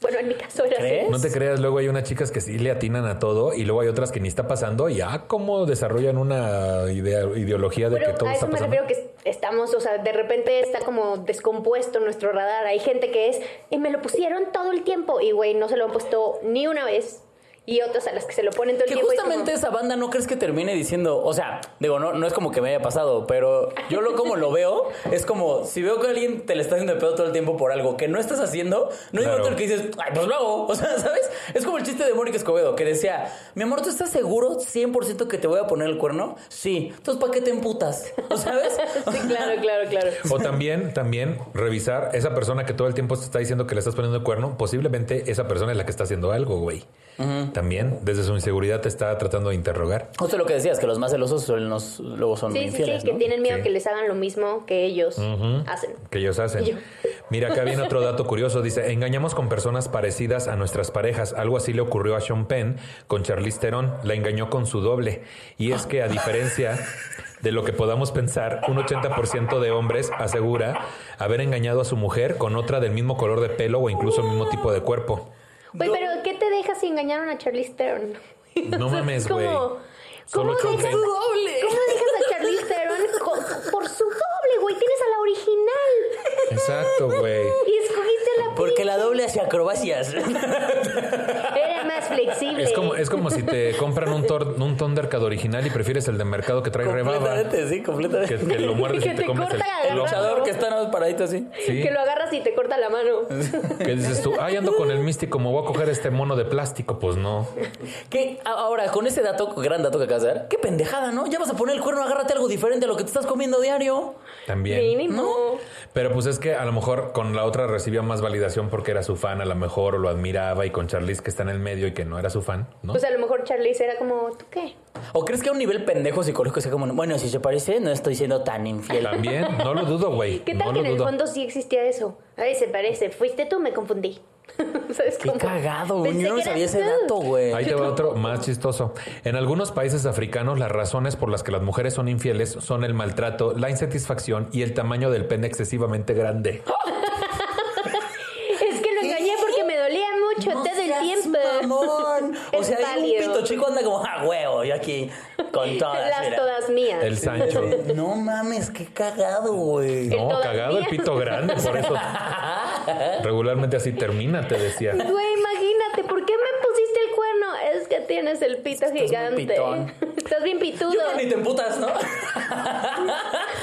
Bueno, en mi caso era ¿Crees? así. No te creas, luego hay unas chicas que sí le atinan a todo y luego hay otras que ni está pasando y ah, cómo desarrollan una idea, ideología de Pero que todo a está eso me refiero que estamos, o sea, de repente está como descompuesto nuestro radar. Hay gente que es, y me lo pusieron todo el tiempo. Y güey, no se lo han puesto ni una vez. Y otras a las que se lo ponen todo el Que tiempo. y justamente como- esa banda no crees que termine diciendo, o sea, digo, no, no es como que me haya pasado, pero yo lo como lo veo, es como si veo que alguien te le está haciendo de pedo todo el tiempo por algo que no estás haciendo, no hay Claro. momento en el que dices, ay, pues lo hago. (laughs) O sea, ¿sabes? Es como el chiste de Mónica Escobedo que decía, mi amor, ¿tú estás seguro 100% que te voy a poner el cuerno? Sí. Entonces, ¿para qué te emputas? (laughs) ¿O sabes? Sí, claro, claro, claro. O también, también revisar esa persona que todo el tiempo te está diciendo que le estás poniendo el cuerno, posiblemente esa persona es la que está haciendo algo, güey. También, desde su inseguridad te está tratando de interrogar. Justo lo que decías, que los más celosos son los, luego son Sí, sí, infieles, sí, que ¿no? tienen miedo Sí. que les hagan lo mismo que ellos hacen. que ellos hacen. Yo. Mira, acá viene otro dato curioso. Dice, engañamos con personas parecidas a nuestras parejas. Algo así le ocurrió a Sean Penn con Charlize Theron. La engañó con su doble. Y es que a diferencia de lo que podamos pensar, un 80% de hombres asegura haber engañado a su mujer con otra del mismo color de pelo o incluso el mismo tipo de cuerpo. Güey, pero ¿qué te deja si engañaron a Charlize Theron? No (laughs) O sea, mames, es como, güey. ¿Cómo dejas. ¿Cómo dejas a Charlize Theron por su doble, güey? Tienes a la original. Exacto, güey. Y escogiste a la Porque la doble hace acrobacias. (laughs) Era más flexible. Es como, es como si te compran un, tor- un Thundercat original y prefieres el de mercado que trae rebaba. completamente, sí, completamente. Que, que lo muerdes Que y te, te comes corta el luchador que está nada más paradito así. Sí. Que lo agarras y te corta la mano. (laughs) ¿Qué dices tú? Ay, ando con el místico, me voy a coger este mono de plástico. Pues no. Que ahora, con ese dato, gran dato que acabas de dar, qué pendejada, ¿no? Ya vas a poner el cuerno, agárrate algo diferente a lo que te estás comiendo diario. También. Mínimo. Pero pues es que a lo mejor con la otra recibía más validación porque era su fan, a lo mejor, o lo admiraba, y con Charlize que está en el medio y que no era su fan, ¿no? Pues a lo mejor Charlize era como, ¿tú qué? ¿O crees que a un nivel pendejo psicológico sea como, bueno, si se parece, no estoy siendo tan infiel? También, no lo dudo, güey. ¿Qué no tal que en el dudo. fondo sí existía eso? Ay, se parece. Fuiste tú, me confundí. (laughs) ¿Sabes Qué cómo? cagado, Pensé yo no que sabía ese tú. dato, güey. Ahí te va otro más chistoso. En algunos países africanos, las razones por las que las mujeres son infieles son el maltrato, la insatisfacción y el tamaño del pene excesivamente grande. (laughs) Es que lo engañé porque me dolía mucho No todo el tiempo. mamón. O sea, hay un pito chico anda como, ah, huevo, yo aquí con (laughs) todas. Las mira". todas mías. El Sancho. (laughs) No mames, qué cagado, güey. No, cagado el pito grande, por eso (laughs) regularmente así termina, te decía. Güey, imagínate, ¿por qué me pusiste el cuerno? Es que tienes el pito muy gigante. Estás bien pitudo. Yo creo que ni te emputas, ¿no?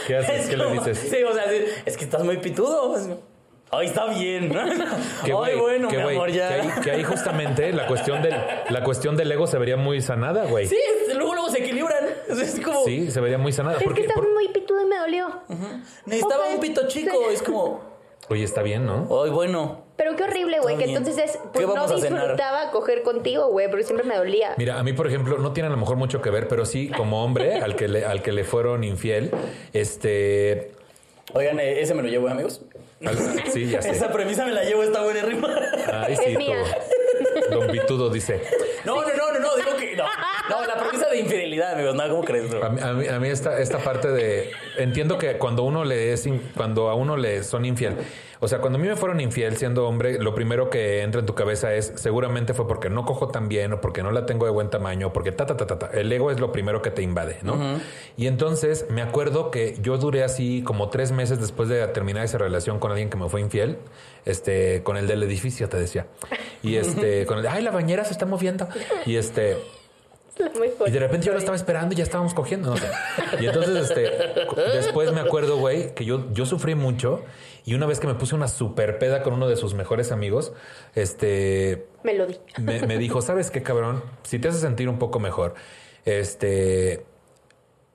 ¿Qué haces? Es ¿Qué le como- dices? Sí, o sea, es que estás muy pitudo. Ay, está bien. Que, Ay, bueno, que, mi amor, ya. que ahí, que ahí justamente la cuestión del la cuestión del ego se vería muy sanada, güey. Sí, luego, luego se equilibran. Es como, Sí, se vería muy sanada. Es que Porque, estás por- muy pitudo y me dolió. necesitaba Ok, un pito chico. sí. Es como, Oye, está bien, ¿no? ay, bueno. Pero qué horrible, güey, que entonces es, ¿Qué pues no disfrutaba coger contigo, güey, porque siempre me dolía. Mira, a mí, por ejemplo, no tiene a lo mejor mucho que ver, pero sí, como hombre al que le, al que le fueron infiel, este. Oigan, eh, ese me lo llevo, amigos. Al- sí, ya sé. Esa premisa me la llevo, está buena rima. Ay, Es sí, mía. todo. Don Pitudo dice. No, no, no, no, no, digo que no. De infidelidad, amigos, no, ¿cómo crees? bro? A mí, a mí, a mí esta, esta parte de... Entiendo que cuando uno le es... in- Cuando a uno le son infiel... O sea, cuando a mí me fueron infiel siendo hombre, lo primero que entra en tu cabeza es seguramente fue porque no cojo tan bien o porque no la tengo de buen tamaño o porque ta, ta, ta, ta, ta. El ego es lo primero que te invade, ¿no? Y entonces me acuerdo que yo duré así como tres meses después de terminar esa relación con alguien que me fue infiel, este, con el del edificio, te decía. Y este, (laughs) con el ay, la bañera se está moviendo. Y este... Y de repente yo lo estaba esperando y ya estábamos cogiendo. no sé. Y entonces, este, después me acuerdo, güey, que yo, yo sufrí mucho. Y una vez que me puse una super peda con uno de sus mejores amigos, este, Me lo di. me, me dijo, ¿sabes qué, cabrón? Si te hace sentir un poco mejor, este,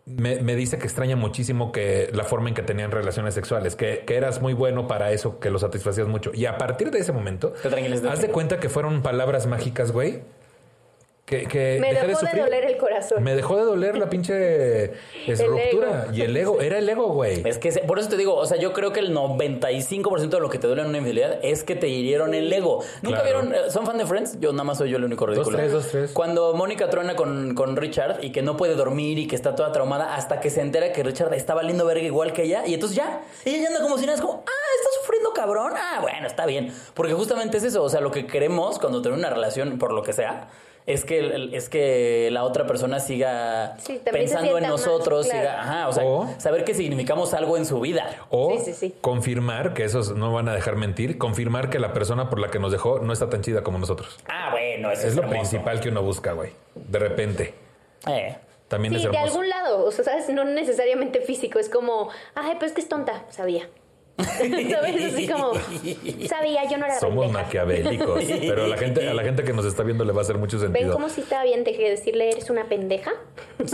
me, me dice que extraña muchísimo que la forma en que tenían relaciones sexuales, que, que eras muy bueno para eso, que lo satisfacías mucho. Y a partir de ese momento, haz de cuenta que fueron palabras mágicas, güey. Que, que Me dejé dejó de, sufrir. doler el corazón. Me dejó de doler la pinche es, (laughs) El ruptura. ego. Y el ego, era el ego, güey. Es que se- por eso te digo, o sea, yo creo que el 95% de lo que te duele en una infidelidad es que te hirieron el ego. ¿Nunca Claro. vieron? eh, ¿Son fan de Friends? Yo nada más soy yo el único ridículo. tres, dos, tres. Cuando Mónica truena con, con Richard y que no puede dormir y que está toda traumada hasta que se entera que Richard está valiendo verga igual que ella y entonces ya, ella ya anda como si nada, es como, ah, está sufriendo cabrón. Ah, bueno, está bien. Porque justamente es eso. O sea, lo que queremos cuando tenemos una relación, por lo que sea, es que, el- es que la otra persona siga Sí, pensando en nosotros, claro. siga, ajá, o sea, O- saber que significamos algo en su vida. O Sí, sí, sí. confirmar, que esos no van a dejar mentir, confirmar que la persona por la que nos dejó no está tan chida como nosotros. Ah, bueno, eso es, Es lo hermoso. principal que uno busca, güey. De repente. Eh. También Sí, es de algún lado, o sea, ¿sabes? No necesariamente físico, es como, ay, pero es que es tonta, sabía. ¿Sabes? Así como, sabía, yo no era Somos pendeja. maquiavélicos. Pero a la gente, a la gente que nos está viendo le va a hacer mucho ¿Ven sentido. cómo si estaba bien dejé de decirle eres una pendeja?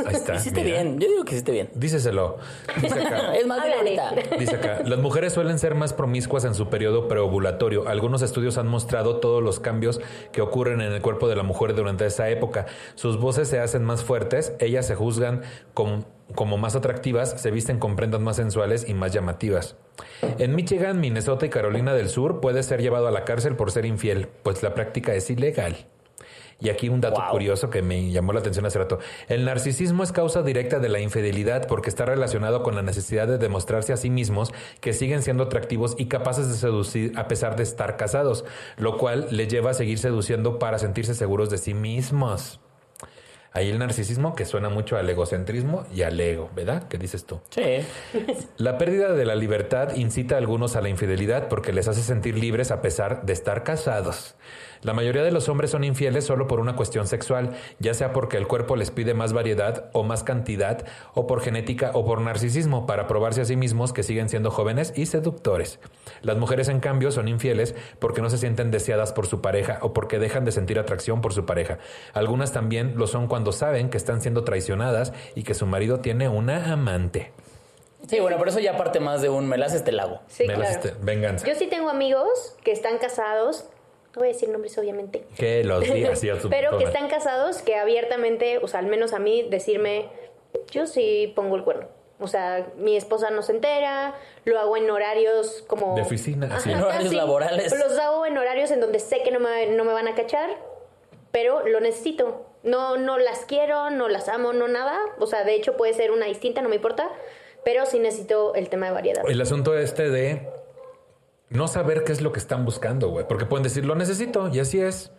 Ahí está. Hiciste mira. bien, yo digo que hiciste bien. Díceselo. Dice acá. (laughs) Es más ahorita. Dice acá, las mujeres suelen ser más promiscuas en su periodo preovulatorio. Algunos estudios han mostrado todos los cambios que ocurren en el cuerpo de la mujer durante esa época. Sus voces se hacen más fuertes, ellas se juzgan como, como más atractivas, se visten con prendas más sensuales y más llamativas. En Michigan, Minnesota y Carolina del Sur puede ser llevado a la cárcel por ser infiel, pues la práctica es ilegal. Y aquí un dato Wow. curioso que me llamó la atención hace rato. El narcisismo es causa directa de la infidelidad porque está relacionado con la necesidad de demostrarse a sí mismos que siguen siendo atractivos y capaces de seducir a pesar de estar casados, lo cual les lleva a seguir seduciendo para sentirse seguros de sí mismos. Ahí el narcisismo que suena mucho al egocentrismo y al ego, ¿verdad? ¿Qué dices tú? Sí. La pérdida de la libertad incita a algunos a la infidelidad porque les hace sentir libres a pesar de estar casados. La mayoría de los hombres son infieles solo por una cuestión sexual, ya sea porque el cuerpo les pide más variedad o más cantidad, o por genética o por narcisismo, para probarse a sí mismos que siguen siendo jóvenes y seductores. Las mujeres, en cambio, son infieles porque no se sienten deseadas por su pareja o porque dejan de sentir atracción por su pareja. Algunas también lo son cuando saben que están siendo traicionadas y que su marido tiene una amante. Sí, bueno, por eso ya parte más de un me la haces, te la hago. Sí, Me las claro. este- venganza. Yo sí tengo amigos que están casados, no voy a decir nombres obviamente, Que los días (laughs) sí, pero que están casados que abiertamente, o sea, al menos a mí, decirme, yo sí pongo el cuerno. O sea, mi esposa no se entera, lo hago en horarios como... De oficina, así. En (laughs) horarios laborales. Los hago en horarios en donde sé que no me, no me van a cachar, pero lo necesito. No, no las quiero, no las amo, no nada. O sea, de hecho puede ser una distinta, no me importa, pero sí necesito el tema de variedad. El asunto este de no saber qué es lo que están buscando, güey. Porque pueden decir, lo necesito, y así es.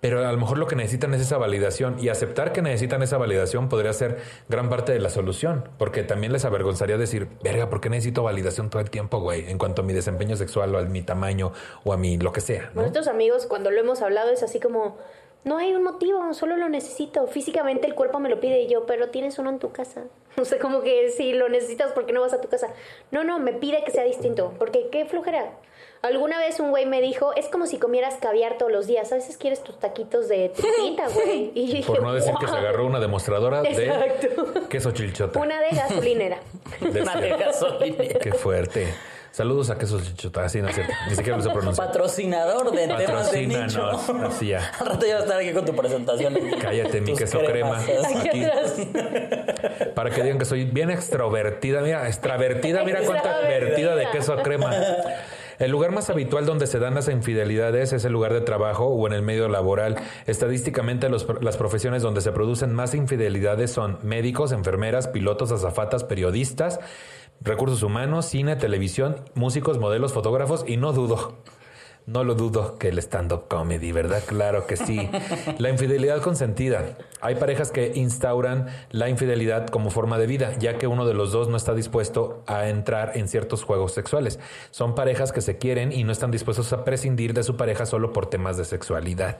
Pero a lo mejor lo que necesitan es esa validación. Y aceptar que necesitan esa validación podría ser gran parte de la solución. Porque también les avergonzaría decir, verga, ¿por qué necesito validación todo el tiempo, güey? En cuanto a mi desempeño sexual o a mi tamaño o a mi lo que sea, ¿no? Amigos, cuando lo hemos hablado, es así como, no hay un motivo, solo lo necesito. Físicamente el cuerpo me lo pide y yo, pero tienes uno en tu casa. (laughs) O sea, como que si lo necesitas, ¿por qué no vas a tu casa? No, no, me pide que sea distinto, porque qué flojera. Alguna vez un güey me dijo, es como si comieras caviar todos los días. A veces quieres tus taquitos de (laughs) tripita, güey. Y yo dije, Por no decir que se agarró una demostradora de Exacto. queso chilchota. Una de gasolinera. (laughs) De Una este- de gasolinera. Qué fuerte. Saludos a queso chilchota. Así no es cierto. Ni siquiera lo sé pronunciar. Patrocinador de temas de nicho. Así ya. Al rato ya vas a estar aquí con tu presentación. Cállate, mi queso crema. Aquí atrás. Para que digan que soy bien extrovertida. Mira, extravertida. Mira cuánta vertida de queso crema. El lugar más habitual donde se dan las infidelidades es el lugar de trabajo o en el medio laboral. Estadísticamente, los- las profesiones donde se producen más infidelidades son médicos, enfermeras, pilotos, azafatas, periodistas, recursos humanos, cine, televisión, músicos, modelos, fotógrafos y no dudo. No lo dudo que el stand-up comedy, ¿verdad? Claro que sí. (laughs) La infidelidad consentida. Hay parejas que instauran la infidelidad como forma de vida, ya que uno de los dos no está dispuesto a entrar en ciertos juegos sexuales. Son parejas que se quieren y no están dispuestos a prescindir de su pareja solo por temas de sexualidad.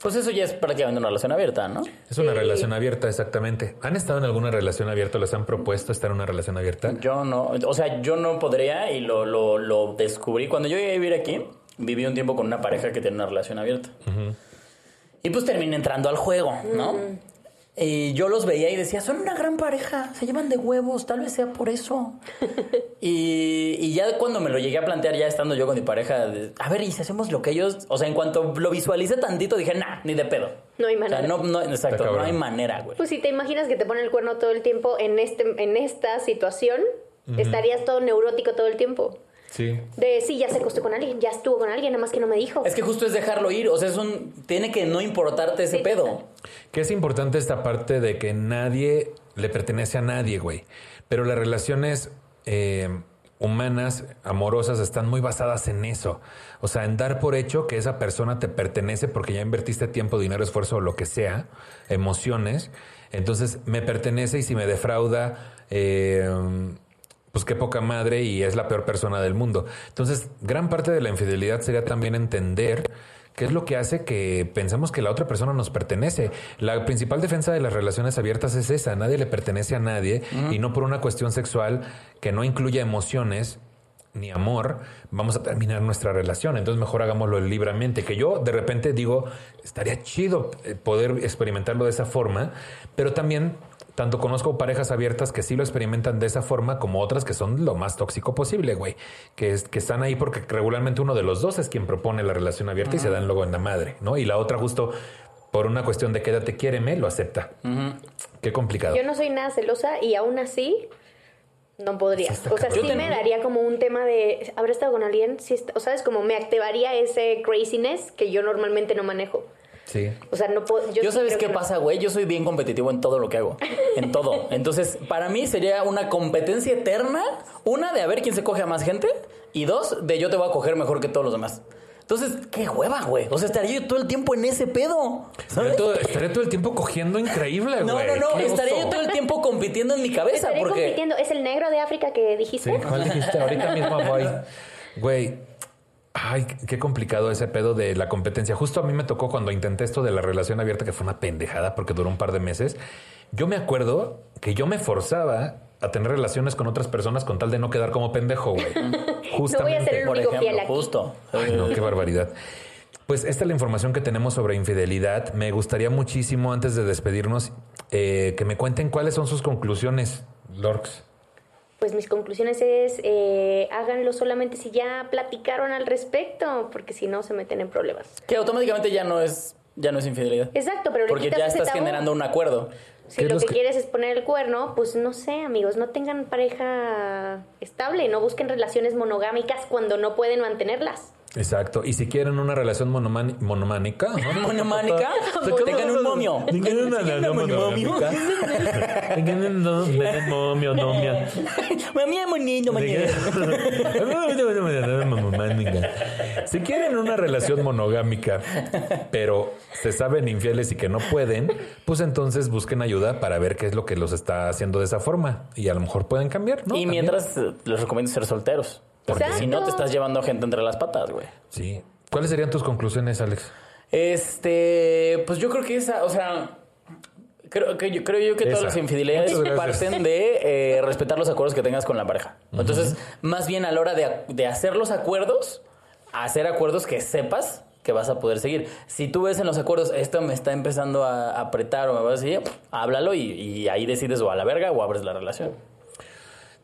Pues eso ya es prácticamente una relación abierta, ¿no? Es una Sí. relación abierta, exactamente. ¿Han estado en alguna relación abierta? ¿Les han propuesto estar en una relación abierta? Yo no, o sea, yo no podría y lo, lo, lo descubrí. Cuando yo llegué a vivir aquí, viví un tiempo con una pareja que tiene una relación abierta. Y pues terminé entrando al juego, ¿no? Y yo los veía y decía, son una gran pareja, se llevan de huevos, tal vez sea por eso. (laughs) y, y ya cuando me lo llegué a plantear, ya estando yo con mi pareja, de, a ver, ¿y si hacemos lo que ellos? O sea, en cuanto lo visualicé tantito, dije, nah, ni de pedo. No hay O sea, manera. no, no, exacto, no hay manera, güey. Pues si te imaginas que te ponen el cuerno todo el tiempo en, este, en esta situación, estarías todo neurótico todo el tiempo. Sí. De sí, ya se acostó con alguien, ya estuvo con alguien, nada más que no me dijo. Es que justo es dejarlo ir, o sea, es un tiene que no importarte ese Sí. pedo. Que es importante esta parte de que nadie le pertenece a nadie, güey. Pero las relaciones eh, humanas, amorosas, están muy basadas en eso. O sea, en dar por hecho que esa persona te pertenece porque ya invertiste tiempo, dinero, esfuerzo o lo que sea, emociones. Entonces, me pertenece y si me defrauda, eh, pues qué poca madre y es la peor persona del mundo. Entonces, gran parte de la infidelidad sería también entender qué es lo que hace que pensamos que la otra persona nos pertenece. La principal defensa de las relaciones abiertas es esa, nadie le pertenece a nadie y no por una cuestión sexual que no incluya emociones ni amor, vamos a terminar nuestra relación. Entonces mejor hagámoslo libremente. Que yo de repente digo, estaría chido eh, poder experimentarlo de esa forma, pero también tanto conozco parejas abiertas que sí lo experimentan de esa forma como otras que son lo más tóxico posible, güey. Que, es, que están ahí porque regularmente uno de los dos es quien propone la relación abierta y se dan luego en la madre, ¿no? Y la otra justo por una cuestión de quédate, quiéreme, lo acepta. Qué complicado. Yo no soy nada celosa y aún así no podría. o sea, sí me daría como un tema de, ¿habrá estado con alguien? Sí, o sabes, como me activaría ese craziness que yo normalmente no manejo. Sí. O sea, no puedo. Yo, sabes qué pasa, güey. Yo soy bien competitivo en todo lo que hago. En todo. Entonces, para mí sería una competencia eterna. Una, de a ver quién se coge a más gente. Y dos, de yo te voy a coger mejor que todos los demás. Entonces, qué hueva, güey. O sea, estaría yo todo el tiempo en ese pedo. ¿sabes? Todo, estaría todo el tiempo cogiendo increíble, güey. No, no, no. Estaría yo todo el tiempo compitiendo en mi cabeza. Estaría porque... compitiendo. ¿Es el negro de África que dijiste? Sí, ¿cuál dijiste? Ahorita mismo voy. (laughs) Güey, Ay, qué complicado ese pedo de la competencia. Justo a mí me tocó cuando intenté esto de la relación abierta, que fue una pendejada porque duró un par de meses. Yo me acuerdo que yo me forzaba a tener relaciones con otras personas con tal de no quedar como pendejo, güey. Justamente. (laughs) No voy a ser el único fiel aquí. Justo. Ay, no, qué barbaridad. Pues esta es la información que tenemos sobre infidelidad. Me gustaría muchísimo, antes de despedirnos, eh, que me cuenten cuáles son sus conclusiones, Lorx pues mis conclusiones es eh, háganlo solamente si ya platicaron al respecto, porque si no se meten en problemas. Que automáticamente ya no es ya no es infidelidad. Exacto, pero porque ya estás generando un acuerdo. Si lo que, quieres es poner el cuerno, pues no sé, amigos, no tengan pareja estable, no busquen relaciones monogámicas cuando no pueden mantenerlas. Exacto. Y si quieren una relación monománica, ¿no? (laughs) ¿Monománica? Tengan un momio. Tengan una relación monománica. Tengan un momio, nomia. Si quieren una relación monogámica, pero se saben infieles y que no pueden, pues entonces busquen ayuda para ver qué es lo que los está haciendo de esa forma. Y a lo mejor pueden cambiar, ¿no? Y mientras les recomiendo ser solteros. Porque si no, te estás llevando gente entre las patas, güey. Sí. ¿Cuáles serían tus conclusiones, Alex? Este, pues yo creo que esa, o sea, creo que yo creo yo que todas las infidelidades parten de eh, respetar los acuerdos que tengas con la pareja. Entonces, más bien a la hora de, de, hacer los acuerdos, hacer acuerdos que sepas que vas a poder seguir. Si tú ves en los acuerdos, esto me está empezando a apretar o me va a decir, háblalo y, y ahí decides o a la verga o abres la relación.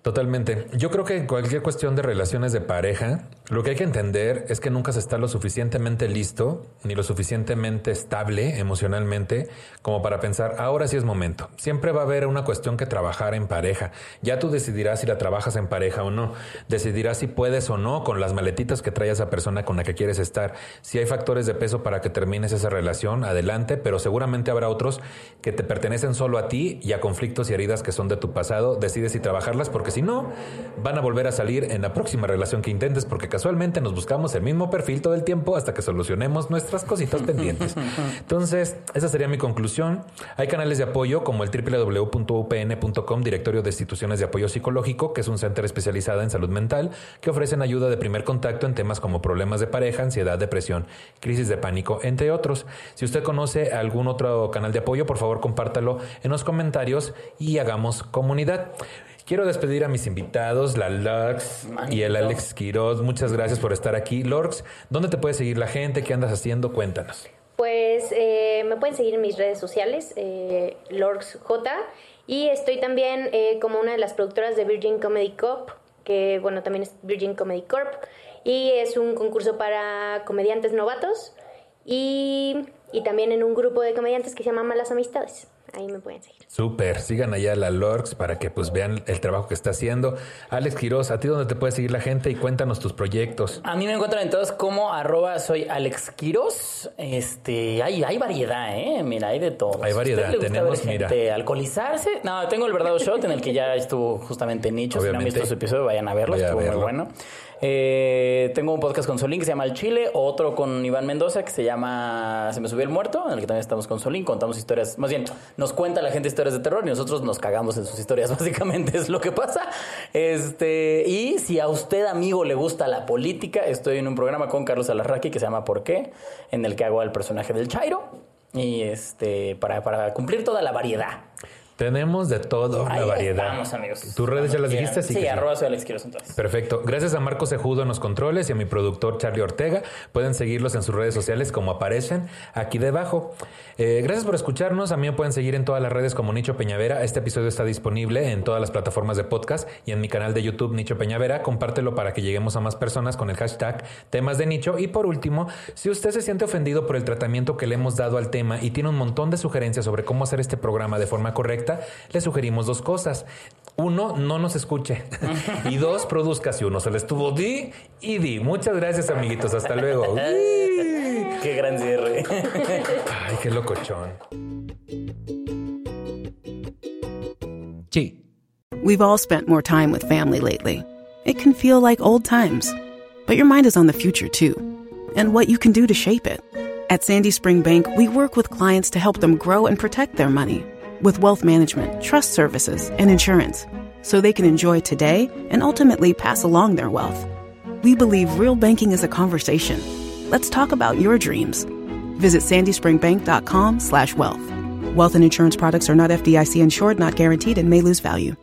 Totalmente. Yo creo que en cualquier cuestión de relaciones de pareja, lo que hay que entender es que nunca se está lo suficientemente listo ni lo suficientemente estable emocionalmente como para pensar, ahora sí es momento. Siempre va a haber una cuestión que trabajar en pareja. Ya tú decidirás si la trabajas en pareja o no. Decidirás si puedes o no con las maletitas que trae esa persona con la que quieres estar. Si hay factores de peso para que termines esa relación, adelante, pero seguramente habrá otros que te pertenecen solo a ti y a conflictos y heridas que son de tu pasado. Decides si trabajarlas porque si no, van a volver a salir en la próxima relación que intentes porque casualmente nos buscamos el mismo perfil todo el tiempo hasta que solucionemos nuestras cositas (laughs) pendientes. Entonces, esa sería mi conclusión. Hay canales de apoyo como el www.upn.com, Directorio de Instituciones de Apoyo Psicológico, que es un centro especializado en salud mental, que ofrecen ayuda de primer contacto en temas como problemas de pareja, ansiedad, depresión, crisis de pánico, entre otros. Si usted conoce algún otro canal de apoyo, por favor compártalo en los comentarios y hagamos comunidad. Quiero despedir a mis invitados, la Lux y el Alex Quiroz. Muchas gracias por estar aquí. Lorx, ¿dónde te puede seguir la gente? ¿Qué andas haciendo? Cuéntanos. Pues eh, me pueden seguir en mis redes sociales, eh, LorxJ, y estoy también eh, como una de las productoras de Virgin Comedy Corp, que bueno, también es Virgin Comedy Corp, y es un concurso para comediantes novatos, y, y también en un grupo de comediantes que se llama Malas Amistades. Ahí me pueden seguir. Súper, sigan allá a la Lorx para que pues vean el trabajo que está haciendo. Alex Quiroz, ¿a ti dónde te puede seguir la gente? Y cuéntanos tus proyectos. A mí me encuentran en todos como arroba soy Alex Quiroz. Este, hay, hay variedad, ¿eh? Mira, hay de todo. Hay variedad, tenemos, mira. alcoholizarse. No, tengo el verdadero shot en el que ya estuvo justamente Nicho. Si no han visto su episodio, vayan a verlo, estuvo muy bueno. Eh, tengo un podcast con Solín que se llama El Chile, otro con Iván Mendoza que se llama Se me subió el muerto, en el que también estamos con Solín, contamos historias, más bien, nos cuenta la gente historias de terror y nosotros nos cagamos en sus historias, (laughs) básicamente es lo que pasa. Este, y si a usted, amigo, le gusta la política, estoy en un programa con Carlos Alarraqui que se llama ¿Por qué? en el que hago al personaje del Chairo y este para, para cumplir toda la variedad. Tenemos de todo la variedad. Vamos, amigos. ¿Tus redes ya las dijiste? Sí, sí arroba soy Alex Quiroz entonces. Perfecto. Gracias a Marcos Sejudo en los controles y a mi productor Charlie Ortega. Pueden seguirlos en sus redes sociales como aparecen aquí debajo. Eh, gracias por escucharnos. A mí me pueden seguir en todas las redes como Nicho Peñavera. Este episodio está disponible en todas las plataformas de podcast y en mi canal de YouTube Nicho Peñavera. Compártelo para que lleguemos a más personas con el hashtag temas de nicho. Y por último, si usted se siente ofendido por el tratamiento que le hemos dado al tema y tiene un montón de sugerencias sobre cómo hacer este programa de forma correcta, le sugerimos dos cosas. Uno, no nos escuche. (laughs) y dos, produzca si uno se le estuvo di y di. Muchas gracias, amiguitos. Hasta luego. (laughs) qué gran cierre. Ay, qué locochón. Sí. We've all spent more time with family lately. It can feel like old times. But your mind is on the future too. And what you can do to shape it. At Sandy Spring Bank, we work with clients to help them grow and protect their money with wealth management, trust services, and insurance so they can enjoy today and ultimately pass along their wealth. We believe real banking is a conversation. Let's talk about your dreams. Visit sandyspringbank.com slash wealth. Wealth and insurance products are not FDIC insured, not guaranteed, and may lose value.